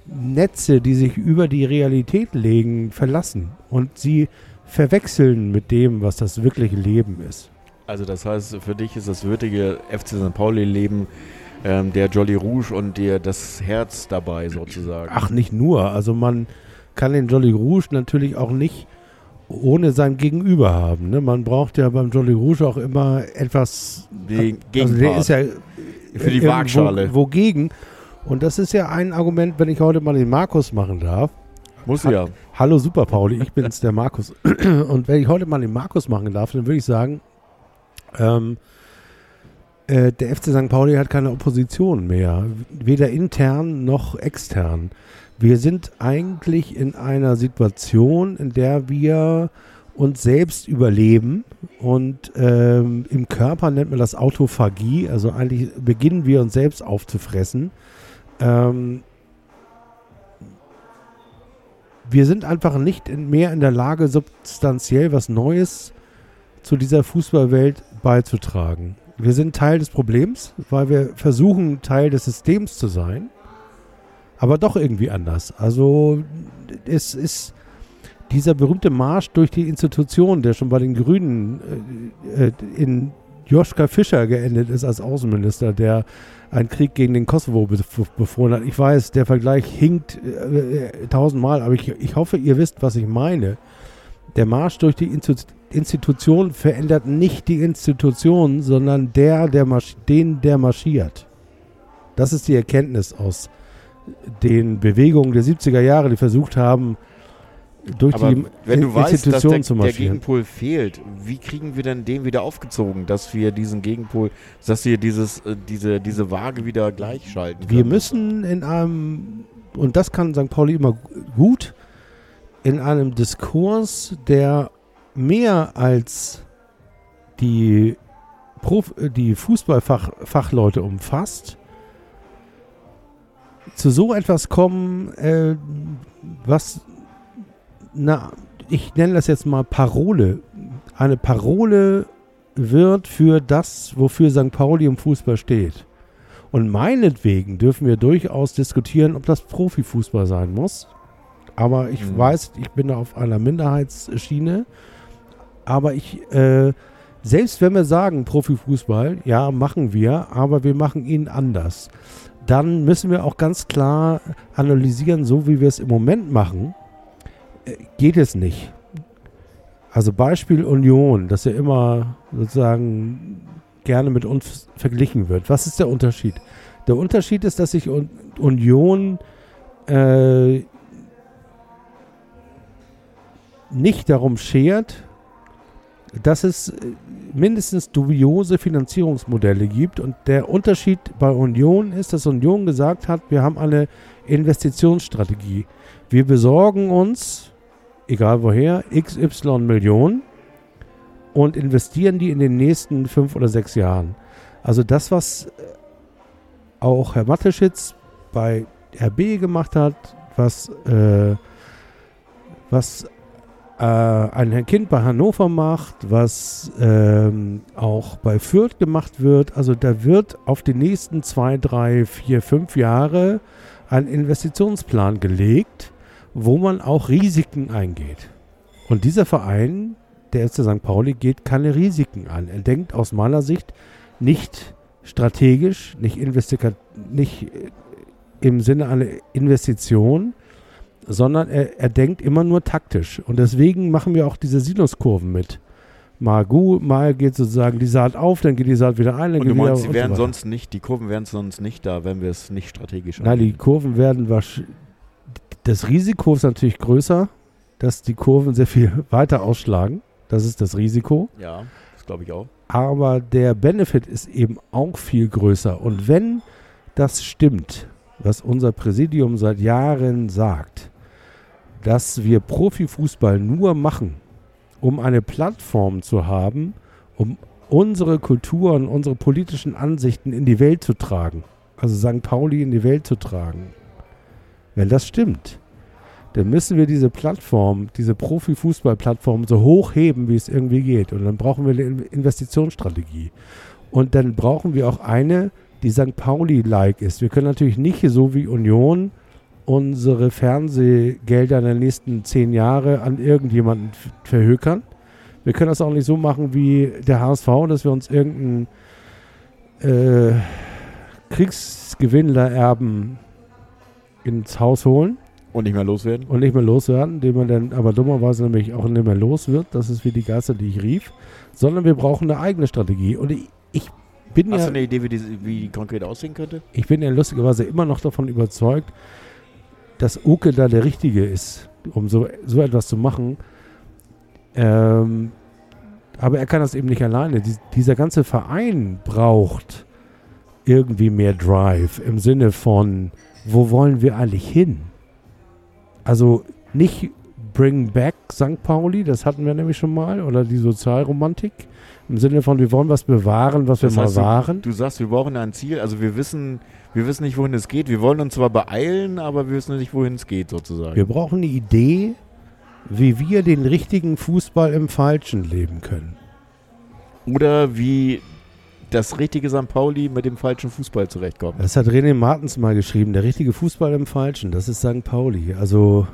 Netze, die sich über die Realität legen, verlassen und sie verwechseln mit dem, was das wirkliche Leben ist. Also, das heißt, für dich ist das würdige FC St. Pauli-Leben ähm, der Jolly Rouge und dir das Herz dabei sozusagen. Ach, nicht nur. Also man kann den Jolly Rouge natürlich auch nicht ohne sein Gegenüber haben. Ne? Man braucht ja beim Jolly Rouge auch immer etwas. Den also der ist ja Für die irgendwo- Waagschale. Wogegen. Und das ist ja ein Argument, wenn ich heute mal den Markus machen darf. Muss ja. Hallo Super Pauli, ich bin's, der Markus. [clears throat] Und wenn ich heute mal den Markus machen darf, dann würde ich sagen, ähm, äh, der FC St. Pauli hat keine Opposition mehr, weder intern noch extern. Wir sind eigentlich in einer Situation, in der wir uns selbst überleben und ähm, im Körper nennt man das Autophagie, also eigentlich beginnen wir uns selbst aufzufressen. Ähm, wir sind einfach nicht mehr in der Lage, substanziell was Neues zu dieser Fußballwelt beizutragen. Wir sind Teil des Problems, weil wir versuchen, Teil des Systems zu sein, aber doch irgendwie anders. Also es ist dieser berühmte Marsch durch die Institution, der schon bei den Grünen äh, äh, in Joschka Fischer geendet ist als Außenminister, der einen Krieg gegen den Kosovo be befohlen hat. Ich weiß, der Vergleich hinkt äh, äh, tausendmal, aber ich, ich hoffe, ihr wisst, was ich meine. Der Marsch durch die Instu Institution verändert nicht die Institution, sondern der, der den, der marschiert. Das ist die Erkenntnis aus den Bewegungen der 70er Jahre, die versucht haben, durch Aber die wenn du weißt, dass der, der. Gegenpol fehlt, wie kriegen wir denn den wieder aufgezogen, dass wir diesen Gegenpol, dass wir dieses, äh, diese, diese Waage wieder gleichschalten Wir können? müssen in einem, und das kann St. Pauli immer gut, in einem Diskurs, der mehr als die, Prof, äh, die Fußballfachleute umfasst, zu so etwas kommen, äh, was, na, ich nenne das jetzt mal Parole, eine Parole wird für das, wofür St. Pauli im Fußball steht. Und meinetwegen dürfen wir durchaus diskutieren, ob das Profifußball sein muss. Aber ich Mhm. weiß, ich bin da auf einer Minderheitsschiene. Aber ich, äh, selbst wenn wir sagen, Profifußball, ja, machen wir, aber wir machen ihn anders. Dann müssen wir auch ganz klar analysieren, so wie wir es im Moment machen, äh, geht es nicht. Also Beispiel Union, das ja immer sozusagen gerne mit uns verglichen wird. Was ist der Unterschied? Der Unterschied ist, dass sich Un Union äh, nicht darum schert, dass es äh, mindestens dubiose Finanzierungsmodelle gibt. Und der Unterschied bei Union ist, dass Union gesagt hat, wir haben eine Investitionsstrategie. Wir besorgen uns, egal woher, XY Millionen und investieren die in den nächsten fünf oder sechs Jahren. Also das, was äh, auch Herr Mateschitz bei RB gemacht hat, was, äh, was äh, ein Herr Kind bei Hannover macht, was ähm, auch bei Fürth gemacht wird. Also da wird auf die nächsten zwei, drei, vier, fünf Jahre ein Investitionsplan gelegt, wo man auch Risiken eingeht. Und dieser Verein, der FC St. Pauli, geht keine Risiken an. Er denkt aus meiner Sicht nicht strategisch, nicht, nicht äh, im Sinne einer Investition, sondern er, er denkt immer nur taktisch. Und deswegen machen wir auch diese Sinuskurven mit. Mal gut, mal geht sozusagen die Saat auf, dann geht die Saat wieder ein. Dann und du meinst, wieder sie wären so sonst nicht, die Kurven wären sonst nicht da, wenn wir es nicht strategisch Nein, die. Kurven werden wahrscheinlich. Das Risiko ist natürlich größer, dass die Kurven sehr viel [laughs] weiter ausschlagen. Das ist das Risiko. Ja, das glaube ich auch. Aber der Benefit ist eben auch viel größer. Und wenn das stimmt, was unser Präsidium seit Jahren sagt, dass wir Profifußball nur machen, um eine Plattform zu haben, um unsere Kultur und unsere politischen Ansichten in die Welt zu tragen. Also St. Pauli in die Welt zu tragen. Wenn das stimmt, dann müssen wir diese Plattform, diese Profifußball-Plattform so hoch heben, wie es irgendwie geht. Und dann brauchen wir eine In- Investitionsstrategie. Und dann brauchen wir auch eine, die St. Pauli-like ist. Wir können natürlich nicht so wie Union unsere Fernsehgelder in den nächsten zehn Jahre an irgendjemanden verhökern. Wir können das auch nicht so machen wie der HSV, dass wir uns irgendeinen äh, Kriegsgewinnler-Erben ins Haus holen Und nicht mehr loswerden? und nicht mehr loswerden, den man dann aber dummerweise nämlich auch nicht mehr los wird. Das ist wie die Geister, die ich rief. Sondern wir brauchen eine eigene Strategie. Und ich, ich bin Hast ja du eine Idee, wie die, wie die konkret aussehen könnte? ich bin ja lustigerweise immer noch davon überzeugt, dass Uke da der Richtige ist, um so, so etwas zu machen. Ähm, aber er kann das eben nicht alleine. Dies, dieser ganze Verein braucht irgendwie mehr Drive im Sinne von, wo wollen wir eigentlich hin? Also nicht Bring Back St. Pauli, das hatten wir nämlich schon mal, oder die Sozialromantik. Im Sinne von, wir wollen was bewahren, was Das wir heißt, mal du- waren. Du sagst, wir brauchen ein Ziel. Also wir wissen, wir wissen nicht, wohin es geht. Wir wollen uns zwar beeilen, aber wir wissen nicht, wohin es geht, sozusagen. Wir brauchen eine Idee, wie wir den richtigen Fußball im Falschen leben können. Oder wie das richtige St. Pauli mit dem falschen Fußball zurechtkommt. Das hat René Martens mal geschrieben. Der richtige Fußball im Falschen, das ist St. Pauli. Also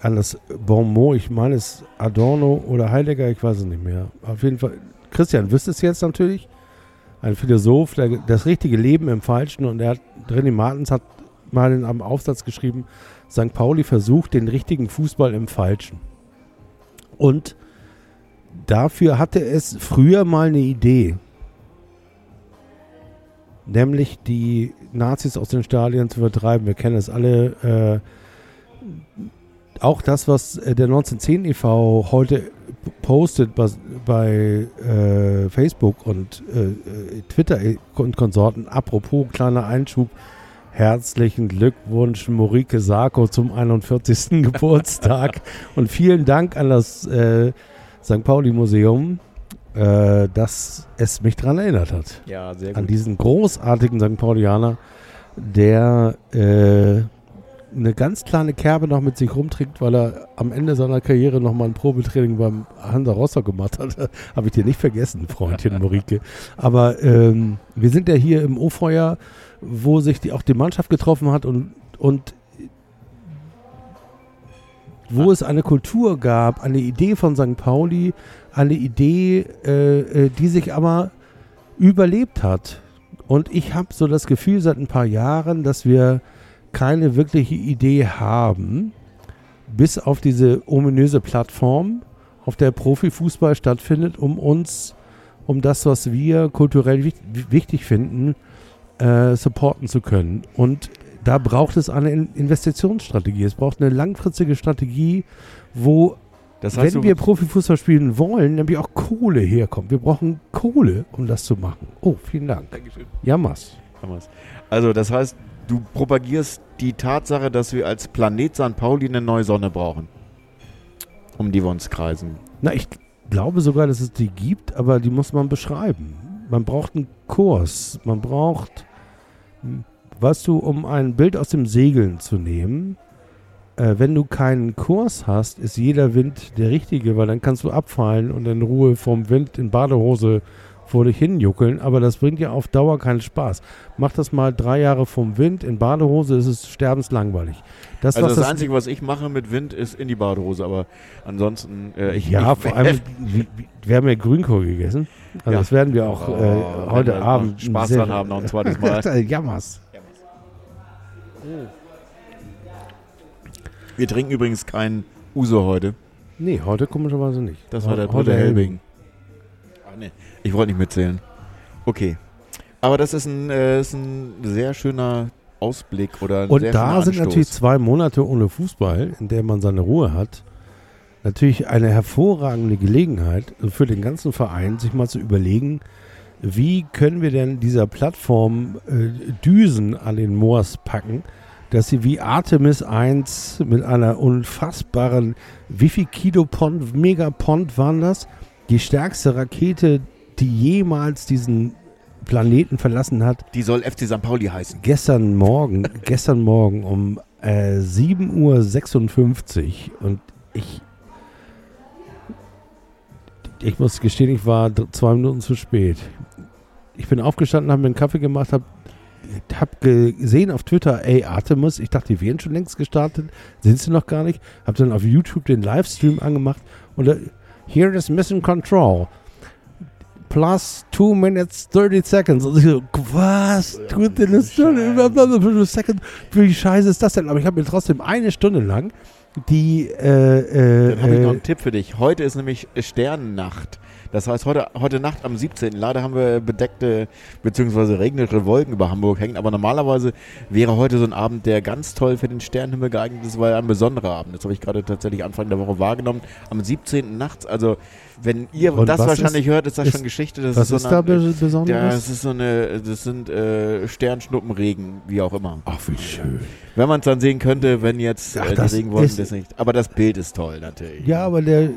an das Bonmot, ich meine es Adorno oder Heidegger, ich weiß es nicht mehr. Auf jeden Fall, Christian wüsste es jetzt natürlich. Ein Philosoph, der das richtige Leben im Falschen und er hat, René Martens hat mal in einem Aufsatz geschrieben, St. Pauli versucht den richtigen Fußball im Falschen. Und dafür hatte es früher mal eine Idee. Nämlich die Nazis aus den Stadien zu vertreiben. Wir kennen es alle. Äh, auch das, was äh, der 1910 e.V. heute postet bei, bei äh, Facebook und äh, äh, Twitter und Konsorten. Apropos, kleiner Einschub. Herzlichen Glückwunsch, Morike Sarko, zum 41. [laughs] Geburtstag. Und vielen Dank an das äh, St. Pauli-Museum, äh, dass es mich daran erinnert hat Ja, sehr an diesen großartigen St. Paulianer, der äh, eine ganz kleine Kerbe noch mit sich rumträgt, weil er am Ende seiner Karriere noch mal ein Probetraining beim Hansa Rostock gemacht hat. [laughs] Habe ich dir nicht vergessen, Freundchen Morike. Aber ähm, wir sind ja hier im O-Feuer, wo sich die, auch die Mannschaft getroffen hat und, und wo es eine Kultur gab, eine Idee von St. Pauli, eine Idee, äh, äh, die sich aber überlebt hat. Und ich habe so das Gefühl seit ein paar Jahren, dass wir keine wirkliche Idee haben, bis auf diese ominöse Plattform, auf der Profifußball stattfindet, um uns, um das, was wir kulturell wich- wichtig finden, äh, supporten zu können. Und da braucht es eine In- Investitionsstrategie. Es braucht eine langfristige Strategie, wo, Das heißt, wenn wir Profifußball spielen wollen, nämlich auch Kohle herkommt. Wir brauchen Kohle, um das zu machen. Oh, vielen Dank. Dankeschön. Jammers. Also, das heißt, du propagierst die Tatsache, dass wir als Planet St. Pauli eine neue Sonne brauchen. Um die wir uns kreisen. Na, ich glaube sogar, dass es die gibt, aber die muss man beschreiben. Man braucht einen Kurs. Man braucht, hm, weißt du, um ein Bild aus dem Segeln zu nehmen, äh, wenn du keinen Kurs hast, ist jeder Wind der richtige, weil dann kannst du abfallen und in Ruhe vom Wind in Badehose vor dich hinjuckeln, aber das bringt ja auf Dauer keinen Spaß. Mach das mal drei Jahre vom Wind in Badehose, ist es sterbenslangweilig. Das, Also was das, Einzige, was ich mache mit Wind, ist in die Badehose, aber ansonsten, äh, ich, ja, ich, vor allem, [laughs] wir, haben ja Grünkohl gegessen. Also Ja. das werden wir auch Oh, äh, heute Abend Spaß dran haben, noch ein zweites Mal. [laughs] Jammers. Wir trinken übrigens keinen Uso heute. Nee, heute komischerweise nicht. Das war der Heute dritte Helbing. Ach nee, ich wollte nicht mitzählen. Okay. Aber das ist ein, äh, ist ein sehr schöner Ausblick oder ein Und da sind natürlich zwei Monate ohne Fußball, in der man seine Ruhe hat, natürlich eine hervorragende Gelegenheit für den ganzen Verein, sich mal zu überlegen, wie können wir denn dieser Plattform äh, Düsen an den Moors packen, dass sie wie Artemis 1 mit einer unfassbaren, wie viel Kilopond, Megapond waren das? Die stärkste Rakete, die jemals diesen Planeten verlassen hat, Die soll FC St. Pauli heißen. gestern Morgen, [laughs] gestern Morgen um äh, 7.56 Uhr und ich ich muss gestehen, ich war zwei Minuten zu spät. Ich bin aufgestanden, habe mir einen Kaffee gemacht, habe hab gesehen auf Twitter, ey, Artemis, ich dachte, die wären schon längst gestartet, sind sie noch gar nicht. Habe dann auf YouTube den Livestream angemacht und da, here is Mission Control. Plus 2 minutes 30 seconds. Und ich so, was? Tut denn eine Stunde? Second? Wie scheiße ist das denn? Aber ich habe mir trotzdem eine Stunde lang die äh, äh, Dann habe ich noch äh, einen Tipp für dich. Heute ist nämlich Sternennacht. Das heißt, heute, heute Nacht am 17. Leider haben wir bedeckte bzw. regnerische Wolken über Hamburg hängen. Aber normalerweise wäre heute so ein Abend, der ganz toll für den Sternenhimmel geeignet ist, weil ein besonderer Abend. Das habe ich gerade tatsächlich Anfang der Woche wahrgenommen. Am 17. nachts. Also, wenn ihr Und das wahrscheinlich hört, ist das ist- schon Geschichte. Das was so ist eine- da be- Ja, Besonderes? es ist so eine, das sind äh, Sternschnuppenregen, wie auch immer. Ach, wie schön. Wenn man es dann sehen könnte, wenn jetzt Ach, äh, das die Regenwolken ist- das nicht. Aber das Bild ist toll natürlich. Ja, aber der,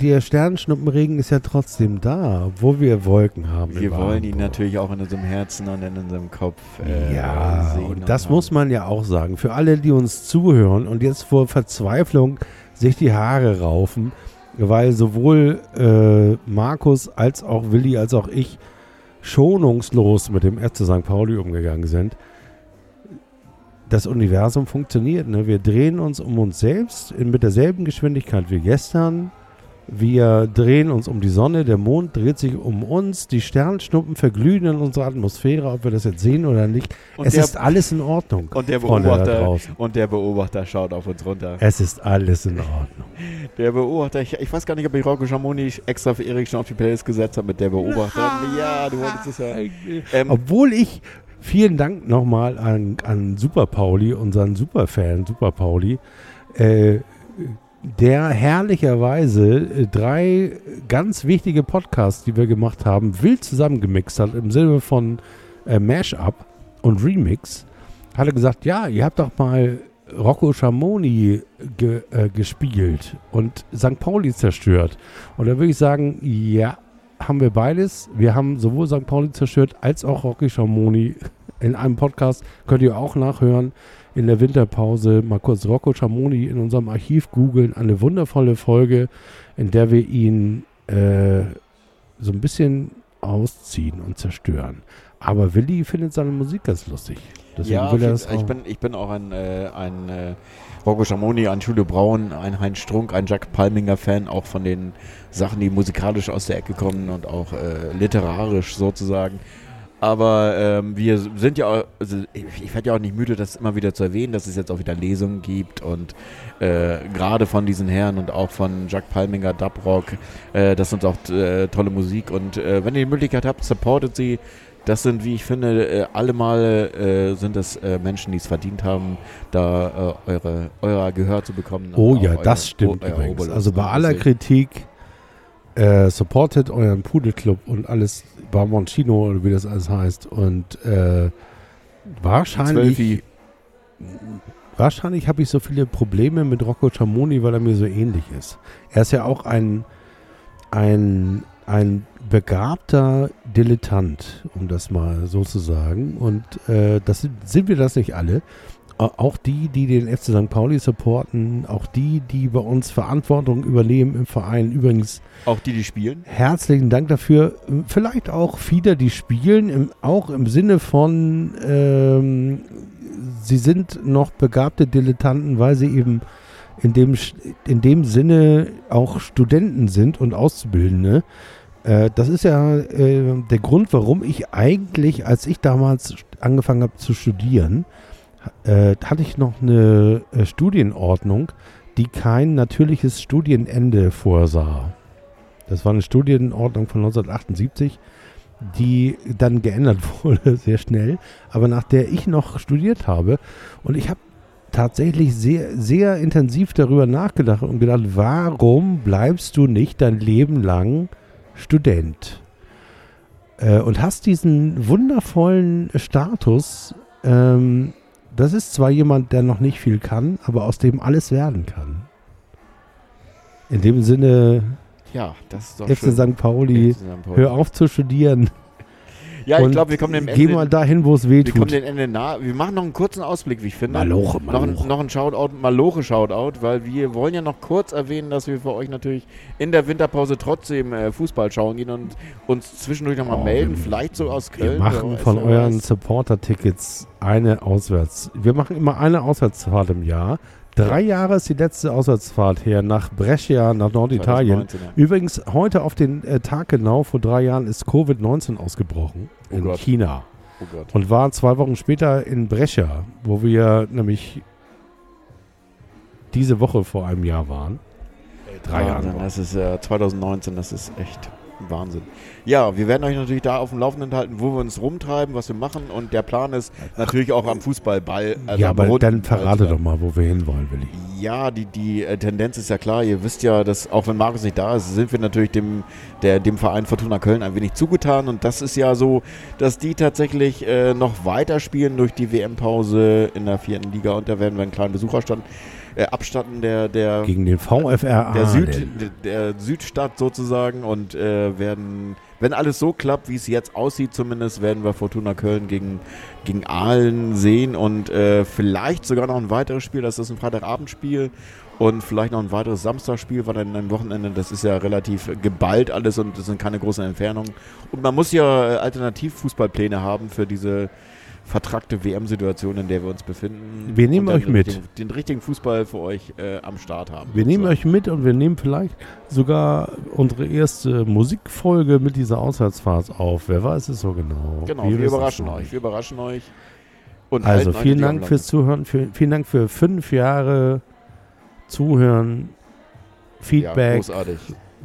der Sternschnuppenregen ist ja trotzdem da, obwohl wir Wolken haben. Wir wollen ihn natürlich auch in unserem Herzen und in unserem Kopf. Äh, Ja, sehen und das haben. muss man ja auch sagen. Für alle, die uns zuhören und jetzt vor Verzweiflung sich die Haare raufen, weil sowohl äh, Markus als auch Willi als auch ich schonungslos mit dem FC St. Pauli umgegangen sind. Das Universum funktioniert. Ne? Wir drehen uns um uns selbst in, mit derselben Geschwindigkeit wie gestern. Wir drehen uns um die Sonne, der Mond dreht sich um uns, die Sternschnuppen verglühen in unserer Atmosphäre, ob wir das jetzt sehen oder nicht. Und es der- ist alles in Ordnung. Und der, Beobachter, und der Beobachter schaut auf uns runter. Es ist alles in Ordnung. Der Beobachter, ich, ich weiß gar nicht, ob ich Rocco Schamoni extra für Erik schon auf die Playlist gesetzt habe mit der Beobachter. Ja, du wolltest es ja. Ähm, Obwohl ich, vielen Dank nochmal an, an Super Pauli, unseren Superfan Super Pauli, äh, der herrlicherweise äh, drei ganz wichtige Podcasts, die wir gemacht haben, wild zusammengemixt hat im Sinne von äh, Mashup und Remix. Hat er gesagt, ja, ihr habt doch mal Rocco Schamoni ge, äh, gespielt und St. Pauli zerstört. Und da würde ich sagen, ja, haben wir beides. Wir haben sowohl St. Pauli zerstört als auch Rocky Schamoni in einem Podcast. Könnt ihr auch nachhören. In der Winterpause mal kurz Rocco Schamoni in unserem Archiv googeln. Eine wundervolle Folge, in der wir ihn äh, so ein bisschen ausziehen und zerstören. aber Willi findet seine Musik ganz lustig. Deswegen ja, will er ich, das ich, bin, ich bin auch ein, äh, ein äh, Rocco Schamoni, ein Julio Braun, ein Heinz Strunk, ein Jack Palminger Fan, auch von den Sachen, die musikalisch aus der Ecke kommen und auch äh, literarisch sozusagen. Aber ähm, wir sind ja, auch, also ich, ich werde ja auch nicht müde, das immer wieder zu erwähnen, dass es jetzt auch wieder Lesungen gibt und äh, gerade von diesen Herren und auch von Jack Palminger, Dubrock, äh, das sind auch äh, tolle Musik und äh, wenn ihr die Möglichkeit habt, supportet sie. Das sind, wie ich finde, äh, alle Male äh, sind es äh, Menschen, die es verdient haben, da äh, eure, euer Gehör zu bekommen. Oh ja, das stimmt übrigens. Also bei aller Kritik äh, supportet euren Pudelclub und alles Barmoncino oder wie das alles heißt. Und äh, wahrscheinlich, Zwölfi. wahrscheinlich habe ich so viele Probleme mit Rocco Schamoni, weil er mir so ähnlich ist. Er ist ja auch ein, ein, ein begabter Dilettant, um das mal so zu sagen. Und äh, das sind, sind wir das nicht alle. Auch die, die den FC St. Pauli supporten, auch die, die bei uns Verantwortung übernehmen im Verein. Übrigens Auch die, die spielen. herzlichen Dank dafür. Vielleicht auch viele, die spielen, im, auch im Sinne von, ähm, sie sind noch begabte Dilettanten, weil sie eben in dem, in dem Sinne auch Studenten sind und Auszubildende. Äh, das ist ja äh, der Grund, warum ich eigentlich, als ich damals angefangen habe zu studieren, äh, hatte ich noch eine äh, Studienordnung, die kein natürliches Studienende vorsah. Das war eine Studienordnung von 1978, die dann geändert [laughs] wurde, sehr schnell, aber nach der ich noch studiert habe. Und ich habe tatsächlich sehr, sehr intensiv darüber nachgedacht und gedacht, warum bleibst du nicht dein Leben lang Student? Äh, und hast diesen wundervollen Status, ähm, das ist zwar jemand, der noch nicht viel kann, aber aus dem alles werden kann. In dem Sinne, Ja, das ist doch FC schön. St. Pauli, FC St. Pauli. hör auf zu studieren Ja, ich glaube, wir kommen dem Ende. mal dahin, wo es weh wir kommen dem Ende nahe. Wir machen noch einen kurzen Ausblick, wie ich finde. Maloche, Noch ein, Maloche. noch ein Shoutout, Maloche-Shoutout, weil wir wollen ja noch kurz erwähnen, dass wir für euch natürlich in der Winterpause trotzdem äh, Fußball schauen gehen und uns zwischendurch nochmal Oh, melden, wir- vielleicht so aus Wir Köln. machen wer weiß, von euren. Supporter-Tickets eine Auswärts. Wir machen immer eine Auswärtsfahrt im Jahr. Drei Jahre ist die letzte Auswärtsfahrt her nach Brescia, nach Norditalien. 2019, ja. Übrigens, heute auf den äh, Tag genau, vor drei Jahren ist Covid-19 ausgebrochen Oh in Gott. China. Oh Gott. Und war zwei Wochen später in Brescia, wo wir nämlich diese Woche vor einem Jahr waren. Drei Jahre. das ist äh, 2019, das ist echt Wahnsinn. Ja, wir werden euch natürlich da auf dem Laufenden halten, wo wir uns rumtreiben, was wir machen und der Plan ist natürlich auch am Fußballball. also ja, aber dann verrate werden. doch mal, wo wir hinwollen, Willi. Ja, die, die äh, Tendenz ist ja klar. Ihr wisst ja, dass auch wenn Markus nicht da ist, sind wir natürlich dem, der, dem Verein Fortuna Köln ein wenig zugetan. Und das ist ja so, dass die tatsächlich äh, noch weiterspielen durch die WM-Pause in der vierten Liga. Und da werden wir einen kleinen Besucherstand äh, abstatten der, der, Gegen den VfR der, Süd, der, Südstadt sozusagen. Und äh, werden, wenn alles so klappt, wie es jetzt aussieht zumindest, werden wir Fortuna Köln gegen, gegen Aalen sehen. Und äh, vielleicht sogar noch ein weiteres Spiel, das ist ein Freitagabendspiel und vielleicht noch ein weiteres Samstagspiel, weil dann am Wochenende, das ist ja relativ geballt alles und das sind keine großen Entfernungen. Und man muss ja äh, Alternativfußballpläne haben für diese vertrackte WM-Situation, in der wir uns befinden. Wir nehmen euch den mit. Richtigen, den richtigen Fußball für euch äh, am Start haben. Wir nehmen sozusagen. euch mit und wir nehmen vielleicht sogar unsere erste Musikfolge mit dieser Auswärtsfahrt auf. Wer weiß es so genau. Genau, Wir wir, überraschen euch. Wir überraschen euch. Und Also vielen Dank fürs Zuhören. Für, vielen Dank für fünf Jahre Zuhören, Laufenden. Ja, Feedback. großartig.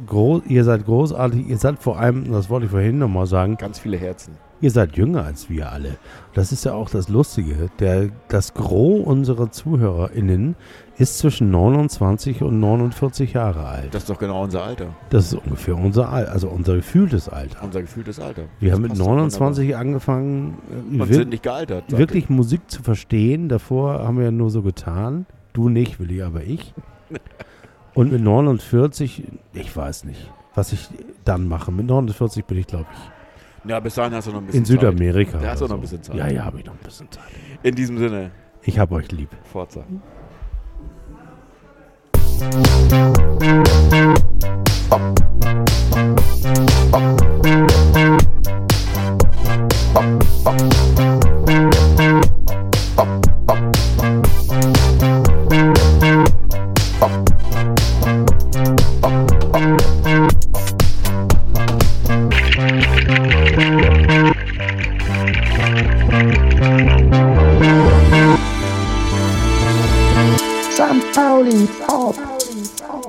Groß, ihr seid großartig. Ihr seid vor allem, das wollte ich vorhin nochmal sagen, Ganz viele Herzen. Ihr seid jünger als wir alle. Das ist ja auch das Lustige. Der, das Gros unserer ZuhörerInnen ist zwischen 29 und 49 Jahre alt. Das ist doch genau unser Alter. Das ist ungefähr unser Alter, also unser gefühltes Alter. Unser gefühltes Alter. Wir Das haben mit passt doch 29 angefangen, äh, wir- sind nicht gealtert. wirklich Musik zu verstehen. Davor haben wir ja nur so getan. Du nicht, Willi, aber ich. [laughs] Und mit 49, ich weiß nicht, was ich dann mache. Mit 49 bin ich, glaube ich. Ja, bis dahin hast du noch ein bisschen in Südamerika. Da hast du noch ein bisschen Zeit. Ja, ja, habe ich noch ein bisschen Zeit. Zeit. In diesem Sinne, Ich habe euch lieb. Forza. Up.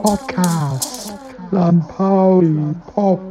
Podcast. St. Pauli Pop.